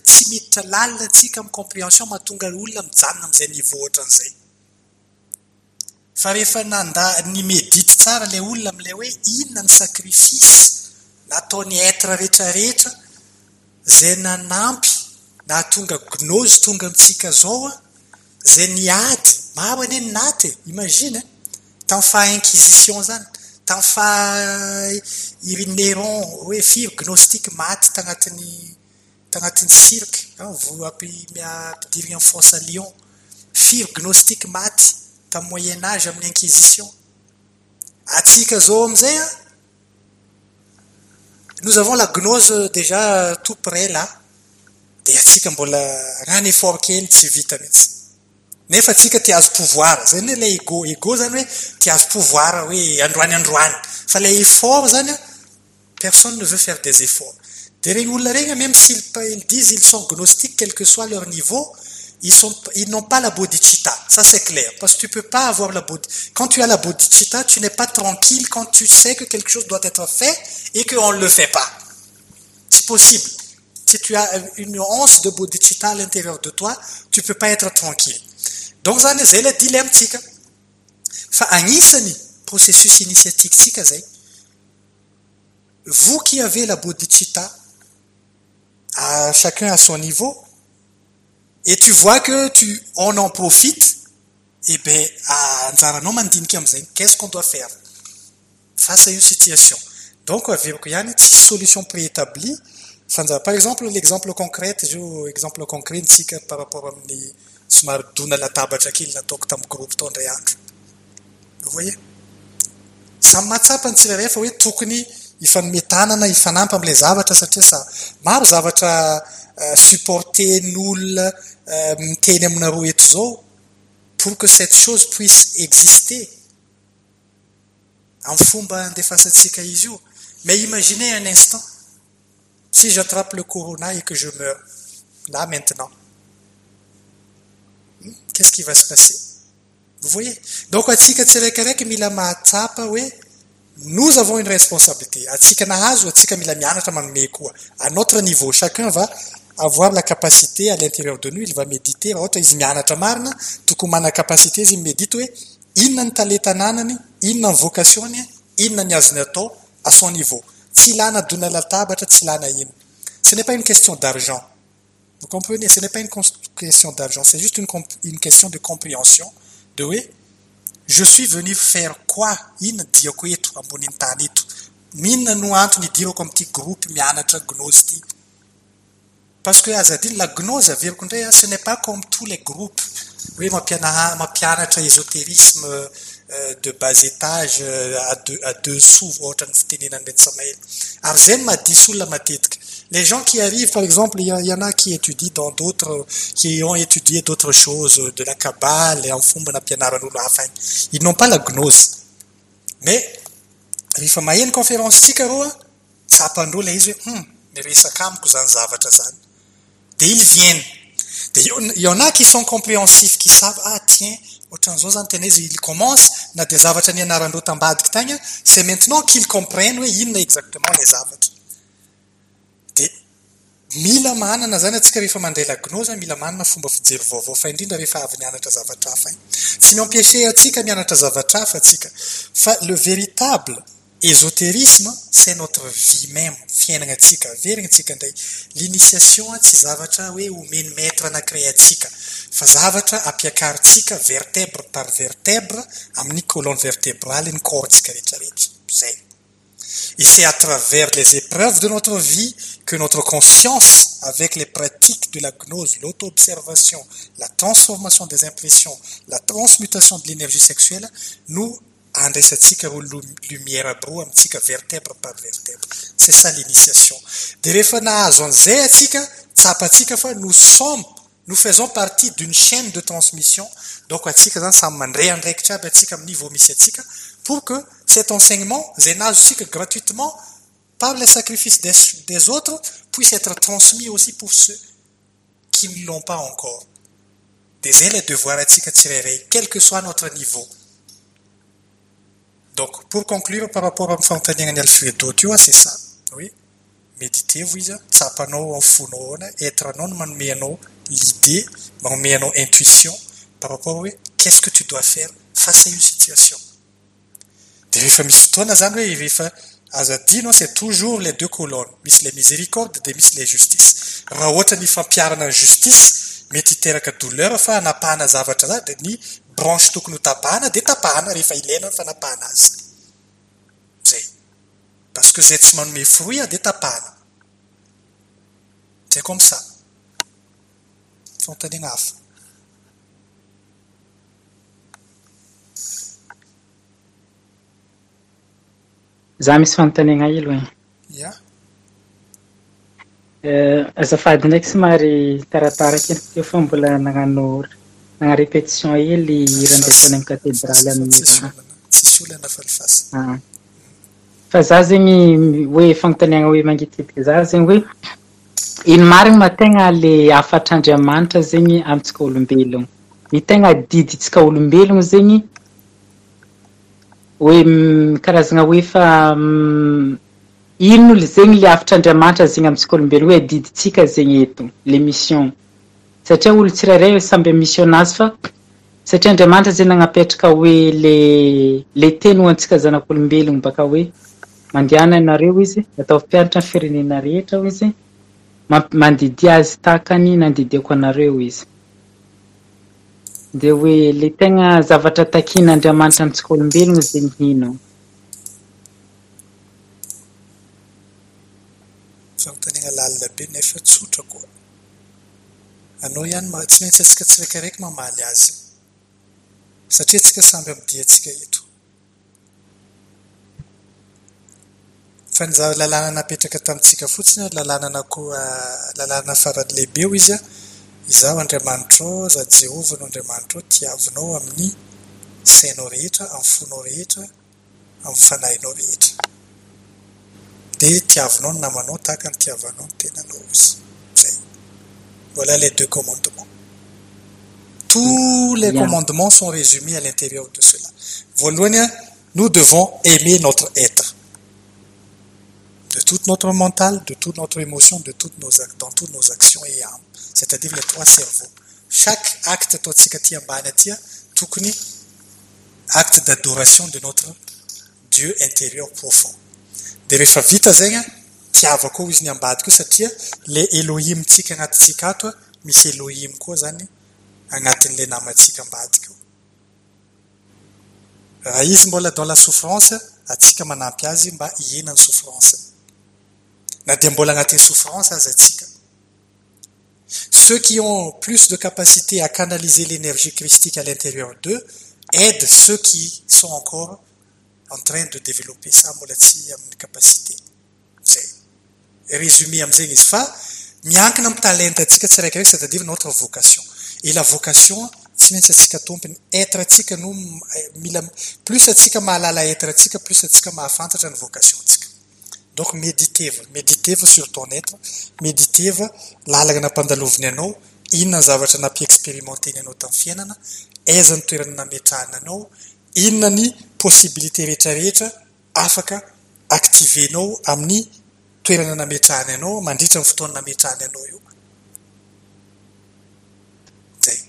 [SPEAKER 2] tsy miditra lalina atsika amin'ny compréhension mahatonga olona mijanona amin'izay niveau ohatra fa rehefa nanda ny medity tsara lay olona amin'ilay hoe inona ny sakrifisy nataony etre rehetrarehetra zay nanampy nahatonga gnôzy tonga amintsika zao a zay niady. Maro anie ny naty e, imagine. Tamin'ny fa inquisition zany tamin'ny fa irineron hoe firy gnostique maty tagnatin'ny tagnatin'ny cirque vo ampidiry am fosse à lion firy gnostique maty tamy moyen age amin'ny inquisition. Atsika zao amizay a nous avons la gnose déjà tout près là. De atsika mbola rany effort kely tsy vita mihitsy nefa atsika ti azo pouvoir zay ny le ego ego zany hoe ti azo pouvoir hoe androany androany fa le effort zany personne ne veut faire des efforts olona regny même s'ils ils disent ils sont gnostiques quel que soit leur niveau ils n'ont pas la bodhicitta. Ça c'est clair. Parce que tu peux pas avoir la bodhi quand tu as la bodhicitta tu n'es pas tranquille quand tu sais que quelque chose doit être fait et qu'on ne le fait pas. C'est possible. Si tu as une once de bodhicitta à l'intérieur de toi tu peux pas être tranquille. Donc zany zay le dilemme agnisany processus initiatique vous qui avez la bodhicitta à chacun à son niveau. Et tu vois que tu on en profite et mandinika am'zay qu'est-ce qu'on doit faire face à une situation? Donc averiko ihany tsisy solution préétabli fanja par exemple l'exemple concrète zao exemple concret ntsika par rapport amin'ny somary dona latabatra kely nataoko tamin'ny groupe tao ndray andro voye samy mahatsapa ny tsirairay fa hoe tokony ifanometanana ifanampy am'ilay zavatra satria sa maro zavatra euh, supporten'olona euh, miteny aminareo eto zao pour que cette chose puisse exister. Amy fomba andefasantsika izy io. Mais imaginez un instant si j'attrape le corona et que je meurs là maintenant hmm? qu'est-ce qui va se passer? Vous voyez? Donc atsika tsiraikiraiky mila mahatsapa hoe nous avons une responsabilité. À notre niveau chacun va avoir la capacité à l'intérieur de nous. Il va méditer. Capacité ny azony atao à son niveau. Ce n'est pas une question d'argent. Vous comprenez? Ce n'est pas une question d'argent. C'est juste une, question de compréhension de hoe je suis venu faire quoi? Inona diako eto ambony ny tany eto? Mihinona no antony idirako am'ity groupe mianatra gnose ty parce que azadiny la gnose averiko indray a ce n'est pas comme tous les groupes. Hoe mampiana mampianatra ézotérisme euh, de bas étage euh, à deux sous ohatra ny fitenenanyreny samaely ary zay ny madisy olona matetika. Les gens qui arrivent par exemple il y en a qui étudient dans d'autres qui ont étudié d'autres choses de la cabale et en hafa igny ils n'ont pas la gnose. Mais rehefa maheno conférence tsika roa tsapandreo la izy hoe hum zany de ils viennent. Il y en a qui sont compréhensifs qui savent ah tiens ohatran'izao zany tena izy il commence na de zavatra a c'est maintenant qu'ils comprennent hoe inona exactement les zavatra mila manana zany atsika rehefa mandray lagnoza mila manana fomba fijery vaovao fa indrindra rehefa avy nianatra zavatra hafa iny. Tsy mampiese atsika mianatra zavatra hafa atsika fa le véritable ésotérisme c'est notre vie même fiainagnatsika verignatsika indray. L'initiation tsy zavatra hoe omeny maître anakiray atsika fa zavatra ampiakarintsika vertèbre par vertèbre amin'ny colonne vertébrale ny cortsika rehetrarehetra. Zay. Et c'est à travers les épreuves de notre vie que notre conscience avec les pratiques de la gnose l'auto-observation la transformation des impressions la transmutation de l'énergie sexuelle nous andraisatsika ro lumière aby ro amitsika vertèbre par vertèbre. C'est ça l'initiation. Nous sommes nous faisons partie d'une chaîne de transmission. Donc atsika zany samy mandray andraikitra aby atsika amin'ny atsika pour que cet enseignement sika gratuitement par le sacrifice des, autres puisse être transmis aussi pour ceux qui ne l'ont pas encore. De zay le devoir atsika tsirairay quel que soit notre niveau. Donc pour conclure par rapport amin'ny fanontaniagnany alfredo teo a c'est ça. Oui. Méditer tsapanao am fonao ana être anao no manome anao l'idée manome anao intuition. Par rapport hoe qu'est-ce que tu dois faire face à une situation? De rehefa misy fotoana zany hoe rehefa azadino c'est toujours les deux colonnes. Misy le miséricorde de misy le justice raha ohatra ny fampiarana justice mety hiteraka douleur fa anapahana zavatra za de ny branche tokony ho tapahana de tapahana rehefa ilaina ny fanapahana azy zay. Parce que zay tsy manome fruit a de tapahana c'est comme ça. Fanontaniana hafa
[SPEAKER 5] za misy fanontaniagna elo e azafady ndraiky somary tarataraky teo fa mbola nagnano nagna répétition hely raha
[SPEAKER 2] ndesanay amy katedraly amy
[SPEAKER 5] ah. fa za zegny hoe fanontaniagna hoe mangititiky za zegny hoe ino marigny ma tegna le afatr'andriamanitra zegny amitsika olombelogno ny tegna didintsika olombelogno zegny hoe mm, karazagna hoe fa mm, inon'olo zegny le afitr'andriamanitra zegny amitsika olombelo hoe diditsika zegny eto le mission? Satria olo tsirairay samby mission anazy fa satria andriamanitra zegny nagnapetraka hoe le le teny ho antsika zanak'olombelogno baka hoe mandehana anareo izy atao mpianatra ny firenena rehetra ho izy mamp- mandidia azy takany nandidiako anareo izy. de hoe le tegna zavatra takian'andriamanitra antsika olombelogna zegny hino
[SPEAKER 2] fanontaniagna lalina be nefa tsotra koa. Anao ihany tsy maintsy antsika tsiraikaraiky mamaly azy. Satria atsika samby ami'diantsika eto. Fa nyza lalàna napetraka tamintsika fotsiny lalàna nako ah, lalàna faran'lehibe o izy a izaho andriamanitra ao za jehova no andriamanitra ao tiavinao amin'ny sainao rehetra amin'ny fonao rehetra amin'ny fanahinao rehetra. Dia tiavinao ny namanao tahaka ny tiavanao ny tenanao izy zay. Voilà les deux commandements. Tous les
[SPEAKER 5] Bien.
[SPEAKER 2] commandements sont résumés à l'intérieur de cela. Voalohany a nous devons aimer notre être. De toute notre mental, de toute notre émotion, de toutes nos, dans toutes nos actions et âmes. C'est-à-dire les trois cerveaux. Chaque acte ataontsika aty ambany aty a, tokony acte d'adoration de notre Dieu intérieur profond. De rehefa vita zegny a, tiava koa izy ny ambadika io satria le Elohim-tsika anatintsika ato a, misy Elohim koa zany anatin'le namantsika ambadika. Raha izy mbola dans la souffrance, atsika manampy azy mba hihena ny souffrance. Na dia mbola anatin'ny souffrance aza atsika. Ceux qui ont plus de capacité à canaliser l'énergie christique à l'intérieur d'eux aident ceux qui sont encore en train de développer ça mbola tsy amin'ny capacité. Résumé c'est-à-dire notre vocation. Et la vocation tsy maintsy atsika tompony être atsika no eh, mila plus atsika mahalala être atsika plus atsika mahafantatra ny vocation atsika. donc méditeva méditeva sur ton être. Méditeva lalagna nampandaloviny anao. Inona ny zavatra nampiexpérimenteny anao tamin'ny fiainana? Aiza ny toerana nametrahana anao? Inona ny possibilité rehetrarehetra afaka activenao amin'ny toerana nametrahany anao mandritra ny fotoana nametrahany anao io? Zay.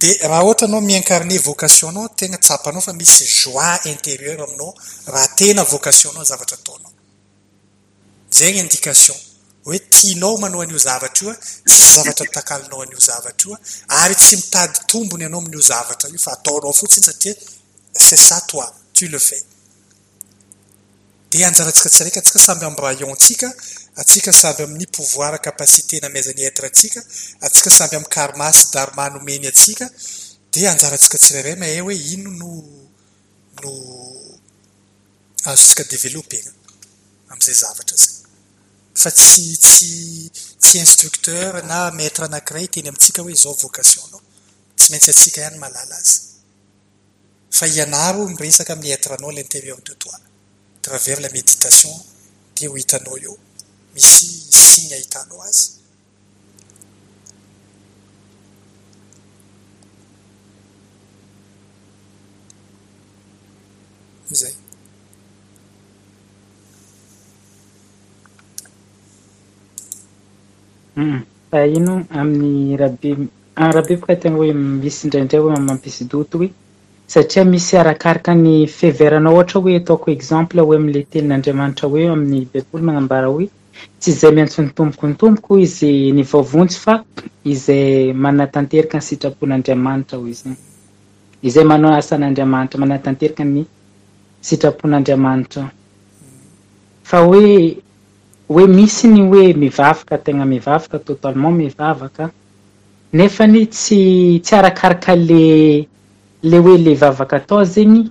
[SPEAKER 2] Dia raha ohatra anao mi-incarne vocation tegna tsapanao fa misy joie intérieur aminao. Raha tena vocationnao zavatra ataonao. zegny indication. Hoe tianao manao an'io zavatra io a? Tsy zavatra takalinao an'io zavatra io a? Ary tsy mitady tombony ianao amin'io zavatra io fa ataonao fotsiny satria c'est ça toi tu le fais. Dia anjarantsika tsiraika atsika samby amin'ny rayontsika atsika samby amin'ny pouvoir capacité namezany etre atsika atsika samby amin'ny karma sy darma nomeny atsika dia anjarantsika tsirairay mahay eh hoe ino no no azotsika développena zavatra zay. Fa tsy tsy tsy instructeur na maître anankiray teny amintsika hoe izao vocation anao. Tsy maintsy atsika ihany mahalala azy. Fa ianaro miresaka amin'ny être anao à l'intérieur de toi. Travers la méditation dia ho hitanao signe.
[SPEAKER 5] Ah, ino amin'ny rahabe ah, boka tena hoe misy indraindray hoe mampisy doto hoe satria misy arakaraka ny fiheveranao ohatra hoe ataoko exemple hoe amin'la tenin'andriamanitra hoe amin'ny baiboly magnambara hoe tsy izay miantso ny tomboko ny tomboko izy ny vaovontsy fa izay manatanteraka ny sitrapon'andriamanitra hoy izy izay manao asan'andriamanitra manatanteraka ny sitrapon'andriamanitra. Fa hoe hoe misy ny hoe mivavaka tegna mivavaka totalement mivavaka. Nefany tsy tsy arakaraka le le hoe le vavaka atao zegny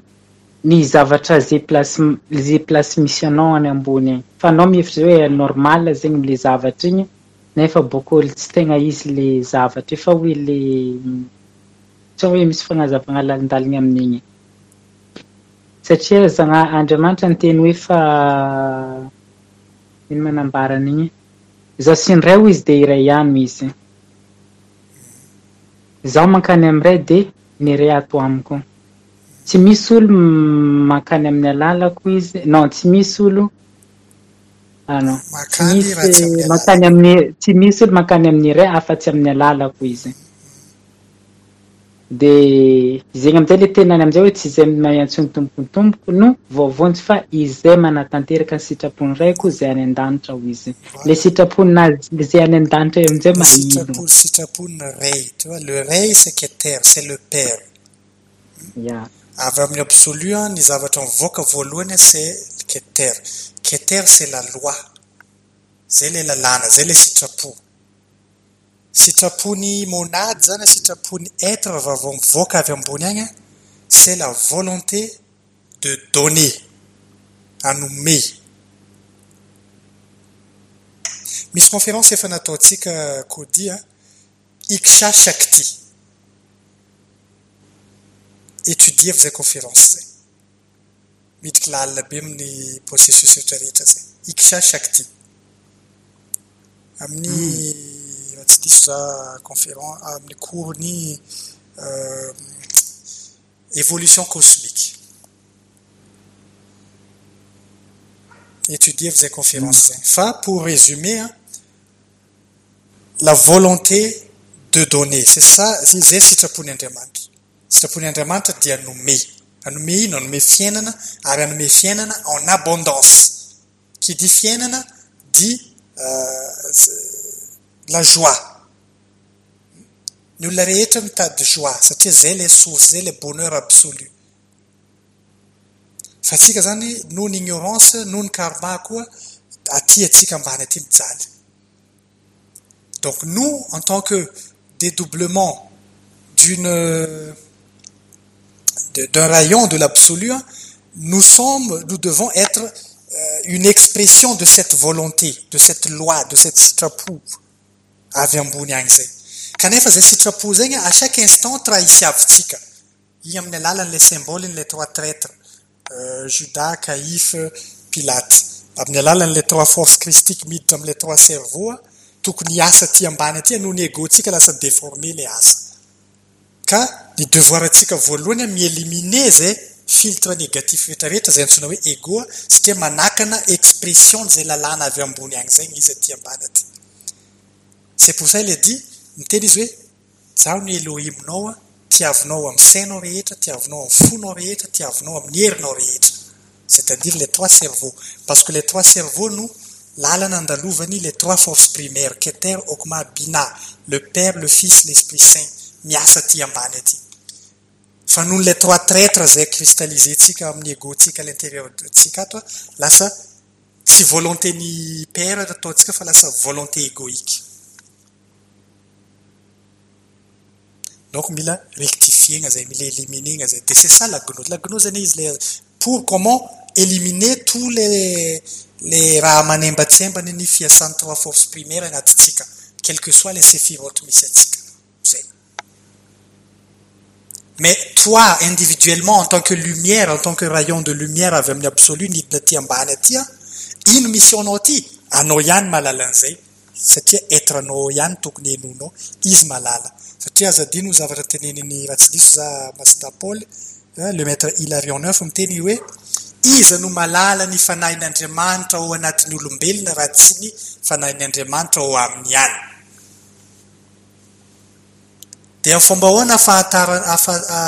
[SPEAKER 5] ny zavatra zay place zay place misy anao any ambony. Agny fa anao mihevitra zay hoe normal zegny le zavatra igny nefa bokoly tsy tegna izy le zavatra. Efa hoe le tsy hoe misy fagnazavagna lalindaligny amin'igny satria zagna andriamanitra ny teny hoe fa iny manambaran'igny zaho sy ny ray ho izy de iray ihany izy. Zaho mankany amiray de ny ray ato amiko. Tsy misy olo mankany amin'ny alalako izy non tsy misy olo ah, ano tsy misy mankany amin'ny tsy misy olo mankany amin'ny ray afatsy amin'ny alalako izy. De zegny amizay le tenany amizay hoe tsy izay mahay no fa izay manatanteraka ny sitrapony raiko zay any an-danitra ho izy le sitraponinazy zay any an-danitra amizay mahino
[SPEAKER 2] ray. Tu vois, le ray c'est Keter, c'est le père.
[SPEAKER 5] ya
[SPEAKER 2] Avy amin'ny absolu, a, ny zavatra mivoaka voalohany c'est. Keter c'est la loi. Zay le lalàna, zay le sitrapo. Sitrapony monady zany sitrapony etre vavao mivoaka avy ambony agny a c'est la volonté de donner anome misy conférence efa nataotsika kodia iksha shakty étudier zay conférence zay midriky lalina be amin'ny processus rehetra rehetra zay iksha shakty amin'ny raha tsy diso za conférence amin'ny courny évolution cosmique. Étudier zay conférence zay fa pour résumer la volonté de donner. C'est ça sitrapony andriamanitra sitrapony andriamanitra dia anome anome ino anome fiainana ary anome fiainana en abondance. Qui dit dit la joie. Ny olona rehetra mitady joie. Satria zay le source zay le bonheur absolu. Fa tsika zany noho ny ignorance noho ny karma mijaly donc nous en tant que dédoublement d'une d'un rayon de l'absolu nous sommes nous devons être une expression de cette volonté de cette loi de cette sitrapo avy ambony agny zay. Kanefa zay sitrapo zegny a chaque instant tra isiavitsika i amin'ny alalan'la symbole n'la trois traître euh, juda kaif pilate. Amin'ny alalan'la trois force christique miditra am'la trois cerveau tokony asa ty ambany aty noho ny egotsika lasa déforme la asa. Ka ny devoir devoirantsika voalohany a mielimine zay filtre négatif rehetrarehetra zay antsoina hoe égoa satria manakana expression zay lalàna avy ambony agny zegny izy aty ambany aty. c'est pour ça il a dit miteny izy hoe zaho ny elohimnao a tiavinao amin'ny sainao rehetra tiavinao amin'ny fonao rehetra tiavinao amin'ny herinao rehetra. C'est à dire les trois cerveaux. Parce que les trois cerveaux nous lalana andalovany les trois forces primaires keter okma bina le père le fils l'esprit saint miasa ty ambany aty. Fa noho n'la trois traître zay cristallizentsika amin'ny égotsika à l'intérieurtsika ato a lasa tsy volonté ny père ataontsika fa lasa volonté égoïque. Donc mila rectifiegna zay mila de c'est ça la gnose la gnose le pour comment éliminer tous les les raha fiasan'ny trois force primaire quel que soit les zay mais toi individuellement en tant que lumière en tant que rayon de lumière ino satria etranao ihany tokony enonao izy malala. Satria azadino zavatra teneniny raha tsy diso za masina paoly le maître hilarion neuf miteny hoe iza no malala ny fanahin'andriamanitra ao anatin'ny olombelona raha tsy ny fanahin'andriamanitra ao amin'ny any de amy fomba hoana fahatara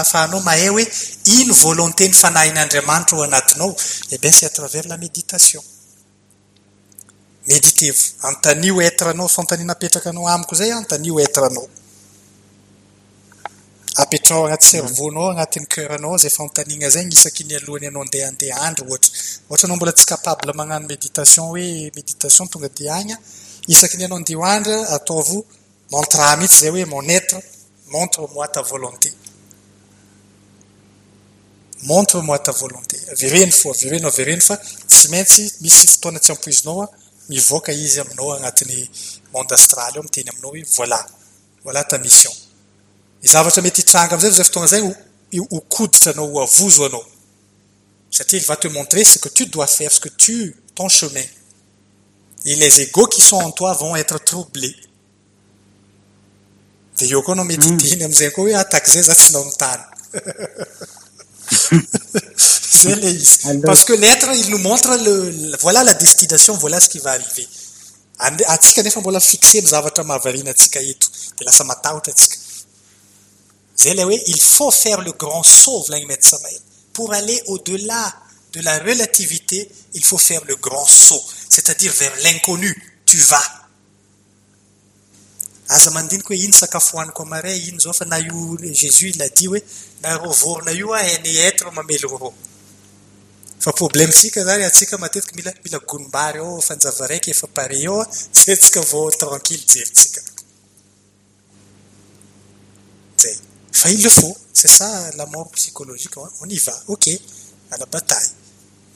[SPEAKER 2] afahanao mahay hoe ino volonté ny fanahin'andriamanitra ao anatinao? E bien c'est à travers la méditation. méditeve antanio etre anao fantania napetraka anao amiko zay antanio etre anao apetrao agnaty cerveaunao agnatin'ny ceuranao zay fantanigna zegny isaky ny alohany anao andeha andeha andro ohatra ohatra anao mbola tsy capable magnano méditation hoe méditation tonga de agny isaky ny anao andeha hoandra ataovo montra mihitsy zay hoe mon être montre moi ta volonté. Montre moi ta volonté. Avereny fo avereno avereno fa tsy maintsy misy fotoana tsy ampoizinao a mivoaka izy aminao agnatin'ny monde astral eo miteny aminao hoe voilà. Voilà ta mission. Ny zavatra mety hitranga amizay zay fotoana zay ho koditra anao ho avozo anao satria il va te montrer ce que tu dois faire ce que tu ton chemin. Et les égaux qui sont en toi vont être troublés. De eo koa anao mety teny amizay koa hoe ataka zay za tsy nao mitany zay le izy parce que l'être il nous montre le voilà la destination voilà ce qui va arriver. Atsika nefa mbola fixé my zavatra mahavariana atsika eto de lasa matahotra atsika zay le hoe il faut faire le grand saut volagny maître samael pour aller au-delà de la relativité il faut faire le grand saut c'est-à-dire vers l'inconnu tu vas. Aza mandiniky hoe ino sakafo hoaniko amaray ino zao fa na io jésus il a dit hoe na ro vorona io a hainy être mamelo ro fa problemtsika zany atsika matetiky mila mila gonimbary ao fanjava raiky efa pare ao a zay tsika vao tranquille jerintsika zay fa il le faut c'est ça la mort psychologique on y va ok ala bataille.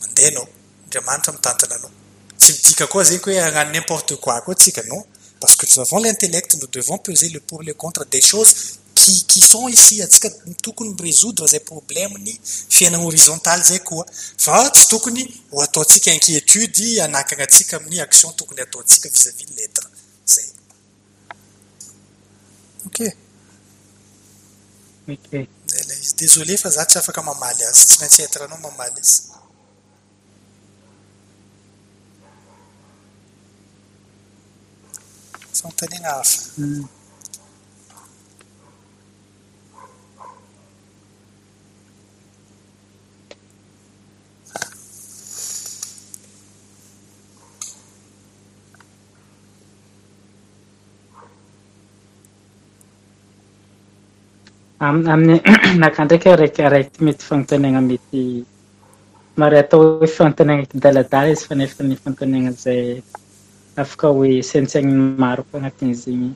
[SPEAKER 2] Mandeha anao andriamanitra mitantana anao tsy midika koa zegny hoe hagnano n'importe quoi koa tsika non. Parce que nous avons l'intellect nous devons peser le pour le contre des choses qui, qui sont ici? Atsika tokony miresoudre zay problème ny fiainana horizontaly zay koa? Fa tsy tokony ho ataontsika inquiétude anakagnatsika amin'ny action tokony ataontsika vis-à-vis ny lettre zay. Ok. Zay la izy. Désolé fa za tsy afaka mamaly azy. Tsy maintsy etranao mamaly izy. Santanena hafa.
[SPEAKER 5] Hmm. amin'ny naka ndraiky araiky araiky mety fanontaniagna mety mare atao hoe fanontaniagna kidaladala izy fa nefa ny fanontaniagna zay afaka hoe saintsaigny maro koa agnatin'izegny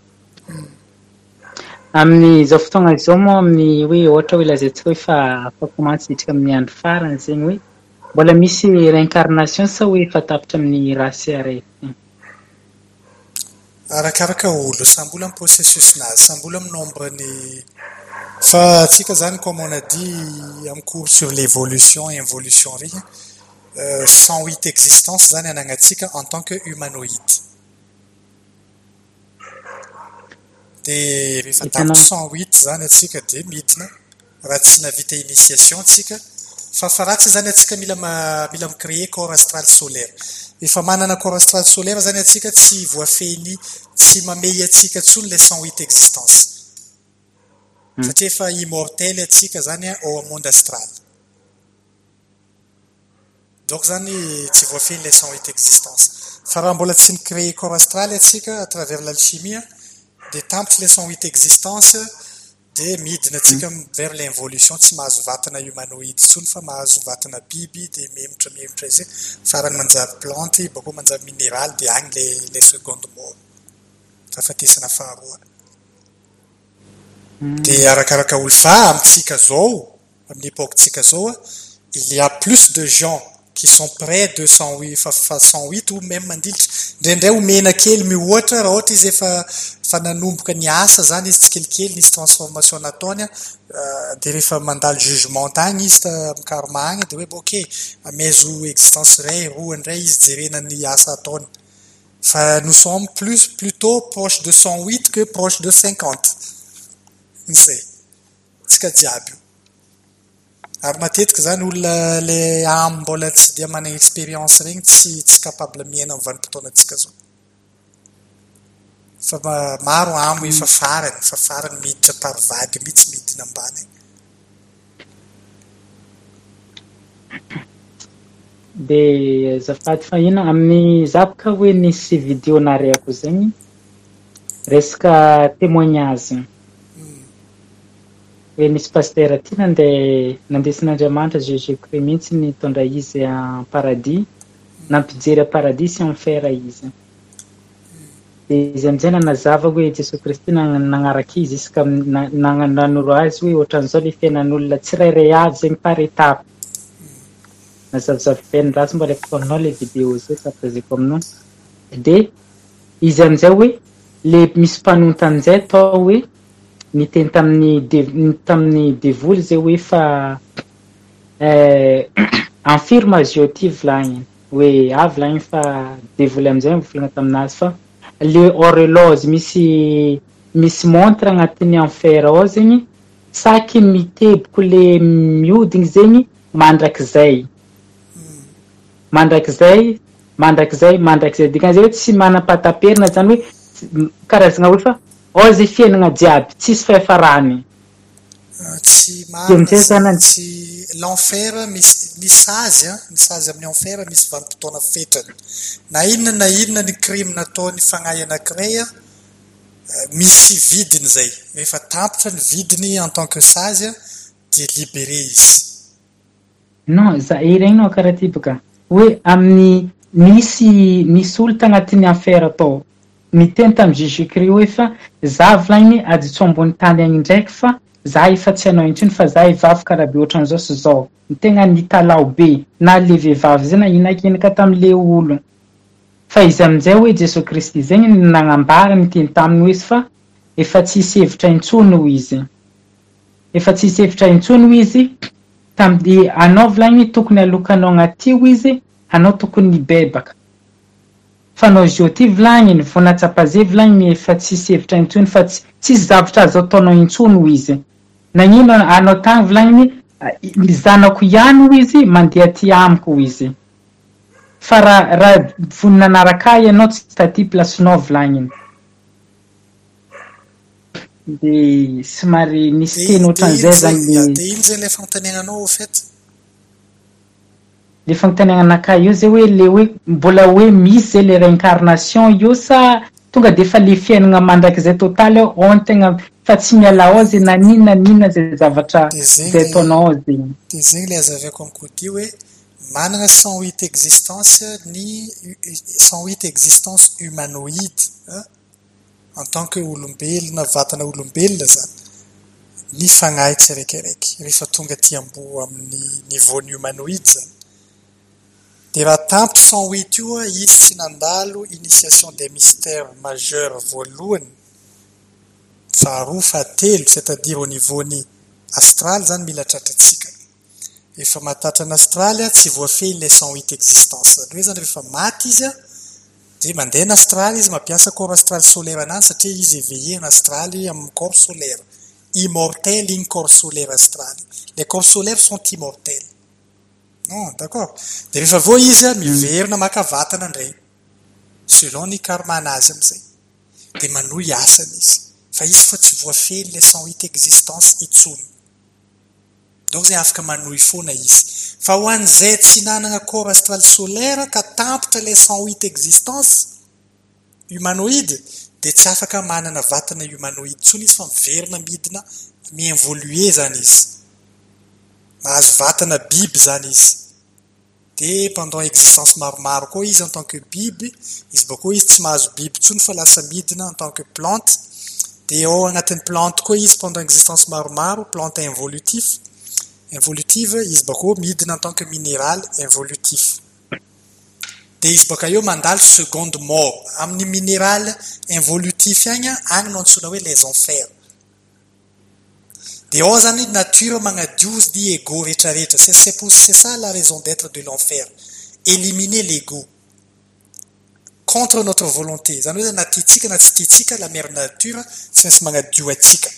[SPEAKER 5] amin'ny zao fotoagna zao moa amin'ny hoe ohatra hoe lazayntsika hoe fa fa komantsy hitrika amin'ny andro farany zegny hoe mbola misy réincarnation sa hoe fa tapitra amin'ny rasy araiky
[SPEAKER 2] arakaraka olo sambola amin'ny processusnazy sambola amin'ny nombre ny fa atsika zany comme on a dit am cours sur l'évolution et involution regny euh, cent huit existence zany anagnatsika en tant que humanoïde. De rehefa
[SPEAKER 5] tamiko
[SPEAKER 2] cent huit zany atsika de midina raha tsy navita initiation tsika. Fa fa ratsy zany atsika mila ma mila micréer corps astral solaire. Efa manana corps astral solaire zany atsika tsy voafeny tsy mamey atsika ntsony le cent huit existence Hmm. satria efa immortely atsika zany a ao amonde astral. Donc zany tsy voafiny le son existence. Fa raha mbola tsy micréé corps astraly atsika à travers l'alchimie de tampitsy la son existence de midina atsika hmm. vers l'involution tsy mahazo vatana humanoide tsony fa mahazo vatana biby de memotra memotra izy. Farany manjary plante bakoa manjary minéraly de agny la le seconde mort afatesana faharoa. de arakaraka olfa amintsika zao amin'ny époquetsika zao a il y a plus de gens qui sont près de cent huit fafa cent ou même mandilitra. Indraindray homena kely mihoatra raha ohatra izy efa fa nanomboka ny asa zany izy tsikelikely nisy transformation nataony euh, a de rehefa mandalo jugement tagny izy ta mikarma agny de hoe ok amezo existence ray roa ndray izy jerena ny asa ataony. Fa nous sommes plus plutôt proche de cent huit que proche de cinquante. nzay tsika jiaby io. Ary matetika zany olona la amy mbola tsy dia manana expérience regny tsy tsy capable miaina amy vanimpotoanatsika zao. Fa maro amo efa farany fa farany miditra parivady mihitsy midina ambany.
[SPEAKER 5] De zafady fa ina amin'ny zaboka hoe nisy videonareko zegny. Resaka témoignage. Eh, hoe nisy paster ty nandeha nandesin'andriamanitra jésus cris mihitsy nitondra izy a paradis. Nampijery a paradis sy enfer izy. De izy am'izay nanazava hoe jesosy kristy nagnaraky izy. Isaka nanoro azy hoe ohatran'izao le fiainan'olona tsirairay avy zegny par étape nazavizaviveny raha tsy mbola aminao le vidéo zay tsy aminao. De izy am'izay hoe le misy mpanonta an'izay atao hoe niteny tamin'ny de tamin'ny devoly zay hoe fa eh, infirme zio ty volagniny hoe ah, a fa devoly amizay mivolagna taminazy fa le horloge misy misy montre agnatin'ny enfer ao zegny saky miteboko le miodigny zegny mandrakizay. Mandrakizay mandrakizay mandrakizay. Dikan'izay hoe tsy manam-pataperina zany hoe karazagna hoe fa ao zay fiainana jiaby tsisy fahefarany
[SPEAKER 2] euh, tsy matsy l'enfer misy misy a misy azy amin'ny enfer misy vanimpotoana fetrany na inona na inona ny crime nataony fagnahy anakiray a euh, misy vidiny zay. Rehefa tapitra ny vidiny en tant que sazy a de libéré izy
[SPEAKER 5] non za e iregninao karaha ty baka hoe amin'ny misy misy olo tagnatin'ny enfer atao. niteny tamy jésus cris hoe fa za vlagny aditso ambony tany agny ndraiky fa za efa tsy anao intsony fa za evavy karahabe ohatran'izao sy zao. Ny tegna nitalao be na le vehivavy zay na inakinaka tam'le olo fa izy amin'izay hoe jesosy kristy zegny nagnambara niteny taminy ho izy fa efa tsisy hevitra intsony ho izy. Efa tsisy hevitra intsony ho izy tam'de anao vlagny tokony alokanao agnaty ho izy anao tokony nibebaka fa nao zio ty volagniny vao natsapaze volagniny efa tsisy hevitra intsony fa tsy tsisy zavatra azo ataonao intsony ho izy. Nagnino anao tagny volagniny ah, zanako ihany ho izy mandeha ty amiko ho izy. Fa raha raha voninanaraka ianao tsy taty plasinao volagniny de somary nisy teny ohatran'izay zany
[SPEAKER 2] de iny zay le fanotenegnanao au fait.
[SPEAKER 5] le fagnontaniagna anaka io zay hoe le hoe mbola hoe misy zay le réincarnation io sa tonga de efa le fiainana mandrak'izay totaly ao on tegna fa tsy miala ao zay na ninona ninona zay zavatra zay ataonao ao zegny
[SPEAKER 2] de zegny le azaveko amiko ty hoe managna cent huit existence ny cent huit existence humanoïde en tant que olombelona vatana olombelona zany. Ny fagnahitsy raikiraiky rehefa tonga ty ambo amin'ny niveaun'ny humanoïde zany. De raha tampy cent huit io a izy tsy nandalo initiation des mystères majeurs voalohany c'est-à-dire au niveaun'ny astral zany mila tratratsika efa matatra ny astraly a tsy voafehy le cent huit existence zany hoe zany rehefa maty izy a de mandeha ny astraly corps solaire. Anany satria izy éveillé ny astraly amin'ny corps solaire. Immortel igny corps solaire astraly les corps solaires sont immortels non d'accord. De rehefa avao izy a miverina makavatana indray selon ny karmanazy am'izay de manoy asany izy fa izy fa tsy voafely la cent huit existence itsony donc zay afaka manoy foana izy. Fa ho an'izay tsy nanana corps astral solaire ka tampitra la cent huit existence humanoide de tsy afaka manana vatana humanoide tsony izy fa miverina midina miinvolue zany izy. mahazo vatana biby zany izy. De pendant existence maromaro koa izy en tant que biby. Izy bakoo izy tsy mahazo biby tsony fa lasa midina en tant que plante. De ao agnatin'ny plante koa izy pendant existence maromaro plante involutif. Involutive izy bakoo midina en tant que minéral involutif. De izy baka eo mandalo seconde mort. Amin'ny minéral involutif agny agny no antsoina hoe les enfers. De ao zany nature magnadio izy ny ego rehetrarehetra c'est ça la raison d'être de l'enfer. Éliminer l'ego contre notre volonté. Zany hoe na tiatsika na tsy tiatsika la mare nature tsy maintsy magnadio atsika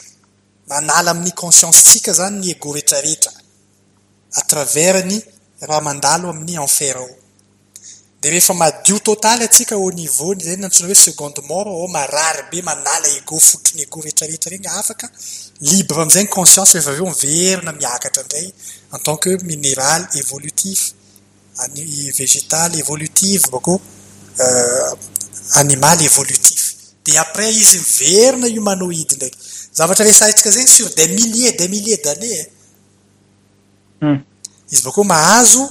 [SPEAKER 2] manala amin'ny conscience-tsika zany ny ego rehetrarehetra à travers ny raha mandalo enfer. ao de rehefa madio totaly atsika au niveau zany antsoina hoe seconde mort ao marary be manala ego fotrony ego rehetrarehetra regny afaka libre am'izayny conscience rehefa aveo miverina miakatra indray en tant que minéral évolutif végétal évolutif bako euh, animal évolutif. De après izy miverina humanoïde ndraiky zavatra resantsika zegny sur des milliers des milliers d'années hmm. izy bakoa mahazo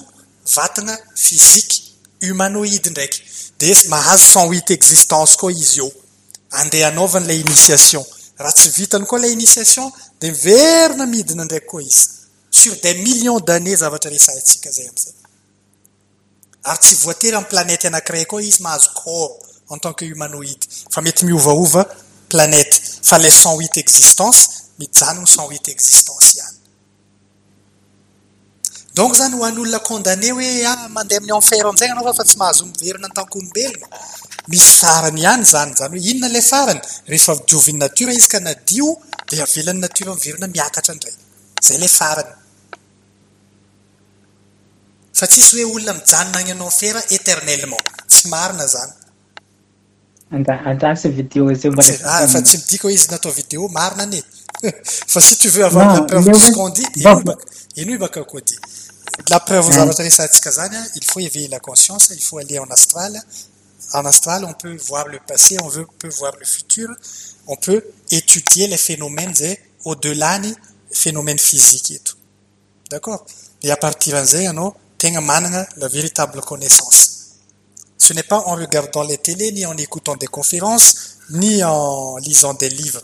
[SPEAKER 2] vatana fizike humanoïde ndraiky de mahazo huit existence koa izy eo andeha anaovany initiation. Raha tsy vitany initiation? De miverina midina sur des millions d'années zavatra zay am'izay ary tsy voatery amy planète anakiray koa izy mahazo corps en tant que humanoïde. Fa mety miovaova existence mijanona cent huit existence donc zany ho an'olona olona hoe a mandeha amin'ny enfer am'izay anao fa fa tsy mahazo miverina an-tankolombelona misy farany ihany zany zany hoe inona la farany? Rehefa diovin'ny natora izy ka nadio de avelan'ny natora miverina miakatra indray. Zay la farany. Fa tsisy hoe olona mijanona agny anao fera éternellement tsy marina zany. Ah, fa tsy midika hoe izy natao vidéo marina anie fa si tu veux avoir la preuve de ce qu'on dit ino ibaka koa ty la preuve zavatra resantsika zany il faut éveiller la conscience il faut aller en astral. En astral on peut voir le passé on peut voir le futur. On peut étudier les phénomènes au-delà ny phénomène physique eto d'accord? Et à partir an'izay anao tegna manana la véritable connaissance. Ce n'est pas en regardant les télés, ni en écoutant des conférences, ni en lisant des livres,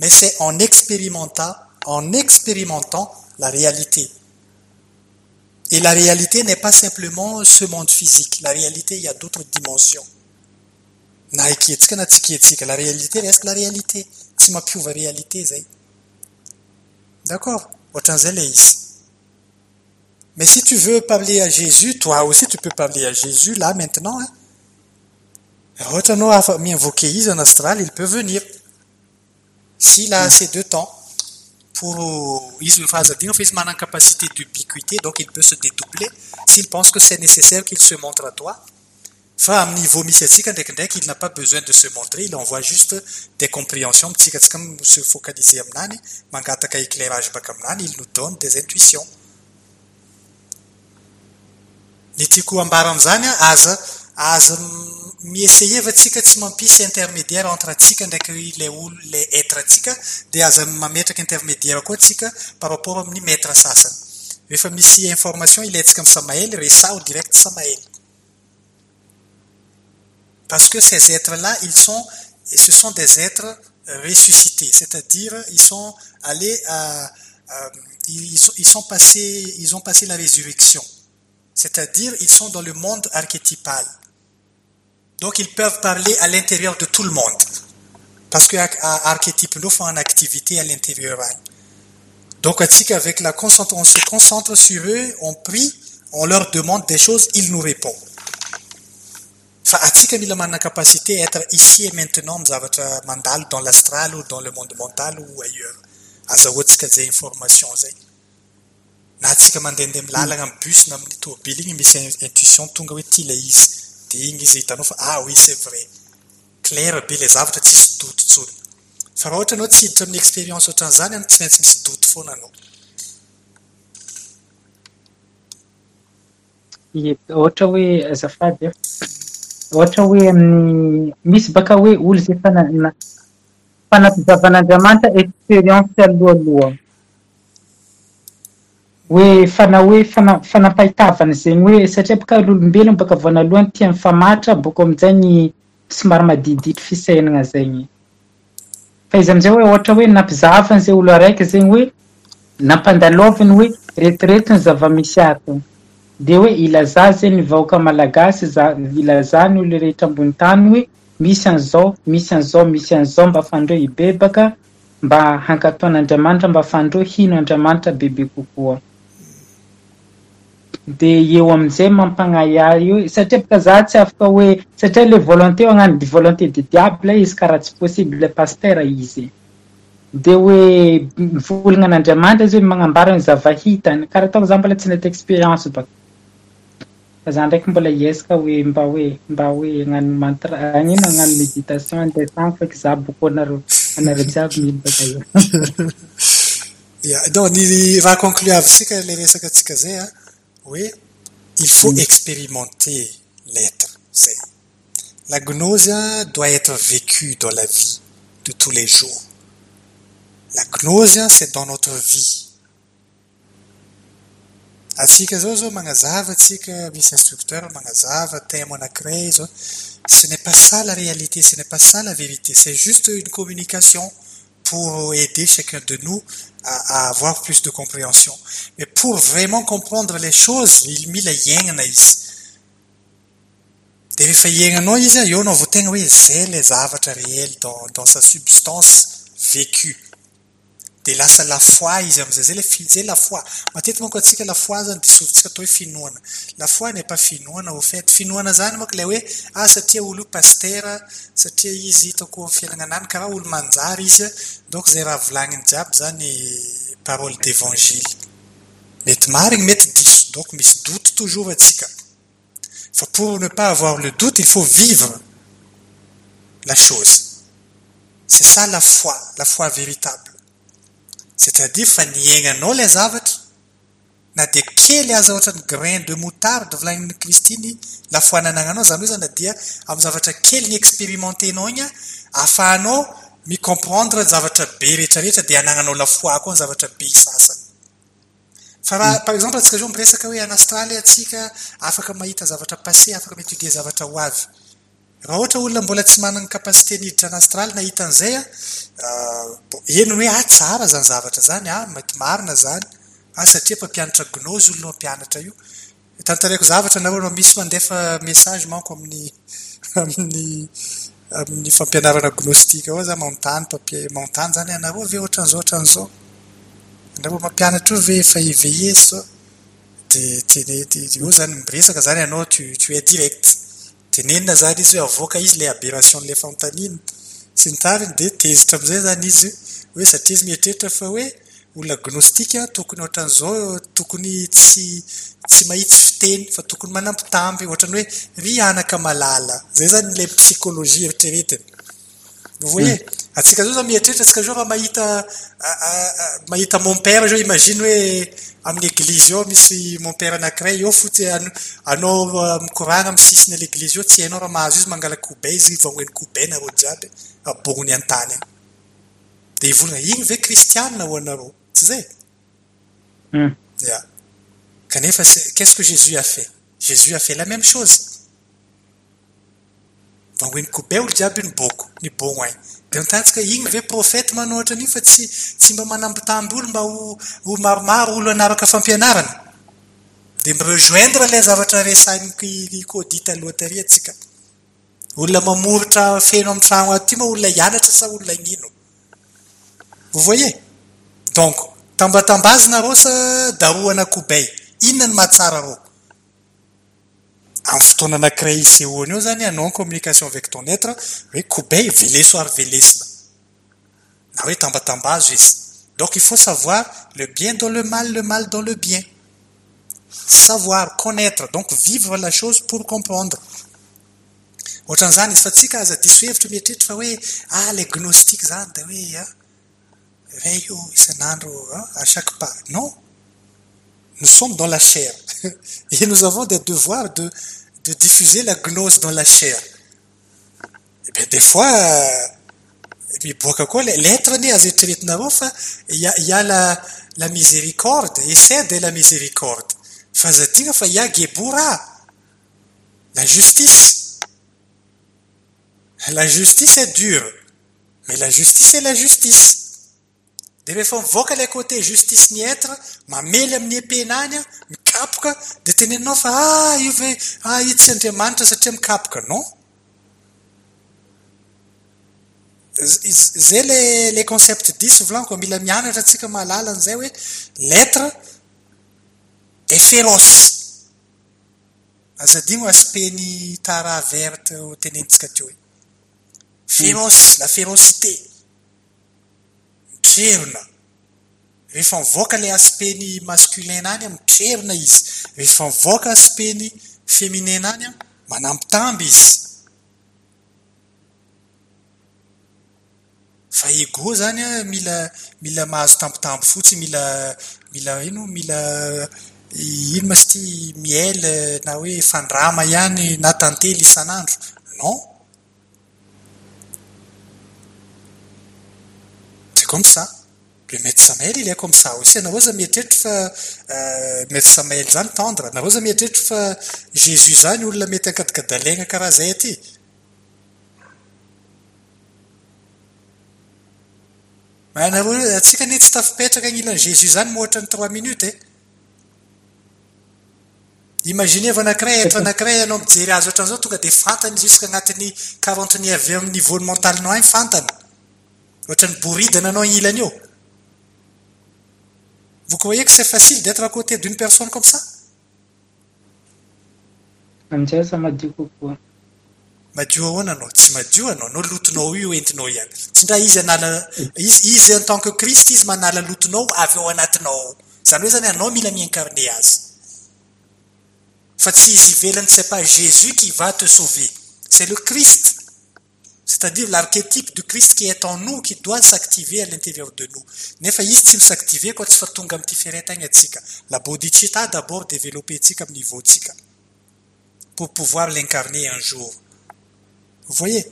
[SPEAKER 2] mais c'est en expérimentant, en expérimentant la réalité. Et la réalité n'est pas simplement ce monde physique. La réalité, il y a d'autres dimensions. La réalité reste la réalité. la réalité, D'accord? Mais si tu veux parler à Jésus, toi aussi tu peux parler à Jésus là maintenant. Hein? Retenons à m'invoquer en astral, il peut venir. S'il a assez de temps pour il a une capacité d'ubiquité, donc il peut se dédoubler s'il pense que c'est nécessaire qu'il se montre à toi. Amin'ny niveau il n'a pas besoin de se montrer il envoie juste des compréhensions se focaliser éclairage il nous donne des intuitions ny tiako ambara am'izany a aza fa tsika tsy mampisy intermédiaire entre atsika ndraiky le olo le être atsika de aza mametraka intermédiaire koa atsika par rapport amin'ny maître sasany rehefa misy information ilayntsika amy samaely resa o direct samaely Parce que ces êtres-là, ils sont, ce sont des êtres ressuscités, c'est-à-dire ils sont allés à, ils, ils, sont passés, ils ont passé la résurrection, c'est-à-dire ils sont dans le monde archétypal. Donc ils peuvent parler à l'intérieur de tout le monde, parce que archétype nous font en activité à l'intérieur. Donc avec la on se concentre sur eux, on prie, on leur demande des choses, ils nous répondent. fa atsika mila manana capacité être ici et maintenant amy zavatra mandalo dans l'astral ou dans le monde mental ou ailleurs azahoantsika zay information zay na atsika mandehandeha milalagna amy bus na amin'ny tobily igny misy intuition le izy de igny izy hitanao fa ah oui c'est vrai. Claire be la zavatra tsisy doto tsony. Fa raha ohatra anao tsy hiditra amin'ny expérience ohatran'izany any tsy maintsy misy doto foana anao.
[SPEAKER 5] Ohatra hoe azafady eh? ohatra hoe amin'ny misy baka hoe olo zay fana- fanampizavan'andriamanitra expérience alohaloha hoe fana hoe fana fanampahitavana zegny hoe satria boka lolombelona baka voanalohany tia mifamatra boko am'izay ny somary madididry fisainagna zegny fa izy am'izay hoe ohatra hoe nampizavany zay olo araiky zegny hoe nampandaloviny hoe retiretiny zava-misy ato. De hoe ilaza zay ny vahoaka malagasy za ilazah ny olo rehetra ambony tany hoe misy an'izao misy an'izao misy an'izao mba afandreo ibebaka mba hankatoan'andriamanitra mba afandreo hino andriamanitra bebe kokoa. de eo am'izay mampanahary io satria baka za tsy afaka hoe satria le volonté o agnano di volonté de diable e, izy karaha tsy possible paster izy. De hoe mivolagna an'andriamanitra izy hoe magnambara ny zavahitany karaha ataoko za mbola tsy nety expérience baka. Fa za ndraiky mbola iesaka hoe mba hoe mba hoe agnano mantra agnino agnano méditation andesagny faiky za boko anareo anareo jiaby mino baka io
[SPEAKER 2] ya donc ny raha conclue avy tsika le resaka atsika zay a oui, il faut expérimenter l'être. La gnose doit être vécue dans la vie de tous les jours. La gnose, c'est dans notre vie. instructeur ce n'est pas ça la réalité ce n'est pas ça la vérité c'est juste une communication pour aider chacun de nous à, avoir plus de compréhension. Mais pour vraiment comprendre les choses, il mila iainana izy. De rehefa dans, dans sa substance vécue. De lasa la foi izy am'izay zay le fi zay la foi. Matetiky manko atsika la foi zany atao finoana. La foi n'est pas finoana au fait. Finoana zany ah donc parole d'évangile. Mety marigny mety diso. Donc misy doute toujours pour ne pas avoir le doute, il faut vivre la chose. C'est ça la foi, la foi véritable. c'est-à-dire fa niaignanao lay zavatra. Na dia kely aza ohatra ny grain de moutarde volagnin'ny kristiny lafa ananagnanao zany hoe zany na dia amin'ny zavatra kely ny expérimentenao igny a ahafahanao micomprendre zavatra be rehetrarehetra dia anagnanao lafoa koa ny zavatra be isasany fa raha par exemple antsika zao miresaka hoe en astraly atsika afaka mahita zavatra passé afaka miétudie zavatra ho avy. raha ohatra olona mbola tsy manana capacité niditra anastraly nahita an'izay a ah, eniny hoe a tsara zany zavatra zany a mety marina zany. A satria mpampianatra gnozy olona mampianatra io. E tantareko zavatra nareo anao misy mandefa message manko amin'ny amin'ny amin'ny fampianarana gnostika ao za maontany mpampi maontany zany anareo ve ohatran'izao ohatran'izao? Anareo mampianatra io ve efa éveillé so? De teny eo zany miresaka zany ianao tu tu es direct. tenenina zany izy hoe avoaka izy la aberration'la fantanina sy ny tariny de tezitra am'izay zany izy hoe satria izy mieritreritra fa hoe olona gnostika tokony ohatran'izao tokony tsy tsy mahitsy fiteny fa tokony manampitamby ohatrany hoe ry anaka malala. Zay zany la psikôlôzia eritreretiny voye atsika zao zao mieritreritra atsika zao fa mahita mahita mon père zao imagine hoe amin'ny eglizy eo misy monpère anakiray eo fotsy anao euh, mikorana amy sisiny l'eglizy eo tsy hainao raha mahazo izy mangala kobe izy vagneno kobe nareo jiaby abogony an-tany. Any de ivolana igny ve kristianna ho anareo tsy zay? Hmm. Ya. Kanefa qu'est-ce que jésus a fait? Jésus a fait la même chose. Vagneno kobe olo jiaby niboko nibogno ainy de mitantsika igny ve profety manao ohatra an'iny fa tsy tsy mba manambitamby olo mba ho ho maromaro olo anaraka fampianarana? De mirejoindre la zavatra resaniky kodita aloha atsika olona mamoritra feno amin'ny tragno aty ma olona hianatra sa olona nino vous voyez? Donc tambatambazina rô sa daroana kobay? Inona ny mahatsara ro amin'ny fotoana anakiray isehoany eo zany anao en communication avec ton être hoe koubay veleso ary velesina na hoe tambatambazo izy donc il faut savoir le bien dans le mal le mal dans le bien. Savoir connaître donc vivre la chose pour comprendre. Ohatran'izany izy fa tsika aza diso hevitra mieritreritra fa hoe ah le gnostique zany da hoe a ray io isan'andro à chaque pas non nous sommes dans la chair et nous avons des devoirs de de diffuser la gnose dans la chair. Et bien des fois le lettre ny azo eritreretinareo fa ia ia la la miséricorde essaie de la miséricorde. Zadigna fa ia gebora la justice. La justice est dure mais la justice est la justice. De rehefa mivoaka le côté justice ny être mamely amin'ny epena any a mikapoka de teneninao fa a io ve ah, a i tsy andriamanitra satria mikapoka non zay le le concept dis volaniko mila mianatra atsika mahalala an'izay hoe lettre e féroce azadigno aspeny tara verte ho tenenitsika teo hoe féroce la férocité. Mitrerona rehefa mivoaka lay aspeny masculin any mitrerina izy. Rehefa mivoaka aspeny feminin any a manampitamby izy. Fa ego zany a mila mila mahazo tampitamby fotsy mila mila ino mila ino ma sy ty miele na hoe fandrama ihany na tantely isan'andro. Non. C'est comme ça. mety samael ileako am'sa aussi. Anareo za mieritreritra fa euh, mety samaely zany tendre. Anareo za mieritreritra fa jésus zany olona mety akadikadalegna karaha zay aty. Anareo atsika anie tsy tafipetraka gnilan' jésus zany moatra ny trois minutes eh? e imagineva anakiray etra anakiray anao mijery azy hatran'izao tonga de fantany juska agnatin'ny quarante ni avy amin'ny niveaun'ny mentalinao agny fantany. Ohatrany boridana anao ilany eo vous croyez que c'est facile d'être à côté d'une personne comme ça?
[SPEAKER 5] Madio kokoa
[SPEAKER 2] madio ahoana anao tsy madio anao no lotonao io entinao ihany tsy ndra izy anala izy izy en tant que Christ izy manala lotonao avy ao anatinao zany hoe zany anao mila miincarner azy fa tsy izy ivelany c'est pas Jésus qui va te sauver. C'est le Christ c'est-à-dire l'archétype du Christ qui est en nous qui doit s'activer à l'intérieur de nous. Nefa izy tsy misactiver koa tsy fa tonga amin'ny tiferentagny atsika la bodhicitta d'abord développer tsika amin'ny niveau tsika pour pouvoir l'incarner un jour. Vous voyez?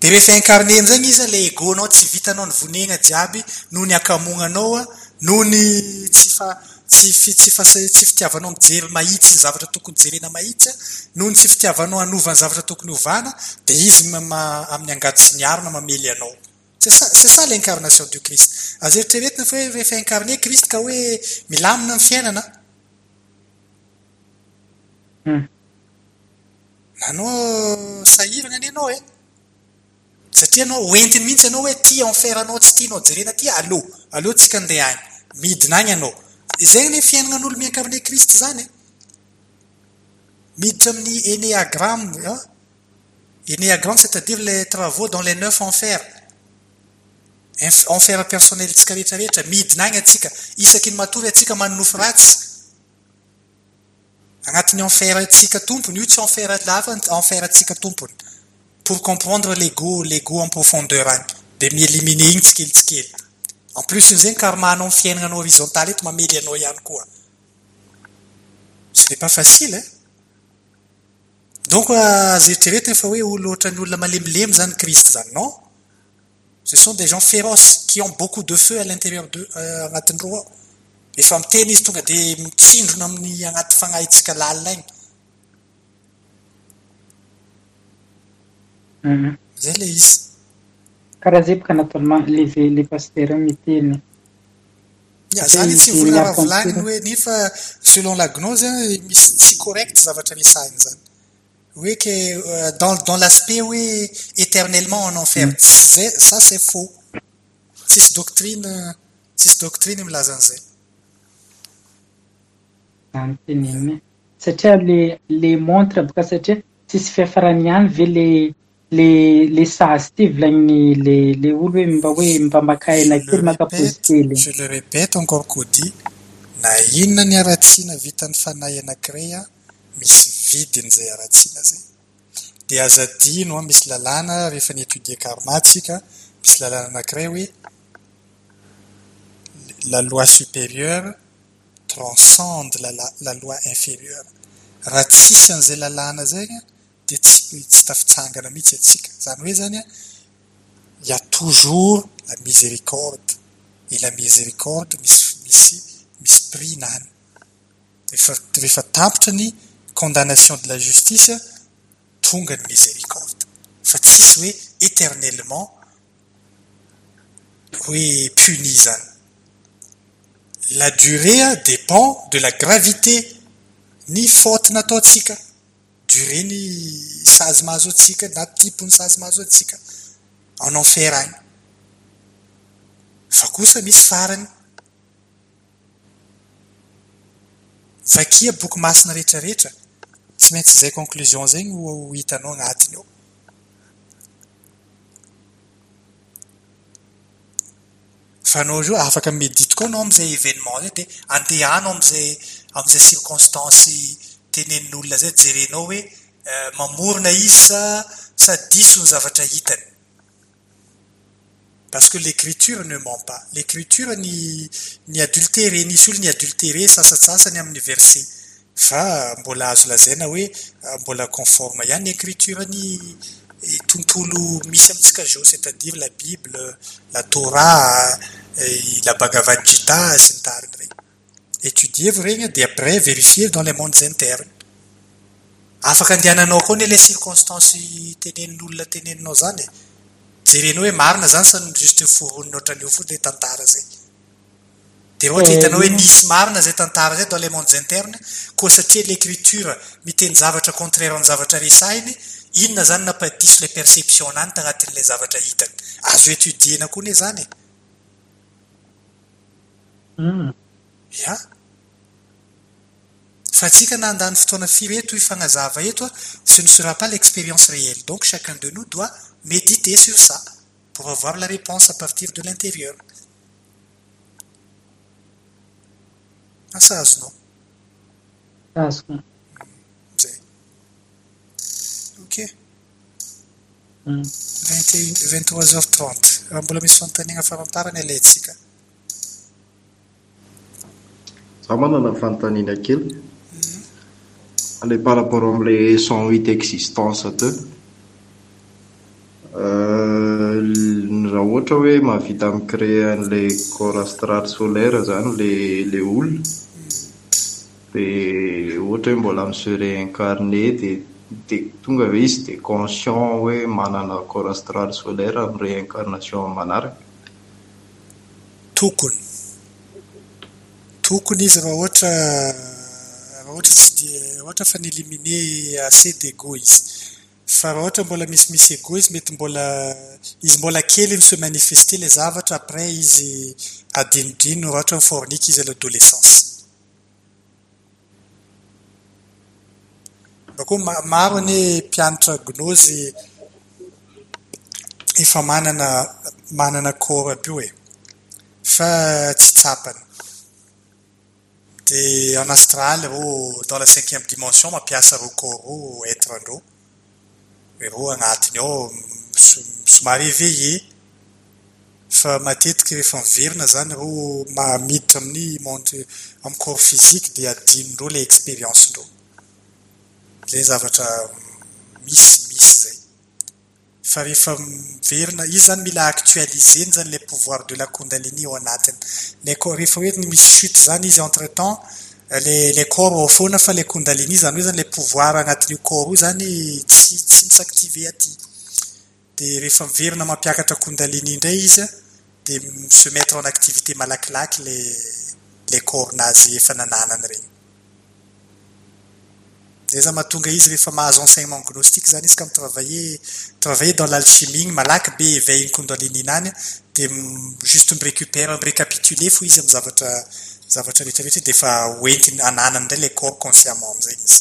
[SPEAKER 2] De rehefa incarné am'zagny izy le egonao tsy vitanao ny vonegna jiaby noho ny akamognanao noho ny tsy fa tsy tsy fasa- tsy fitiavanao mijery mahitsy ny zavatra tokony jerena mahitsya noho ny tsy fitiavanao anovany zavatra tokony ovana dia izy mma amin'ny angady sy ny arina mamely anao. C'est ça l'incarnation du christ. Azeritreretina fa hoe rehefa incarne krist ka hoe milamina hmm. ny fiainana. Nanao sahirana any ianao e. Satria anao hoentiny mihitsy ianao hoe ti enferanao tsy tianao jerena ty aloha aloha tsika ndeha any. Midina agny ianao izay ny fiainagnan'olo mianka kristy zany e. miditra amin'ny enéagramme enéagramme c'est-à-dire les travaux dans les neuf enfers. Enfer personeltsika rehetrarehetra midina agny atsika isaky ny matory atsika manonofo ratsy. Agnatin'ny enfer atsika tompony io tsy enfer lafa enfer atsika tompony. Pour comprendre l'ego l'ego en profondeur agny de mieliminer igny tsikelitsikely en plus n'izay karmanao ny fiainananao horizontaly eto mamely anao ihany koa ce n'est pas facile hein. Donc azeritreretiny fa hoe olo ohatrany olona malemilemy zany kristy zany non? Ce sont des gens féroces qui ont beaucoup de feu à l'intérieur de agnatin'ny roa ao efa miteny izy tonga de mitsindrona amin'ny agnaty fagnahytsika lalina igny zay le izy
[SPEAKER 5] le paster miteny
[SPEAKER 2] ya zany raha volaniny hoe nefa selon la gnose misy tsy correct zavatra misahiny zany. Hoe que dans dans l'aspect hoe éternellement en enfer zay ça c'est faux. Tsisy doctrine tsisy doctrine milaza an'izay
[SPEAKER 5] zany teneniny satria le le montre boka satria tsisy fiafarany ihany ve le le le le kely
[SPEAKER 2] je le répète encore kody na inona ny aratsiana vitan'ny fanahy anankiray a misy vidiny zay aratsiana zay de azadino a misy lalàna rehefa ny étudie karmatsika misy lalàna anankiray hoe la loi supérieure transcende la, la, la loi inférieure. Raha tsisy an'izay lalàna zagny de tafitsangana mihitsy atsika zany hoe zany a y a toujours la miséricorde. Et la miséricorde misy misy misy prix nany rehefa rehefa tapotra ny condamnation de la justice tonga ny miséricorde. Fa tsisy hoe éternellement hoe puni zany la durée dépend de la gravité. Ny faute nataotsika dureny sazy mahazo atsika na tipony sazy mahazo atsika en enfer agny fa kosa misy farany. Vakia boky masina rehetrarehetra. Tsy maintsy zay conclusion zegny ho hitanao agnatiny ao. Fa anao zao afaka medity koa anao am'izay événement zay de andehanao am'izay am'izay circonstance tenenin'olona zay jerenao hoe mamorona izy sa sa diso ny zavatra hitany. Parce que l'écriture ne ment pas. L'écriture ny ny adultéré nisy olo ny adultéré sasatsasany amin'ny verset fa mbola azo lazaina hoe mbola conforme. Ihany ny écriture ny tontolo misy amitsika zao c'est-à-dire la bible la torah la bhagavad gita sy ny tariny regny étudiez-vous regny de après vérifier dans les mondes internes. Afaka andehananao koa ny le circonstance tenenin'olona teneninao zany jerenao hoe marina zany sa juste foronina ohatran'io fo le tantara zay. De ohatra hitanao hoe nisy marina zay tantara zay dans les mondes internes koa satria l'écriture miteny zavatra contraire ny zavatra resahiny inona zany nampadiso le perception nany tagnatin'le zavatra hitany azo étudiena koa ne zany ya fa atsika na andany fotoana firy eto ifagnazava eto a ce ne sera pas l'expérience réelle. Donc chacun de nous doit méditer sur ça pour avoir la réponse à partir de l'intérieur. Asa azonao
[SPEAKER 5] azoko
[SPEAKER 2] zay ok. Vingt et une vingt trois heures trente. Raha mbola misy fanontaniana faramparany alayntsika
[SPEAKER 3] za manana fanontaniana kely le par rapport am'le cent huit existence teo euh, raha ohatra hoe mahavita micréer an'le corps astral solaire zany le le olona de ohatra hoe mbola mi se réincarné de de tonga ve izy de conscient hoe manana corps astral solaire amy réincarnation manaraka.
[SPEAKER 2] Tokony. Tokony izy raha ohatra raha ohatra tsy dia ohatra fa nielimine assez d'ego izy fa raha ohatra mbola misimisy ego izy mety mbola izy mbola kely miso manifeste la zavatra après izy adinodino raha ohatra mifornika izy à l'adolescence. Bakoa maro ny mpianatra gnozy efa manana manana kôra aby io e fa tsy tsapany. de en astral ro dans la cinquième dimension mampiasa ro rokoro etre ndreo ireo agnatiny ao somary éveillé fa matetiky rehefa miverina zany reo mamiditra amin'ny monde amy corps physique dia adinondreo la expérience ndreo zay zavatra misy misy zay. fa rehefa miverina izy zany mila actualiseny zany le pouvoir de la kondalini ao anatiny. Le ko rehefa hoe misy chute zany izy entre temps le le corps ao foana fa le kondalini zany hoe zany la pouvoir agnatin'io corps io zany tsy tsy misactive aty. De rehefa miverina mampiakatra kondalini indray izy de se mettre en activité malakilaky le le corps nazy efa nananany regny zay zany mahatonga izy rehefa mahazo enseignement gnostique zany izy ka mitravailler travailler dans l'alchimie igny malaky be éveil ny kondalininaany de juste mirécupère mirécapitulé fo izy ami zavatra zavatra rehetrarehetra de efa hoentiny ananany ndray le corps consciemment am'izagny izy.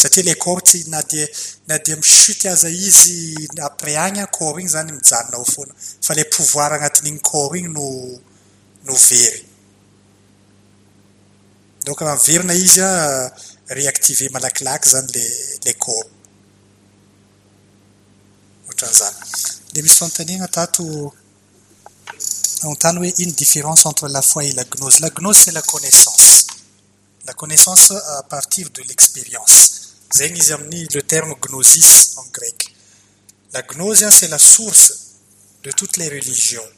[SPEAKER 2] Satria le corps tsy na dia na dia michute aza izy après agny corps igny zany mijanona ao foana. Fa le pouvoir agnatin'igny corps igny no no very. Donc miverina izy a réactiver malakilaky le le corps. Ohatran'izany dia misy fanontaniana tato anontany hoe une différence entre la foi et la gnose. La gnose c'est la connaissance. La connaissance à partir de l'expérience. Le terme gnosis en grec. La gnose c'est la source de toutes les religions.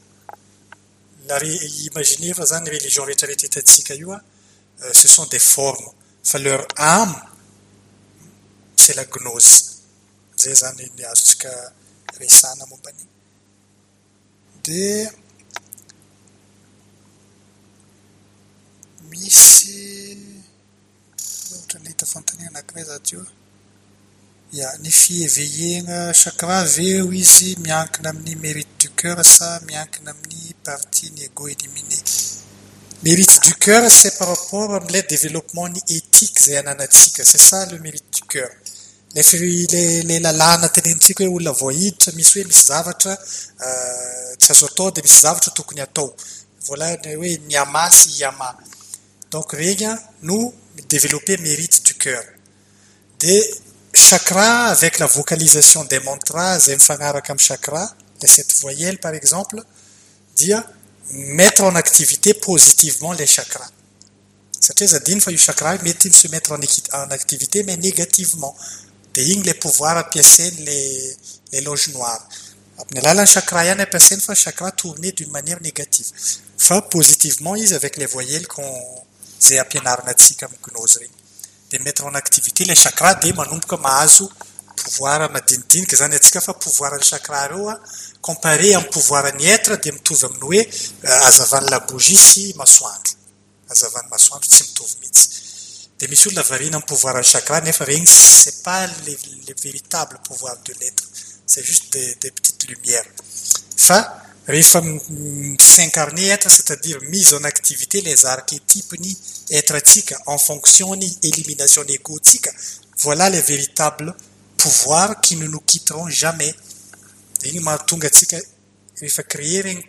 [SPEAKER 2] La imaginez zany religion ce sont des formes. Fa leur âme c'est la gnose. Zay zany ny azontsika resana momban'iny dia misy chakra veo izy miankina amin'ny mérite du cœur sa miankina amin'ny partie ny ego éliminé mérite du cœur c'est par rapport am'ilay développement ny éthique zay ananantsika c'est ça le mérite du cœur. Le le lalàna tenenitsika hoe olona voahiditra misy hoe misy zavatra tsy azo atao dia misy zavatra tokony atao. Voilà hoe niama sy iama donc regny a no développer mérite du cœur. Dia chakra avec la vocalisation des mantras zay mifanaraka amin'ny chakra les sept voyelles par exemple dia mettre en activité positivement les chakras. Satria zadiny fa io chakra mety se mettre en activité mais négativement? Dia igny le pouvoir ampiasainy le le loge noire amin'ny alalan'ny chakra ihany ampiasainy fa chakra tourné d'une manière négative. Fa positivement izy avec les voyelles qu'on atsika amin'ny gnose regny dia mettre en activité le chakra dia manomboka mahazo pouvoir madinidinika zany atsika fa pouvoir ny chakra reo a comparé amin'ny pouvoir ny être dia mitovy amin'ny hoe hazavany labougie sy masoandro. Hazavany masoandro tsy mitovy mihitsy. Dia misy olona variana amin'ny pouvoir ny chakra nefa regny c'est pas le, le véritable pouvoir de l'être c'est juste des, des petites lumières. Fa rehefa s'incarner être c'est-à-dire mise en activité les archétypes ny être atsika en fonction ny élimination ny égotsika voilà les véritables pouvoirs qui ne nous quitteront jamais. Mahatonga regny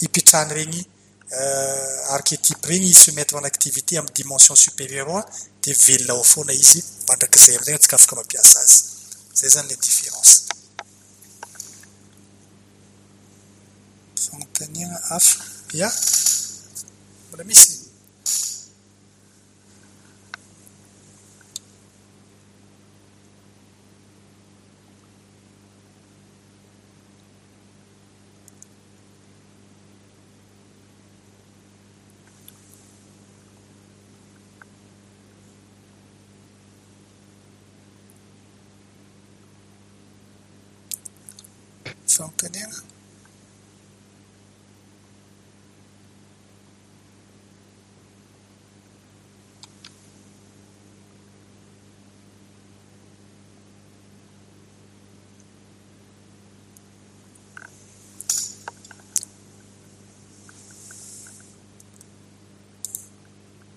[SPEAKER 2] hipitrahany regny archétype se mettre en activité amin'ny dimension supérieure a dia velona ao foana izy mandrakizay amizay atsika afaka mampiasa azy zay zany le différence infecção
[SPEAKER 5] canina.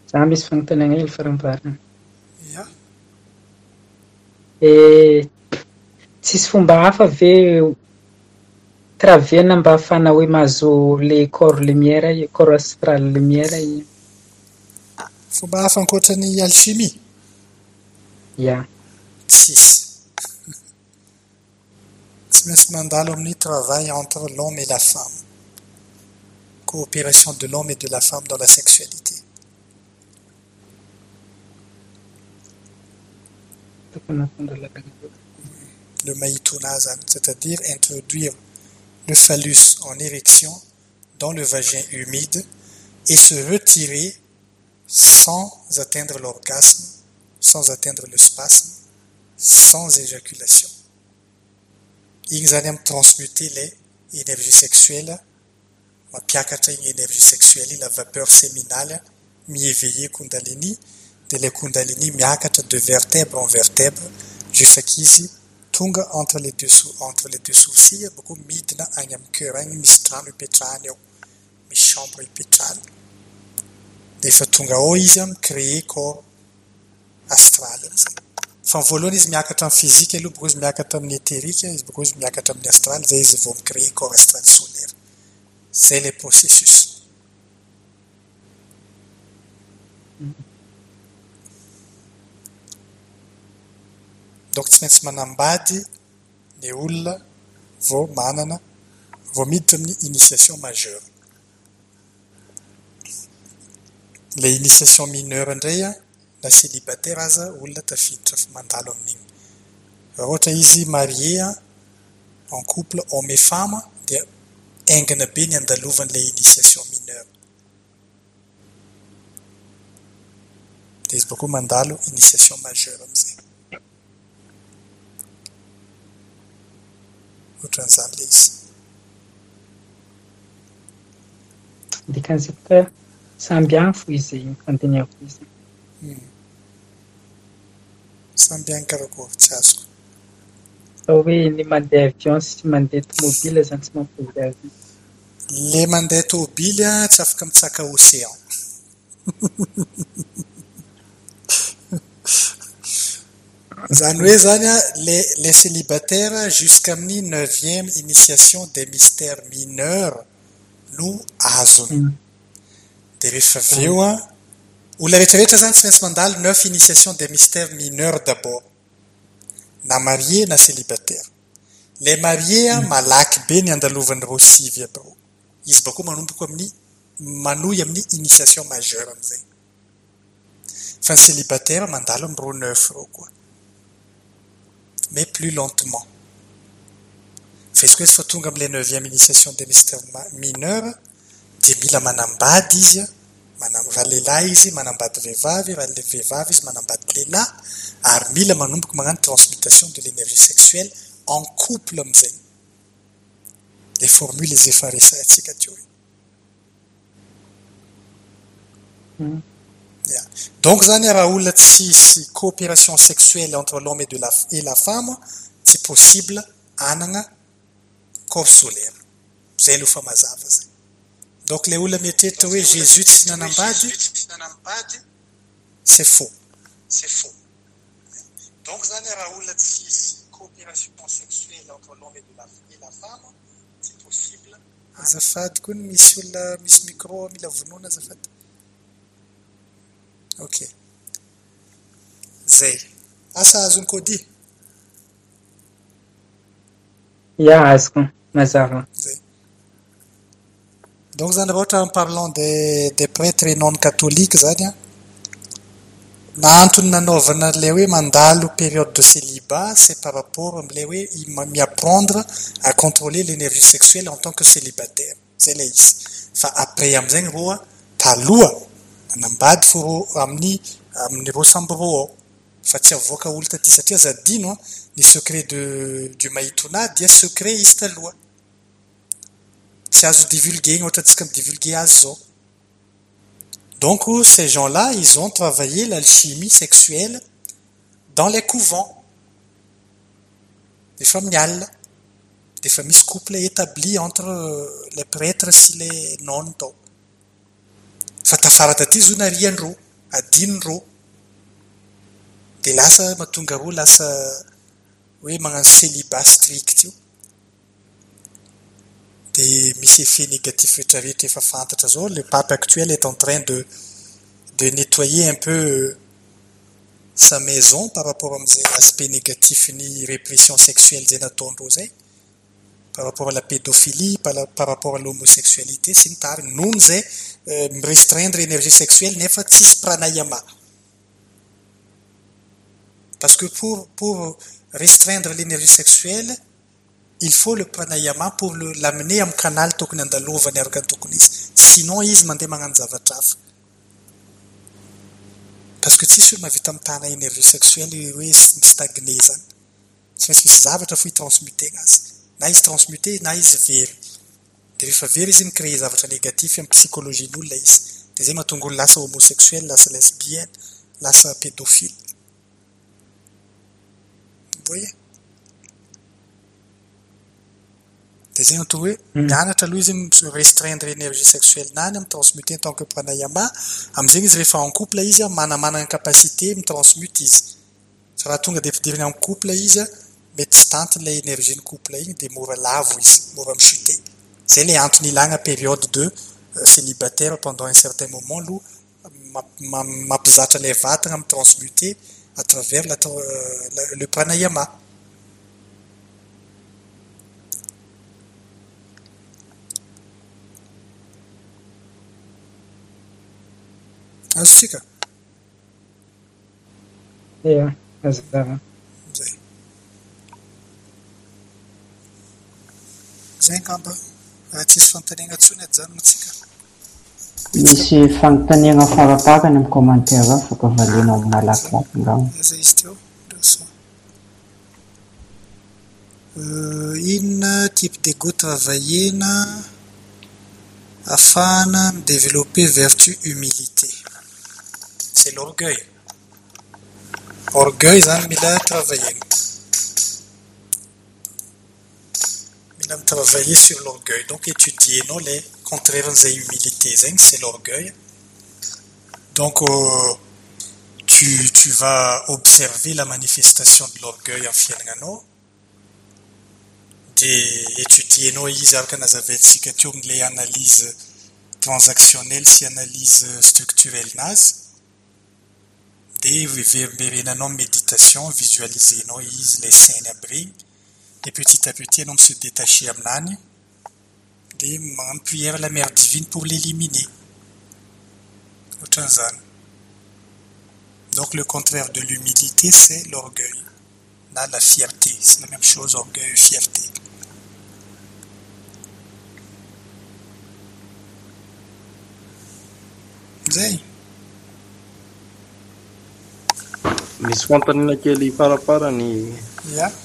[SPEAKER 5] Zombies fangen dann Engel
[SPEAKER 2] para
[SPEAKER 5] Yeah. eh se esfumava ver travena mba ahafana hoe mahazo le corps lumière i corps astral lumière i
[SPEAKER 2] fomba hafa ankoatra ny alchimie?
[SPEAKER 5] Ia
[SPEAKER 2] tsisy tsy maintsy mandalo amin'ny travail entre l'homme et la femme. Coopération de l'homme et de la femme dans la sexualité. Le maïtona zany c'est-à-dire introduire le phallus en érection dans le vagin humide et se retirer sans atteindre l'orgasme, sans atteindre le spasme, sans éjaculation. Zany amin'ny transmuter les énergies sexuelles, mampiakatra igny énergie sexuelle, la vapeur séminale, mi-éveiller kundalini, de le kundalini miakatra de vertèbre en vertèbre, jusqu'à qu'izy tonga entre les deux sou- entre les deux sourcils boko midina agny amin'ny cœur agny misy trano ipetrahany ao misy chambre ipetrahany de efa tonga ao izy a micréer corps astral. Amizay fa ny voalohany izy miakatra amin'ny physique aloha boko izy miakatra amin'ny éthérique izy amin'ny astral zay izy vao micréer corps astral solaire. Zay le processus. Donc tsy maintsy manambady ny olona vao manana vao initiation majeure. Le initiation mineure indray a na célibataire aza olona tafiditra f- mandalo amin'igny raha en couple homme et femme dia aingana be ny andalovan'le initiation mineure de izy bako mandalo initiation majeure amizay ohatran'izany le izy.
[SPEAKER 5] Dikan'izay koa samby any fo izy fanteneako izy.
[SPEAKER 2] Hmm. Samby any karakova tsy azoko
[SPEAKER 5] fa hoe ny mandeha avion sy mandeha tomobile zany tsy mampozy azy.
[SPEAKER 2] Le mandeha tômobily a tsy afaka mitsaka océan. zany hoe zany a le le célibataire jusqu'amin'ny neuvième initiation des mystères mineurs no azony
[SPEAKER 5] Mm.
[SPEAKER 2] de rehefa avy eo a olona rehetrarehetra zany mandalo neuf initiation des mystères mineurs d'abord. Na marié na célibataire. Le marié a malaky be ny andalovan'ny reo sivy reo izy bako manomboko amin'ny manohy amin'ny initiation majeure amizay fa ny célibataire mandalo amin'ny reo neuf reo koa mais plus lentement. Fa izy koa efa tonga am'le neuvième initiation des mystères mineurs dia mila manambady izy a mana- raha lehilahy izy manambady vehivavy raha le vehivavy izy manambady lehilahy transmutation de l'énergie sexuelle en couple amizay les formules izay efa resahintsika teo. Donc zany raha olona tsisy coopération sexuelle entre l'homme et, de la, et la femme tsy possible anana corps solaire zay aloha fa mazava zay donc le olona mietreritra hoe jésus c'est faux. C'est faux. Donc zany raha olona tsisy coopération sexuelle entre l'homme et, de la, et la femme tsy possible azafady koa ny misy olona misy micro mila vonoana azafady ok. Zay. Asa azony kody
[SPEAKER 5] ia azoko mazava
[SPEAKER 2] zay. Donc en parlant des des prêtres non catholiques zany a na antony nanaovana le hoe mandalo période de célibat c'est par rapport am'le hoe miapprendre à contrôler l'énergie sexuelle en tant que célibataire. Zay le izy fa après am'izay ny roa taloha nanambady amin'ny samby ro ao fa tsy avoaka olo taty satria zadino a ny secret de du maitona dia secret izy taloha tsy azo divulguena ohatra atsika midivulgue azy zao donc ces gens-là ils ont travaillé l'alchimie sexuelle dans les couvents. Defa mialina defa misy couple établi entre les prêtres sy le none tao fa tafara taty zo narian-ro adinin-ro de lasa mahatonga ro lasa hoe magnano célibat strict io. De misy effet négatif rehetrarehetra efa fantatra zao. Le pape actuel est en train de de nettoyer un peu sa maison par rapport am'izay aspect négatif ny répression sexuelle zay nataondreo zay par rapport à la pédophilie par rapport à l'homosexualité sy ny tary nohony zay mirestreindre énergie sexuelle nefa tsisy pranayama. Parce que pour pour restreindre l'énergie sexuelle il faut le pranayama pour l'amener amin'ny canal tokony andalovany araka ny tokony izy sinon izy mandeha magnano zavatra parce que tsisy hoe mavita mitana énergie sexuelle hoe mistagné zany tsy maintsy misy zavatra fo hitransmutena azy na izy transmuté na izy de rehefa very izy micrée zavatra négatif amin'ny psykôlôzin'olona izy. De zay mahatonga olo lasa homosexuel lasa lesbienne lasa pédophile. Voye de zegny atao hoe hmm. mianatra aloha izy restreindre énergie sexuelnany mitransmuté en tant que pranayama am'izegny izy rehefa en couple izy a manamanana capacité mitransmute izy. Fa raha tonga de ampidiriny amin'ny couple izy a mety tsy tanty ilay énergie ny couple igny de mora lavo izy mora michute le antony ilagna période de célibataire pendant un certain moment aloha mampizatra lay vatagna amy transmuté à travers la, le pranayama. Azo tsika
[SPEAKER 5] ia azava
[SPEAKER 2] zay zay ngamba raha tsisy fanontaniana ntsony ajanona tsika
[SPEAKER 4] misy fanontaniana farapakany amy commentaire ao faka valena amina lakilaky ngamo
[SPEAKER 2] zay izy teo ndraso inona type de go travaillena afahana midévelopper vertu humilité. C'est l'orgueil. Orgueil zany mila travaillena mila mitravailler sur l'orgueil. Donc étudienao le contraire an'izay humilité zegny c'est l'orgueil. Donc euh, tu, tu vas observer la manifestation de l'orgueil en fiaignanao de étudienao izy araka nazaventsika teo am'le analyse transactionnelle sy analyse structurelle nazy de méditation visualisenao izy le sainy aby de petit à petit anao mise détaché aminany de magnano prière la mère divine pour l'éliminer. Donc le contraire de l'humilité c'est l'orgueil. Na la fierté. C'est la même chose orgueil et fierté. Zay.
[SPEAKER 3] Kely faraparany
[SPEAKER 2] ia.
[SPEAKER 3] saika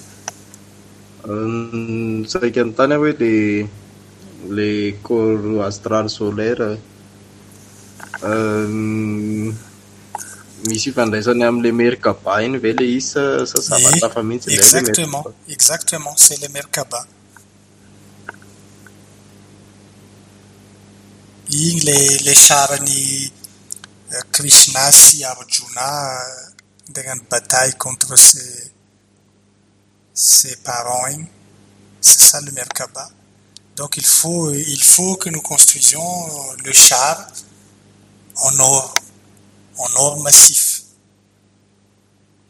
[SPEAKER 3] ny tany hoe le le corps astral solaire misy ifandraisany am'le merkaba ve le izy sa sa zavatra hafa mihitsy
[SPEAKER 2] exactement exactement c'est le merkaba igny le le sarany krishna sy arjuna ndegnano bataille contre ses ses parents igny c'est ça le merkaba donc il faut il faut que nous construisions le char en or en or massif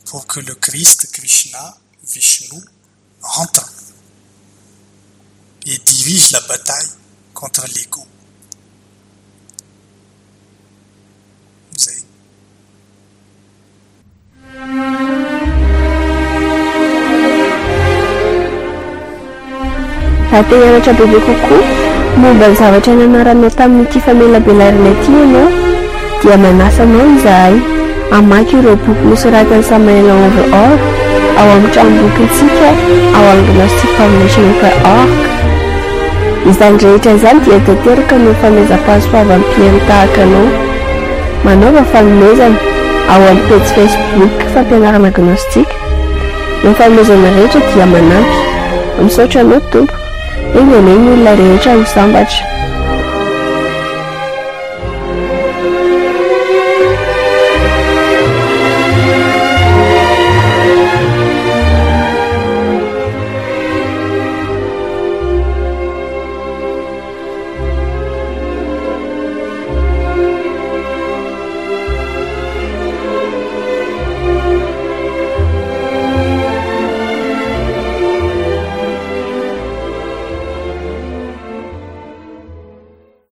[SPEAKER 2] pour que le Christ, Krishna, Vishnu entre et dirige la bataille contre l'ego. Zay.
[SPEAKER 1] raha ampianatra bebe kokoa. Momba ny zavatra nanaranao tamin'nyity famelabelarina ity ianao dia manasanao izahay. Amaky ireo boky nosoratany samaela over or ao amin'ny tranobokytsika ao amin'gnostic foundation per org izany rehetra izany dia tanteraka no famezam-pahasoavan'ny mpiaino tahaka anao. Manaova fanomezana ao amin'ny petsy facebook fampianarana gnostika ny fanomezana rehetra dia manampy. Misaotra anao tompo. 有没有人来认识阿古桑巴什？